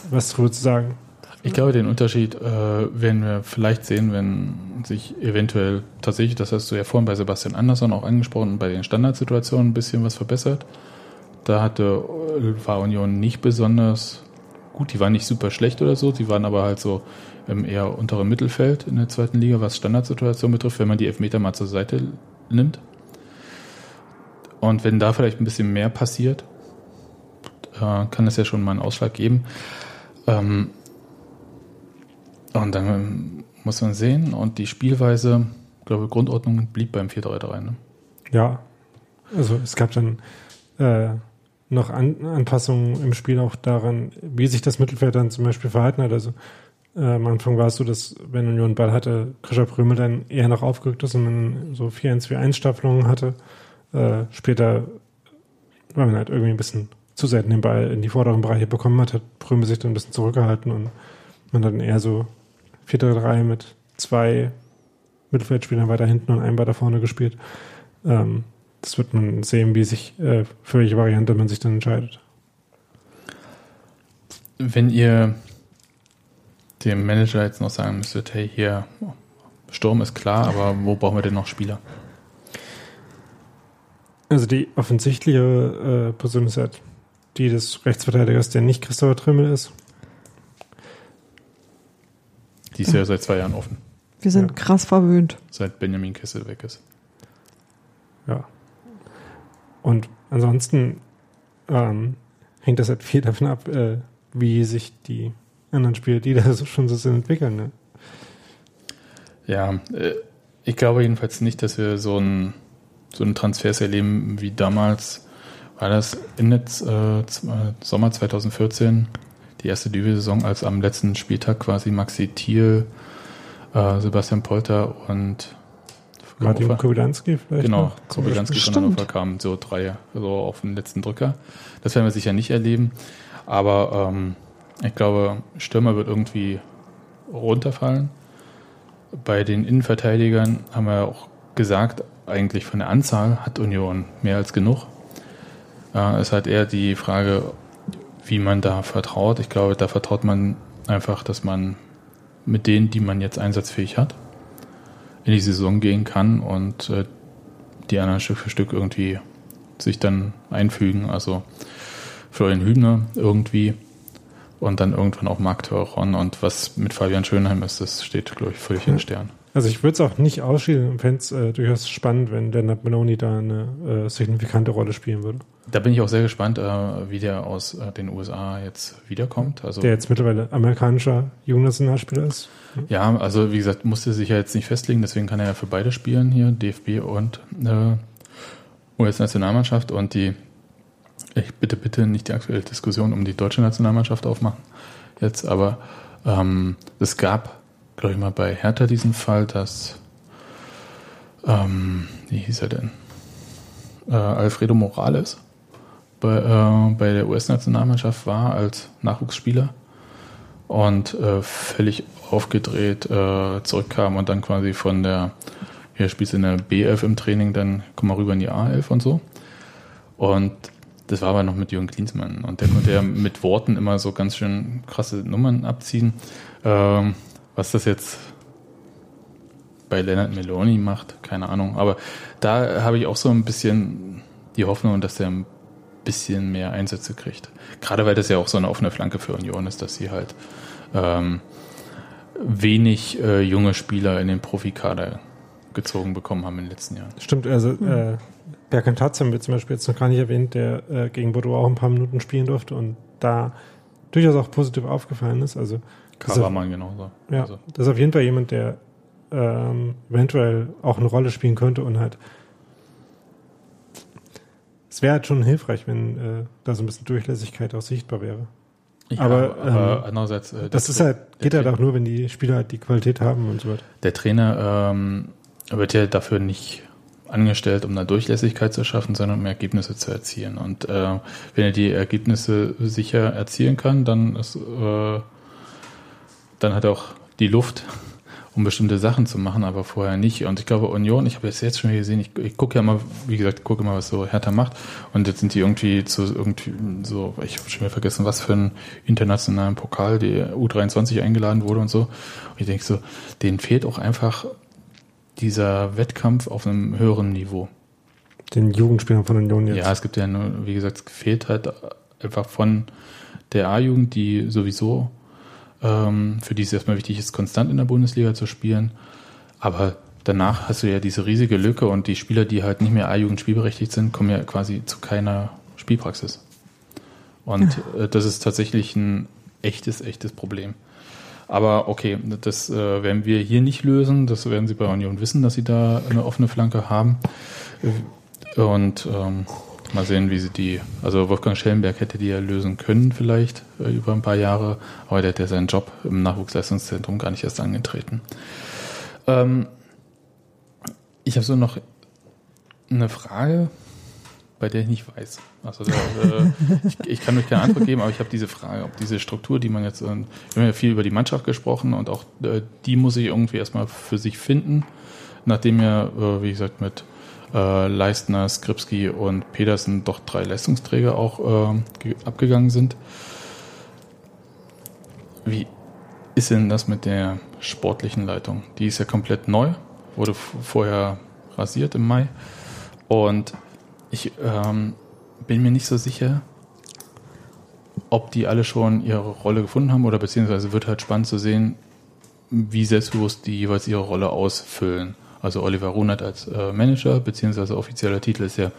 was darüber zu sagen. Ich glaube, den Unterschied äh, werden wir vielleicht sehen, wenn sich eventuell tatsächlich, das hast du ja vorhin bei Sebastian Andersson auch angesprochen, bei den Standardsituationen ein bisschen was verbessert. Da hatte, äh, war Union nicht besonders gut, die waren nicht super schlecht oder so, die waren aber halt so im eher unteren Mittelfeld in der zweiten Liga, was Standardsituation betrifft, wenn man die Elfmeter mal zur Seite nimmt. Und wenn da vielleicht ein bisschen mehr passiert, äh, kann das ja schon mal einen Ausschlag geben. Ähm, und dann muss man sehen. Und die Spielweise, ich glaube, Grundordnung blieb beim 4-3-3. Ne? Ja, also es gab dann äh, noch An Anpassungen im Spiel auch daran, wie sich das Mittelfeld dann zum Beispiel verhalten hat. Also äh, am Anfang war es so, dass wenn Union Ball hatte, Krischer Prömel dann eher noch aufgerückt ist und man so 4-1-4-1-Staffelungen hatte. Äh, später, weil man halt irgendwie ein bisschen zu selten den Ball in die vorderen Bereiche bekommen hat, hat Prömel sich dann ein bisschen zurückgehalten und man dann eher so 4-3 mit zwei Mittelfeldspielern weiter hinten und einem weiter vorne gespielt. Ähm, das wird man sehen, wie sich, äh, für welche Variante man sich dann entscheidet. Wenn ihr dem Manager jetzt noch sagen müsstet, hey, hier, Sturm ist klar, aber wo brauchen wir denn noch Spieler? Also die offensichtliche äh, Person ist halt die des Rechtsverteidigers, der nicht Christopher Trimmel ist. Die ist ja, seit zwei Jahren offen, Wir sind Ja. krass verwöhnt. seit Benjamin Kessel weg ist. Ja. Und ansonsten ähm, hängt das halt viel davon ab, äh, wie sich die anderen Spiele, die da so schon so sind, entwickeln. Ne? Ja, äh, ich glaube jedenfalls nicht, dass wir so einen so einen Transfers erleben wie damals. War das Ende äh, Sommer 2014 die erste Düwe-Saison, als am letzten Spieltag quasi Maxi Thiel, äh, Sebastian Polter und Martin Hannover- Kobylanski vielleicht Genau, Kobylanski von. Hannover kamen so drei, so auf den letzten Drücker. Das werden wir sicher nicht erleben. Aber ähm, ich glaube, Stürmer wird irgendwie runterfallen. Bei den Innenverteidigern haben wir auch gesagt, eigentlich von der Anzahl hat Union mehr als genug. Äh, ist halt eher die Frage, wie man da vertraut. Ich glaube, da vertraut man einfach, dass man mit denen, die man jetzt einsatzfähig hat, in die Saison gehen kann und äh, die anderen Stück für Stück irgendwie sich dann einfügen. Also Florian Hübner irgendwie und dann irgendwann auch Marc Theoron und was mit Fabian Schönheim ist, das steht, glaube ich, völlig in den Sternen. Also ich würde es auch nicht ausschließen und fände es äh, durchaus spannend, wenn Leonard Meloni da eine äh, signifikante Rolle spielen würde. Da bin ich auch sehr gespannt, äh, wie der aus äh, den USA jetzt wiederkommt. Also Der jetzt mittlerweile amerikanischer Jugendnationalspieler ist. Ja, also wie gesagt, musste sich ja jetzt nicht festlegen, deswegen kann er ja für beide spielen hier, DFB und äh, US-Nationalmannschaft und die, ich bitte, bitte nicht die aktuelle Diskussion um die deutsche Nationalmannschaft aufmachen jetzt, aber ähm, es gab, glaube ich mal, bei Hertha diesen Fall, dass, ähm, wie hieß er denn? Äh, Alfredo Morales bei, äh, bei der US-Nationalmannschaft war als Nachwuchsspieler und äh, völlig aufgedreht äh, zurückkam und dann quasi von der, hier spielst du in der B11 im Training, dann komm mal rüber in die A11 und so. Und das war aber noch mit Jürgen Klinsmann und der konnte ja <laughs> mit Worten immer so ganz schön krasse Nummern abziehen. Ähm, was das jetzt bei Leonard Meloni macht, keine Ahnung. Aber da habe ich auch so ein bisschen die Hoffnung, dass der ein bisschen mehr Einsätze kriegt. Gerade weil das ja auch so eine offene Flanke für Union ist, dass sie halt ähm, wenig äh, junge Spieler in den Profikader gezogen bekommen haben in den letzten Jahren. Stimmt, also äh, Berkan Tatz haben wir zum Beispiel jetzt noch gar nicht erwähnt, der äh, gegen Bordeaux auch ein paar Minuten spielen durfte und da durchaus auch positiv aufgefallen ist. Also Kabermann genauso. ja, Also, das ist auf jeden Fall jemand, der ähm, eventuell auch eine Rolle spielen könnte und halt es wäre halt schon hilfreich, wenn äh, da so ein bisschen Durchlässigkeit auch sichtbar wäre. ja, aber, aber ähm, andererseits, äh, Das ist halt, geht halt auch nur, wenn die Spieler halt die Qualität haben und so weiter. Der Trainer ähm, wird ja dafür nicht angestellt, um da Durchlässigkeit zu schaffen, sondern um Ergebnisse zu erzielen. Und äh, wenn er die Ergebnisse sicher erzielen kann, dann ist, äh, dann hat er auch die Luft, um bestimmte Sachen zu machen, aber vorher nicht. Und ich glaube, Union, ich habe es jetzt schon gesehen, ich, ich gucke ja mal, wie gesagt, gucke immer, was so Hertha macht. Und jetzt sind die irgendwie zu irgendwie so, ich habe schon wieder vergessen, was für einen internationalen Pokal, die U23 eingeladen wurde und so. Und ich denke so, denen fehlt auch einfach dieser Wettkampf auf einem höheren Niveau. Den Jugendspielern von Union jetzt. Ja, es gibt ja nur, wie gesagt, es fehlt halt einfach von der A-Jugend, die sowieso, für die es erstmal wichtig ist, konstant in der Bundesliga zu spielen. Aber danach hast du ja diese riesige Lücke und die Spieler, die halt nicht mehr A-Jugend spielberechtigt sind, kommen ja quasi zu keiner Spielpraxis. Und äh, das ist tatsächlich ein echtes, echtes Problem. Aber okay, das äh, werden wir hier nicht lösen. Das werden Sie bei Union wissen, dass Sie da eine offene Flanke haben. Und ähm, mal sehen, wie sie die. Also Wolfgang Schellenberg hätte die ja lösen können, vielleicht äh, über ein paar Jahre, aber der hat ja seinen Job im Nachwuchsleistungszentrum gar nicht erst angetreten. Ähm, ich habe so noch eine Frage, bei der ich nicht weiß. Also da, äh, <laughs> ich, ich kann euch keine Antwort geben, aber ich habe diese Frage, ob diese Struktur, die man jetzt, äh, wir haben ja viel über die Mannschaft gesprochen und auch äh, die muss ich irgendwie erstmal für sich finden, nachdem ja, äh, wie gesagt, mit äh, Leistner, Skripski und Pedersen doch drei Leistungsträger auch äh, ge- abgegangen sind. Wie ist denn das mit der sportlichen Leitung? Die ist ja komplett neu, wurde vorher rasiert im Mai. Und ich ähm, bin mir nicht so sicher, ob die alle schon ihre Rolle gefunden haben oder beziehungsweise wird halt spannend zu sehen, wie selbstbewusst die jeweils ihre Rolle ausfüllen. Also Oliver Runert als äh, Manager, beziehungsweise offizieller Titel ist ja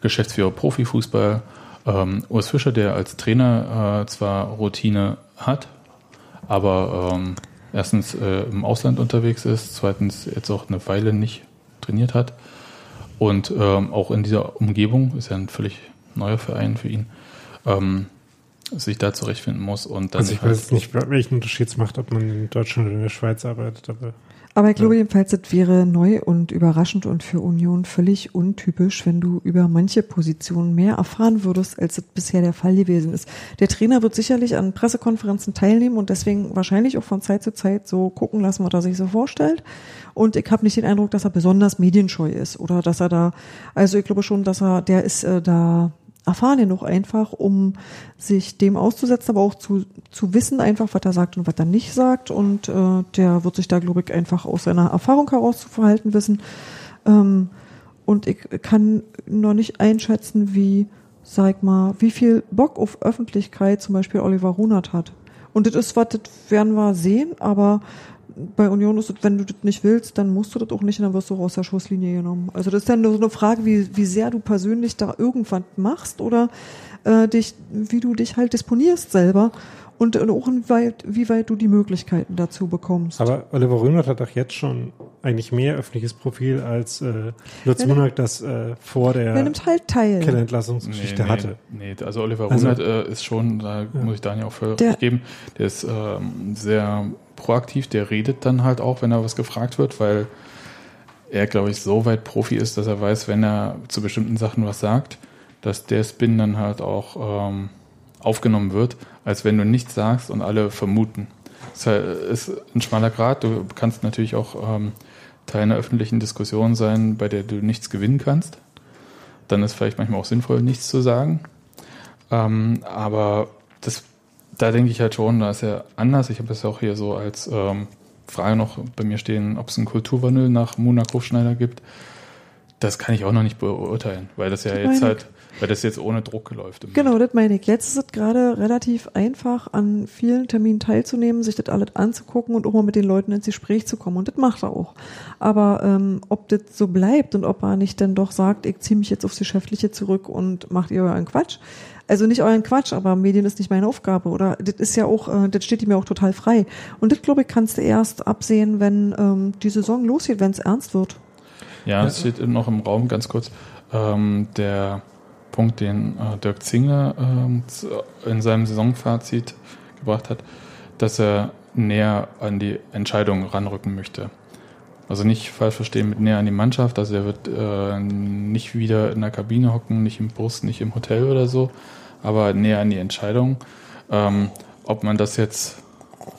Geschäftsführer Profifußball. Ähm, Urs Fischer, der als Trainer äh, zwar Routine hat, aber ähm, erstens äh, im Ausland unterwegs ist, zweitens jetzt auch eine Weile nicht trainiert hat und ähm, auch in dieser Umgebung, ist ja ein völlig neuer Verein für ihn, ähm, sich da zurechtfinden muss. Und dann Also ich halt- weiß nicht, welchen Unterschied es macht, ob man in Deutschland oder in der Schweiz arbeitet, aber Aber ich glaube jedenfalls, das wäre neu und überraschend und für Union völlig untypisch, wenn du über manche Positionen mehr erfahren würdest, als es bisher der Fall gewesen ist. Der Trainer wird sicherlich an Pressekonferenzen teilnehmen und deswegen wahrscheinlich auch von Zeit zu Zeit so gucken lassen, was er sich so vorstellt. Und ich habe nicht den Eindruck, dass er besonders medienscheu ist oder dass er da, also ich glaube schon, dass er, der ist äh, da erfahren genug einfach, um sich dem auszusetzen, aber auch zu, zu wissen einfach, was er sagt und was er nicht sagt. Und äh, der wird sich da, glaube ich, einfach aus seiner Erfahrung heraus zu verhalten wissen. Ähm, und ich kann noch nicht einschätzen, wie, sag mal, wie viel Bock auf Öffentlichkeit zum Beispiel Oliver Runert hat. Und das ist was, das werden wir sehen, aber bei Union ist es, wenn du das nicht willst, dann musst du das auch nicht und dann wirst du auch aus der Schusslinie genommen. Also das ist dann nur so eine Frage, wie, wie sehr du persönlich da irgendwas machst oder äh, dich, wie du dich halt disponierst selber und, und auch inwieweit, wie weit du die Möglichkeiten dazu bekommst. Aber Oliver Röhnert hat doch jetzt schon eigentlich mehr öffentliches Profil als äh, Lutz Ja, Munak das äh, vor er der halt. Kellerentlassungsgeschichte nee, hatte. Nee, also Oliver Also- Runert äh, ist schon, da muss ich Daniel auch völlig geben, der ist ähm, sehr proaktiv, der redet dann halt auch, wenn er was gefragt wird, weil er, glaube ich, so weit Profi ist, dass er weiß, wenn er zu bestimmten Sachen was sagt, dass der Spin dann halt auch ähm, aufgenommen wird, als wenn du nichts sagst und alle vermuten. Das ist halt- ist ein schmaler Grad. Du kannst natürlich auch ähm, Teil einer öffentlichen Diskussion sein, bei der du nichts gewinnen kannst. Dann ist vielleicht manchmal auch sinnvoll, nichts zu sagen. Ähm, aber das, da denke ich halt schon, da ist er anders. Ich habe ja auch hier so als ähm, Frage noch bei mir stehen, ob es einen Kulturwandel nach Mona Hofschneider gibt. Das kann ich auch noch nicht beurteilen, weil das ja Das jetzt halt, weil das jetzt ohne Druck läuft. Genau, das meine ich. Jetzt ist es gerade relativ einfach, an vielen Terminen teilzunehmen, sich das alles anzugucken und auch mal mit den Leuten ins Gespräch zu kommen. Und das macht er auch. Aber ähm, ob das so bleibt und ob er nicht dann doch sagt, ich ziehe mich jetzt aufs Geschäftliche zurück und macht ihr euren Quatsch. Also nicht euren Quatsch, aber Medien ist nicht meine Aufgabe. Oder das ist ja auch, äh, das steht ihm ja auch total frei. Und das, glaube ich, kannst du erst absehen, wenn ähm, die Saison losgeht, wenn es ernst wird. Ja, es steht noch im Raum ganz kurz ähm, der Punkt, den äh, Dirk Zingler ähm, zu- in seinem Saisonfazit gebracht hat, dass er näher an die Entscheidung ranrücken möchte. Also nicht falsch verstehen mit näher an die Mannschaft, also er wird äh, nicht wieder in der Kabine hocken, nicht im Bus, nicht im Hotel oder so, aber näher an die Entscheidung. Ähm, ob man das jetzt,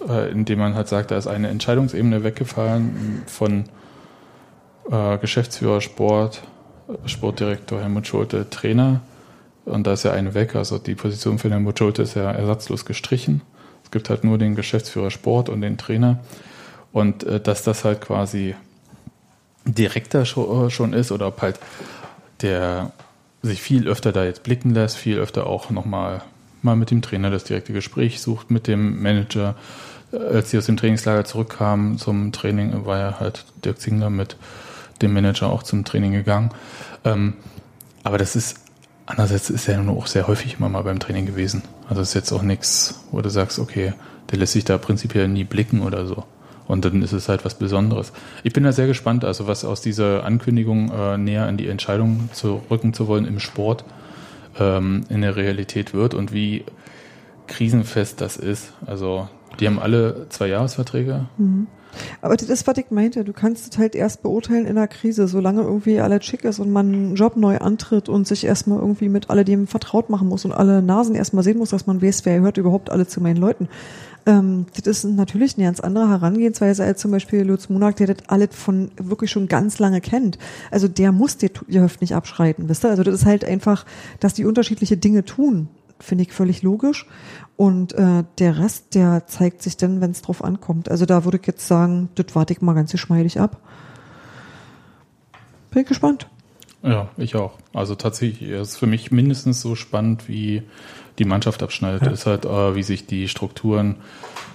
äh, indem man halt sagt, da ist eine Entscheidungsebene weggefallen von äh, Geschäftsführer Sport, Sportdirektor Helmut Schulte, Trainer. Und da ist ja eine weg. Also die Position für Helmut Schulte ist ja ersatzlos gestrichen. Es gibt halt nur den Geschäftsführer Sport und den Trainer. Und äh, dass das halt quasi direkter äh, schon ist oder ob halt der sich viel öfter da jetzt blicken lässt, viel öfter auch nochmal mal mit dem Trainer das direkte Gespräch sucht, mit dem Manager. Äh, Als sie aus dem Trainingslager zurückkamen zum Training, war ja halt Dirk Zingler mit dem Manager auch zum Training gegangen. Ähm, aber das ist, andererseits ist er ja nur auch sehr häufig immer mal beim Training gewesen. Also ist jetzt auch nichts, wo du sagst, okay, der lässt sich da prinzipiell nie blicken oder so. Und dann ist es halt was Besonderes. Ich bin da sehr gespannt, also was aus dieser Ankündigung äh, näher an die Entscheidung zu rücken zu wollen im Sport ähm, in der Realität wird und wie krisenfest das ist. Also die haben alle zwei Jahresverträge. Aber das ist, was ich meinte. Du kannst es halt erst beurteilen in der Krise, solange irgendwie alles schick ist und man einen Job neu antritt und sich erstmal irgendwie mit alledem vertraut machen muss und alle Nasen erstmal sehen muss, dass man weiß, wer gehört überhaupt alle zu meinen Leuten. Ähm, das ist natürlich eine ganz andere Herangehensweise als zum Beispiel Lutz Munak, der das alles von wirklich schon ganz lange kennt. Also der muss dir Hüfte nicht abschreiten, wisst ihr? Also das ist halt einfach, dass die unterschiedliche Dinge tun, finde ich völlig logisch. Und äh, der Rest, der zeigt sich dann, wenn es drauf ankommt. Also da würde ich jetzt sagen, das warte ich mal ganz geschmeidig ab. Bin ich gespannt. Ja, ich auch. Also tatsächlich ist für mich mindestens so spannend, wie die Mannschaft abschneidet, Ja. ist halt, äh, wie sich die Strukturen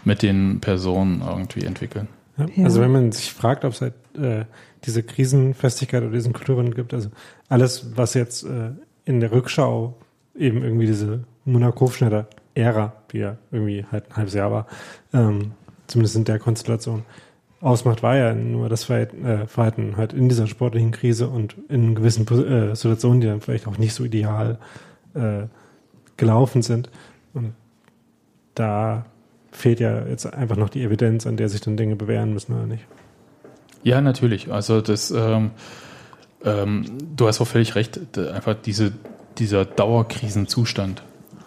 mit den Personen irgendwie entwickeln. Ja. Ja. Also wenn man sich fragt, ob es halt äh, diese Krisenfestigkeit oder diesen Kulturwandel gibt, also alles, was jetzt äh, in der Rückschau eben irgendwie diese Monaco-Schneider Ära, die ja irgendwie halt ein halbes Jahr war, ähm, zumindest in der Konstellation, ausmacht, war ja nur das Verhalten, äh, Verhalten halt in dieser sportlichen Krise und in gewissen äh, Situationen, die dann vielleicht auch nicht so ideal äh, gelaufen sind. Und da fehlt ja jetzt einfach noch die Evidenz, an der sich dann Dinge bewähren müssen oder nicht. Ja, natürlich. Also das, ähm, ähm, du hast auch völlig recht. Einfach diese, dieser Dauerkrisenzustand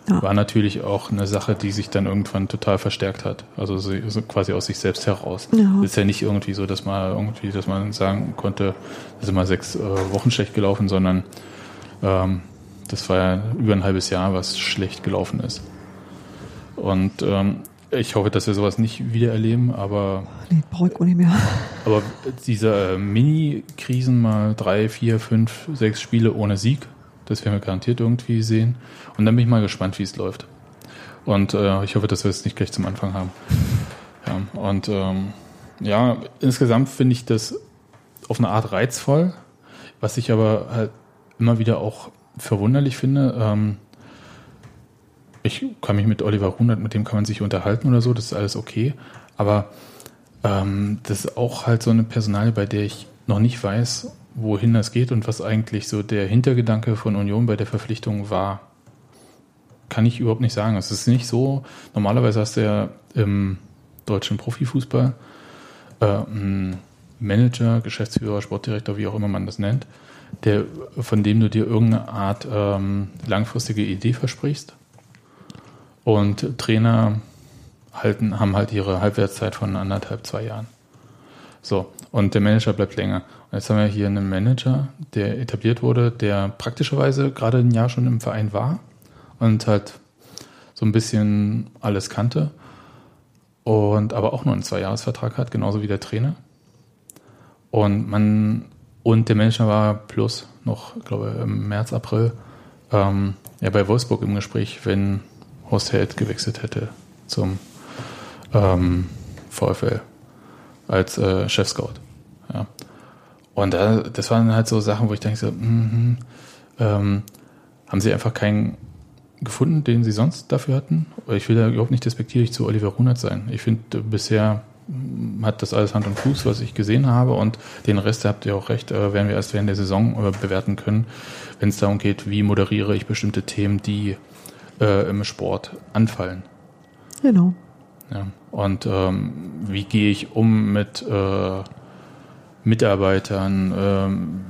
Ja. war natürlich auch eine Sache, die sich dann irgendwann total verstärkt hat. Also so, so quasi aus sich selbst heraus. Ja. Ist ja nicht irgendwie so, dass man irgendwie, dass man sagen konnte, das ist immer sechs äh, Wochen schlecht gelaufen, sondern ähm, das war ja über ein halbes Jahr, was schlecht gelaufen ist. Und ähm, ich hoffe, dass wir sowas nicht wieder erleben, aber Nee, brauche ich auch nicht mehr. aber diese äh, Mini-Krisen mal drei, vier, fünf, sechs Spiele ohne Sieg, das werden wir garantiert irgendwie sehen. Und dann bin ich mal gespannt, wie es läuft. Und äh, ich hoffe, dass wir es nicht gleich zum Anfang haben. Ja, und ähm, ja, insgesamt finde ich das auf eine Art reizvoll, was ich aber halt immer wieder auch verwunderlich finde. Ähm, ich kann mich mit Oliver Runert, mit dem kann man sich unterhalten oder so, das ist alles okay. Aber ähm, das ist auch halt so eine Personalie, bei der ich noch nicht weiß, wohin das geht und was eigentlich so der Hintergedanke von Union bei der Verpflichtung war. Kann ich überhaupt nicht sagen. Es ist nicht so, normalerweise hast du ja im deutschen Profifußball äh, Manager, Geschäftsführer, Sportdirektor, wie auch immer man das nennt, der, von dem du dir irgendeine Art ähm, langfristige Idee versprichst. Und Trainer halten, haben halt ihre Halbwertszeit von anderthalb, zwei Jahren. So, und der Manager bleibt länger. Und jetzt haben wir hier einen Manager, der etabliert wurde, der praktischerweise gerade ein Jahr schon im Verein war und halt so ein bisschen alles kannte und aber auch nur einen Zweijahresvertrag hat, genauso wie der Trainer. Und man und der Manager war plus noch, glaube ich, im März, April ähm, ja bei Wolfsburg im Gespräch, wenn Horst Held gewechselt hätte zum ähm, VfL als äh, Chef-Scout. Ja. Und da, das waren halt so Sachen, wo ich denke, so, mhm, ähm, haben sie einfach keinen gefunden, den sie sonst dafür hatten? Ich will da überhaupt nicht despektierlich zu Oliver Runert sein. Ich finde, bisher mm, hat das alles Hand und Fuß, was ich gesehen habe und den Rest, da habt ihr auch recht, äh, werden wir erst während der Saison äh, bewerten können, wenn es darum geht, wie moderiere ich bestimmte Themen, die äh, im Sport anfallen. Genau. Ja. Und ähm, wie gehe ich um mit äh, Mitarbeitern? Ähm,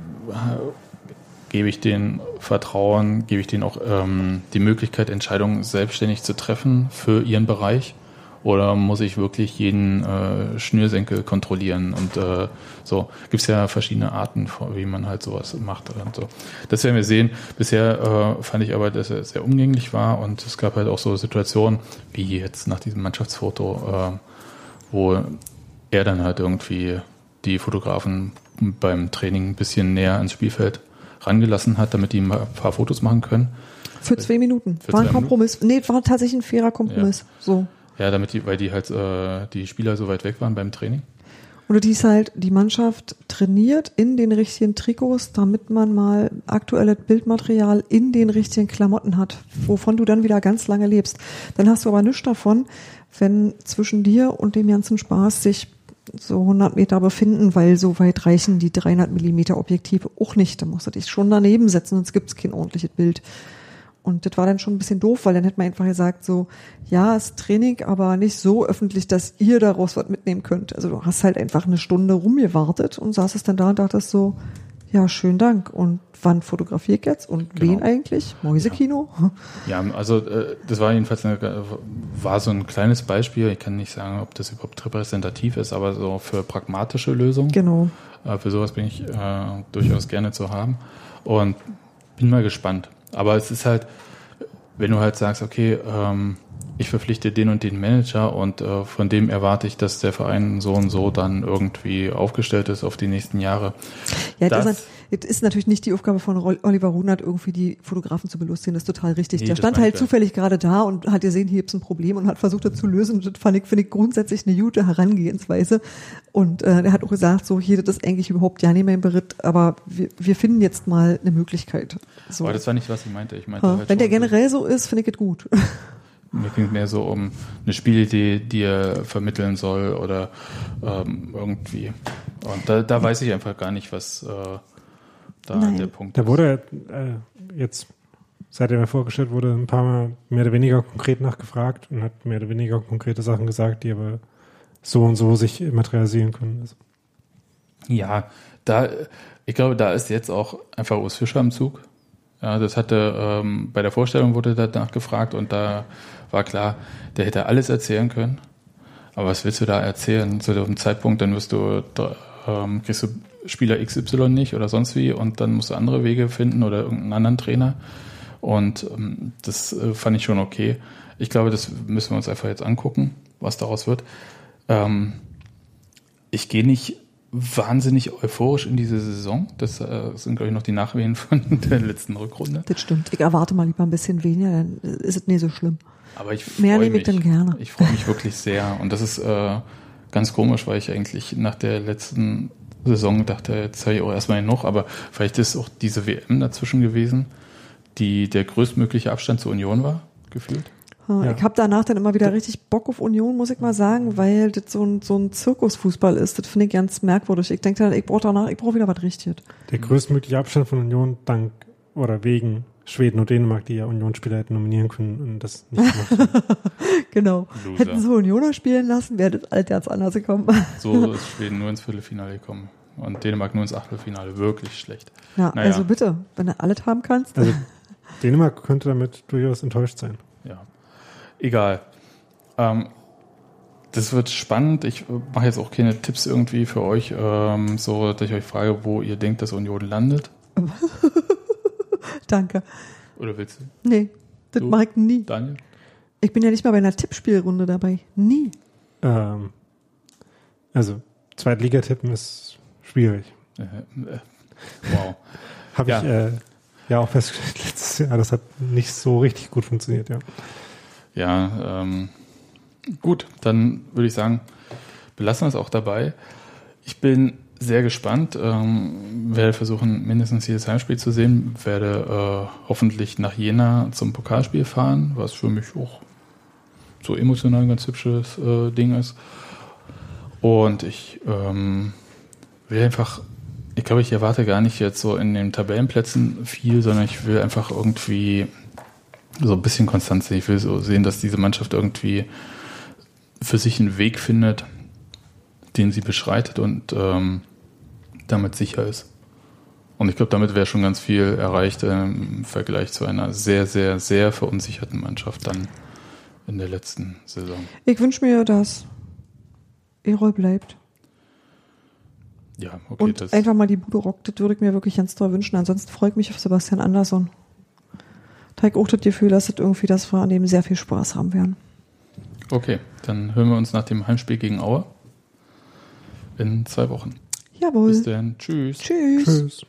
gebe ich denen Vertrauen? Gebe ich denen auch ähm, die Möglichkeit, Entscheidungen selbstständig zu treffen für ihren Bereich? Oder muss ich wirklich jeden äh, Schnürsenkel kontrollieren? Und äh, so gibt es ja verschiedene Arten, wie man halt sowas macht und so. Das werden wir sehen. Bisher äh, fand ich aber, dass er sehr umgänglich war und es gab halt auch so Situationen, wie jetzt nach diesem Mannschaftsfoto, äh, wo er dann halt irgendwie die Fotografen beim Training ein bisschen näher ans Spielfeld rangelassen hat, damit die mal ein paar Fotos machen können. Für zwei Minuten. Für war ein Kompromiss. Nee, war tatsächlich ein fairer Kompromiss. So. Ja, damit die, weil die halt äh, die Spieler so weit weg waren beim Training. Oder die ist halt, die Mannschaft trainiert in den richtigen Trikots, damit man mal aktuelles Bildmaterial in den richtigen Klamotten hat, wovon du dann wieder ganz lange lebst. Dann hast du aber nichts davon, wenn zwischen dir und dem ganzen Spaß sich so 100 Meter befinden, weil so weit reichen die 300 Millimeter Objektive auch nicht. Da musst du dich schon daneben setzen, sonst gibt's kein ordentliches Bild. Und das war dann schon ein bisschen doof, weil dann hätte man einfach gesagt so, ja, ist Training, aber nicht so öffentlich, dass ihr daraus was mitnehmen könnt. Also du hast halt einfach eine Stunde rumgewartet und saßest dann da und dachtest so, ja, schönen Dank. Und wann fotografiere ich jetzt? Und Genau. wen eigentlich? Mäusekino? Ja, also äh, das war jedenfalls eine, war so ein kleines Beispiel. Ich kann nicht sagen, ob das überhaupt repräsentativ ist, aber so für pragmatische Lösungen. Genau. Äh, für sowas bin ich äh, durchaus gerne zu haben und bin mal gespannt. Aber es ist halt, wenn du halt sagst, okay, ähm, ich verpflichte den und den Manager und äh, von dem erwarte ich, dass der Verein so und so dann irgendwie aufgestellt ist auf die nächsten Jahre. Ja, Das- das, ist, ist natürlich nicht die Aufgabe von Oliver Runert, irgendwie die Fotografen zu belustigen. Das ist total richtig. Nee, Der stand halt zufällig gerade da und hat gesehen, hier gibt's ein Problem und hat versucht, das zu lösen. Das fand ich, finde ich grundsätzlich eine gute Herangehensweise. Und äh, er hat auch gesagt, so hier, das ist eigentlich überhaupt ja nicht mein Beritt, aber wir, wir finden jetzt mal eine Möglichkeit. So. Aber das war nicht, was ich meinte. Ich meinte Ja, halt Wenn der generell so ist, finde ich es gut. <laughs> Mir ging mehr so um eine Spielidee, die er vermitteln soll oder ähm, irgendwie. Und da, da weiß ich einfach gar nicht, was äh, da Nein. der Punkt Da ist. wurde äh, jetzt, seit er mir vorgestellt wurde, ein paar Mal mehr oder weniger konkret nachgefragt und hat mehr oder weniger konkrete Sachen gesagt, die aber so und so sich materialisieren können. Also, Ja, da, ich glaube, da ist jetzt auch einfach Urs Fischer im Zug. Ja, das hatte, ähm, bei der Vorstellung wurde danach gefragt und da war klar, der hätte alles erzählen können. Aber was willst du da erzählen zu dem Zeitpunkt? Dann wirst du, ähm, kriegst du Spieler XY nicht oder sonst wie und dann musst du andere Wege finden oder irgendeinen anderen Trainer. Und ähm, das äh, fand ich schon okay. Ich glaube, das müssen wir uns einfach jetzt angucken, was daraus wird. Ähm, ich gehe nicht wahnsinnig euphorisch in diese Saison. Das äh, sind, glaube ich, noch die Nachwehen von <laughs> der letzten Rückrunde. Das stimmt. Ich erwarte mal lieber ein bisschen weniger, dann ist es nicht so schlimm. Aber ich Mehr freue nehme mich. ich dann gerne. Ich freue mich wirklich sehr. Und das ist äh, ganz komisch, weil ich eigentlich nach der letzten Saison dachte, jetzt habe ich auch erstmal genug. Aber vielleicht ist auch diese WM dazwischen gewesen, die der größtmögliche Abstand zur Union war, gefühlt. Ja. Ja. Ich habe danach dann immer wieder richtig Bock auf Union, muss ich mal sagen, weil das so ein, so ein Zirkusfußball ist. Das finde ich ganz merkwürdig. Ich denke dann, ich brauche danach, ich brauche wieder was Richtiges. der größtmögliche Abstand von Union dank oder wegen Schweden und Dänemark, die ja Unionsspieler hätten nominieren können und das nicht gemacht haben. <laughs> Genau. Loser. Hätten sie Unioner spielen lassen, wäre das alt ganz anders gekommen. <laughs> So ist Schweden nur ins Viertelfinale gekommen. Und Dänemark nur ins Achtelfinale. Wirklich schlecht. Ja, Naja. also bitte, wenn du alles haben kannst. Also <laughs> Dänemark könnte damit durchaus enttäuscht sein. Ja. Egal. Ähm, das wird spannend. Ich mache jetzt auch keine Tipps irgendwie für euch, ähm, so dass ich euch frage, wo ihr denkt, dass Union landet. <laughs> Danke. Oder willst du, Nee, das Du? mache ich nie. Daniel? Ich bin ja nicht mal bei einer Tippspielrunde dabei. Nie. Ähm, also Zweitligatippen ist schwierig. Äh, äh, wow. <laughs> Habe Ja. ich äh, ja auch festgestellt letztes Jahr. Das hat nicht so richtig gut funktioniert, ja. Ja, ähm, gut, dann würde ich sagen, belassen wir es auch dabei. Ich bin sehr gespannt, ähm, werde versuchen, mindestens jedes Heimspiel zu sehen, werde äh, hoffentlich nach Jena zum Pokalspiel fahren, was für mich auch so emotional ein ganz hübsches äh, Ding ist. Und ich ähm, will einfach, ich glaube, ich erwarte gar nicht jetzt so in den Tabellenplätzen viel, sondern ich will einfach irgendwie so ein bisschen Konstanz sehen. Ich will so sehen, dass diese Mannschaft irgendwie für sich einen Weg findet, den sie beschreitet und ähm, damit sicher ist. Und ich glaube, damit wäre schon ganz viel erreicht im Vergleich zu einer sehr, sehr, sehr verunsicherten Mannschaft dann in der letzten Saison. Ich wünsche mir, dass Erol bleibt. Ja, okay, und das einfach mal die Bude rockt. Das würde ich mir wirklich ganz toll wünschen. Ansonsten freue ich mich auf Sebastian Andersson. Teig auch das Gefühl, dass das irgendwie, dass wir an dem sehr viel Spaß haben werden. okay. Dann hören wir uns nach dem Heimspiel gegen Aue in zwei Wochen. Jawohl. Bis dann. Tschüss. Tschüss. Tschüss.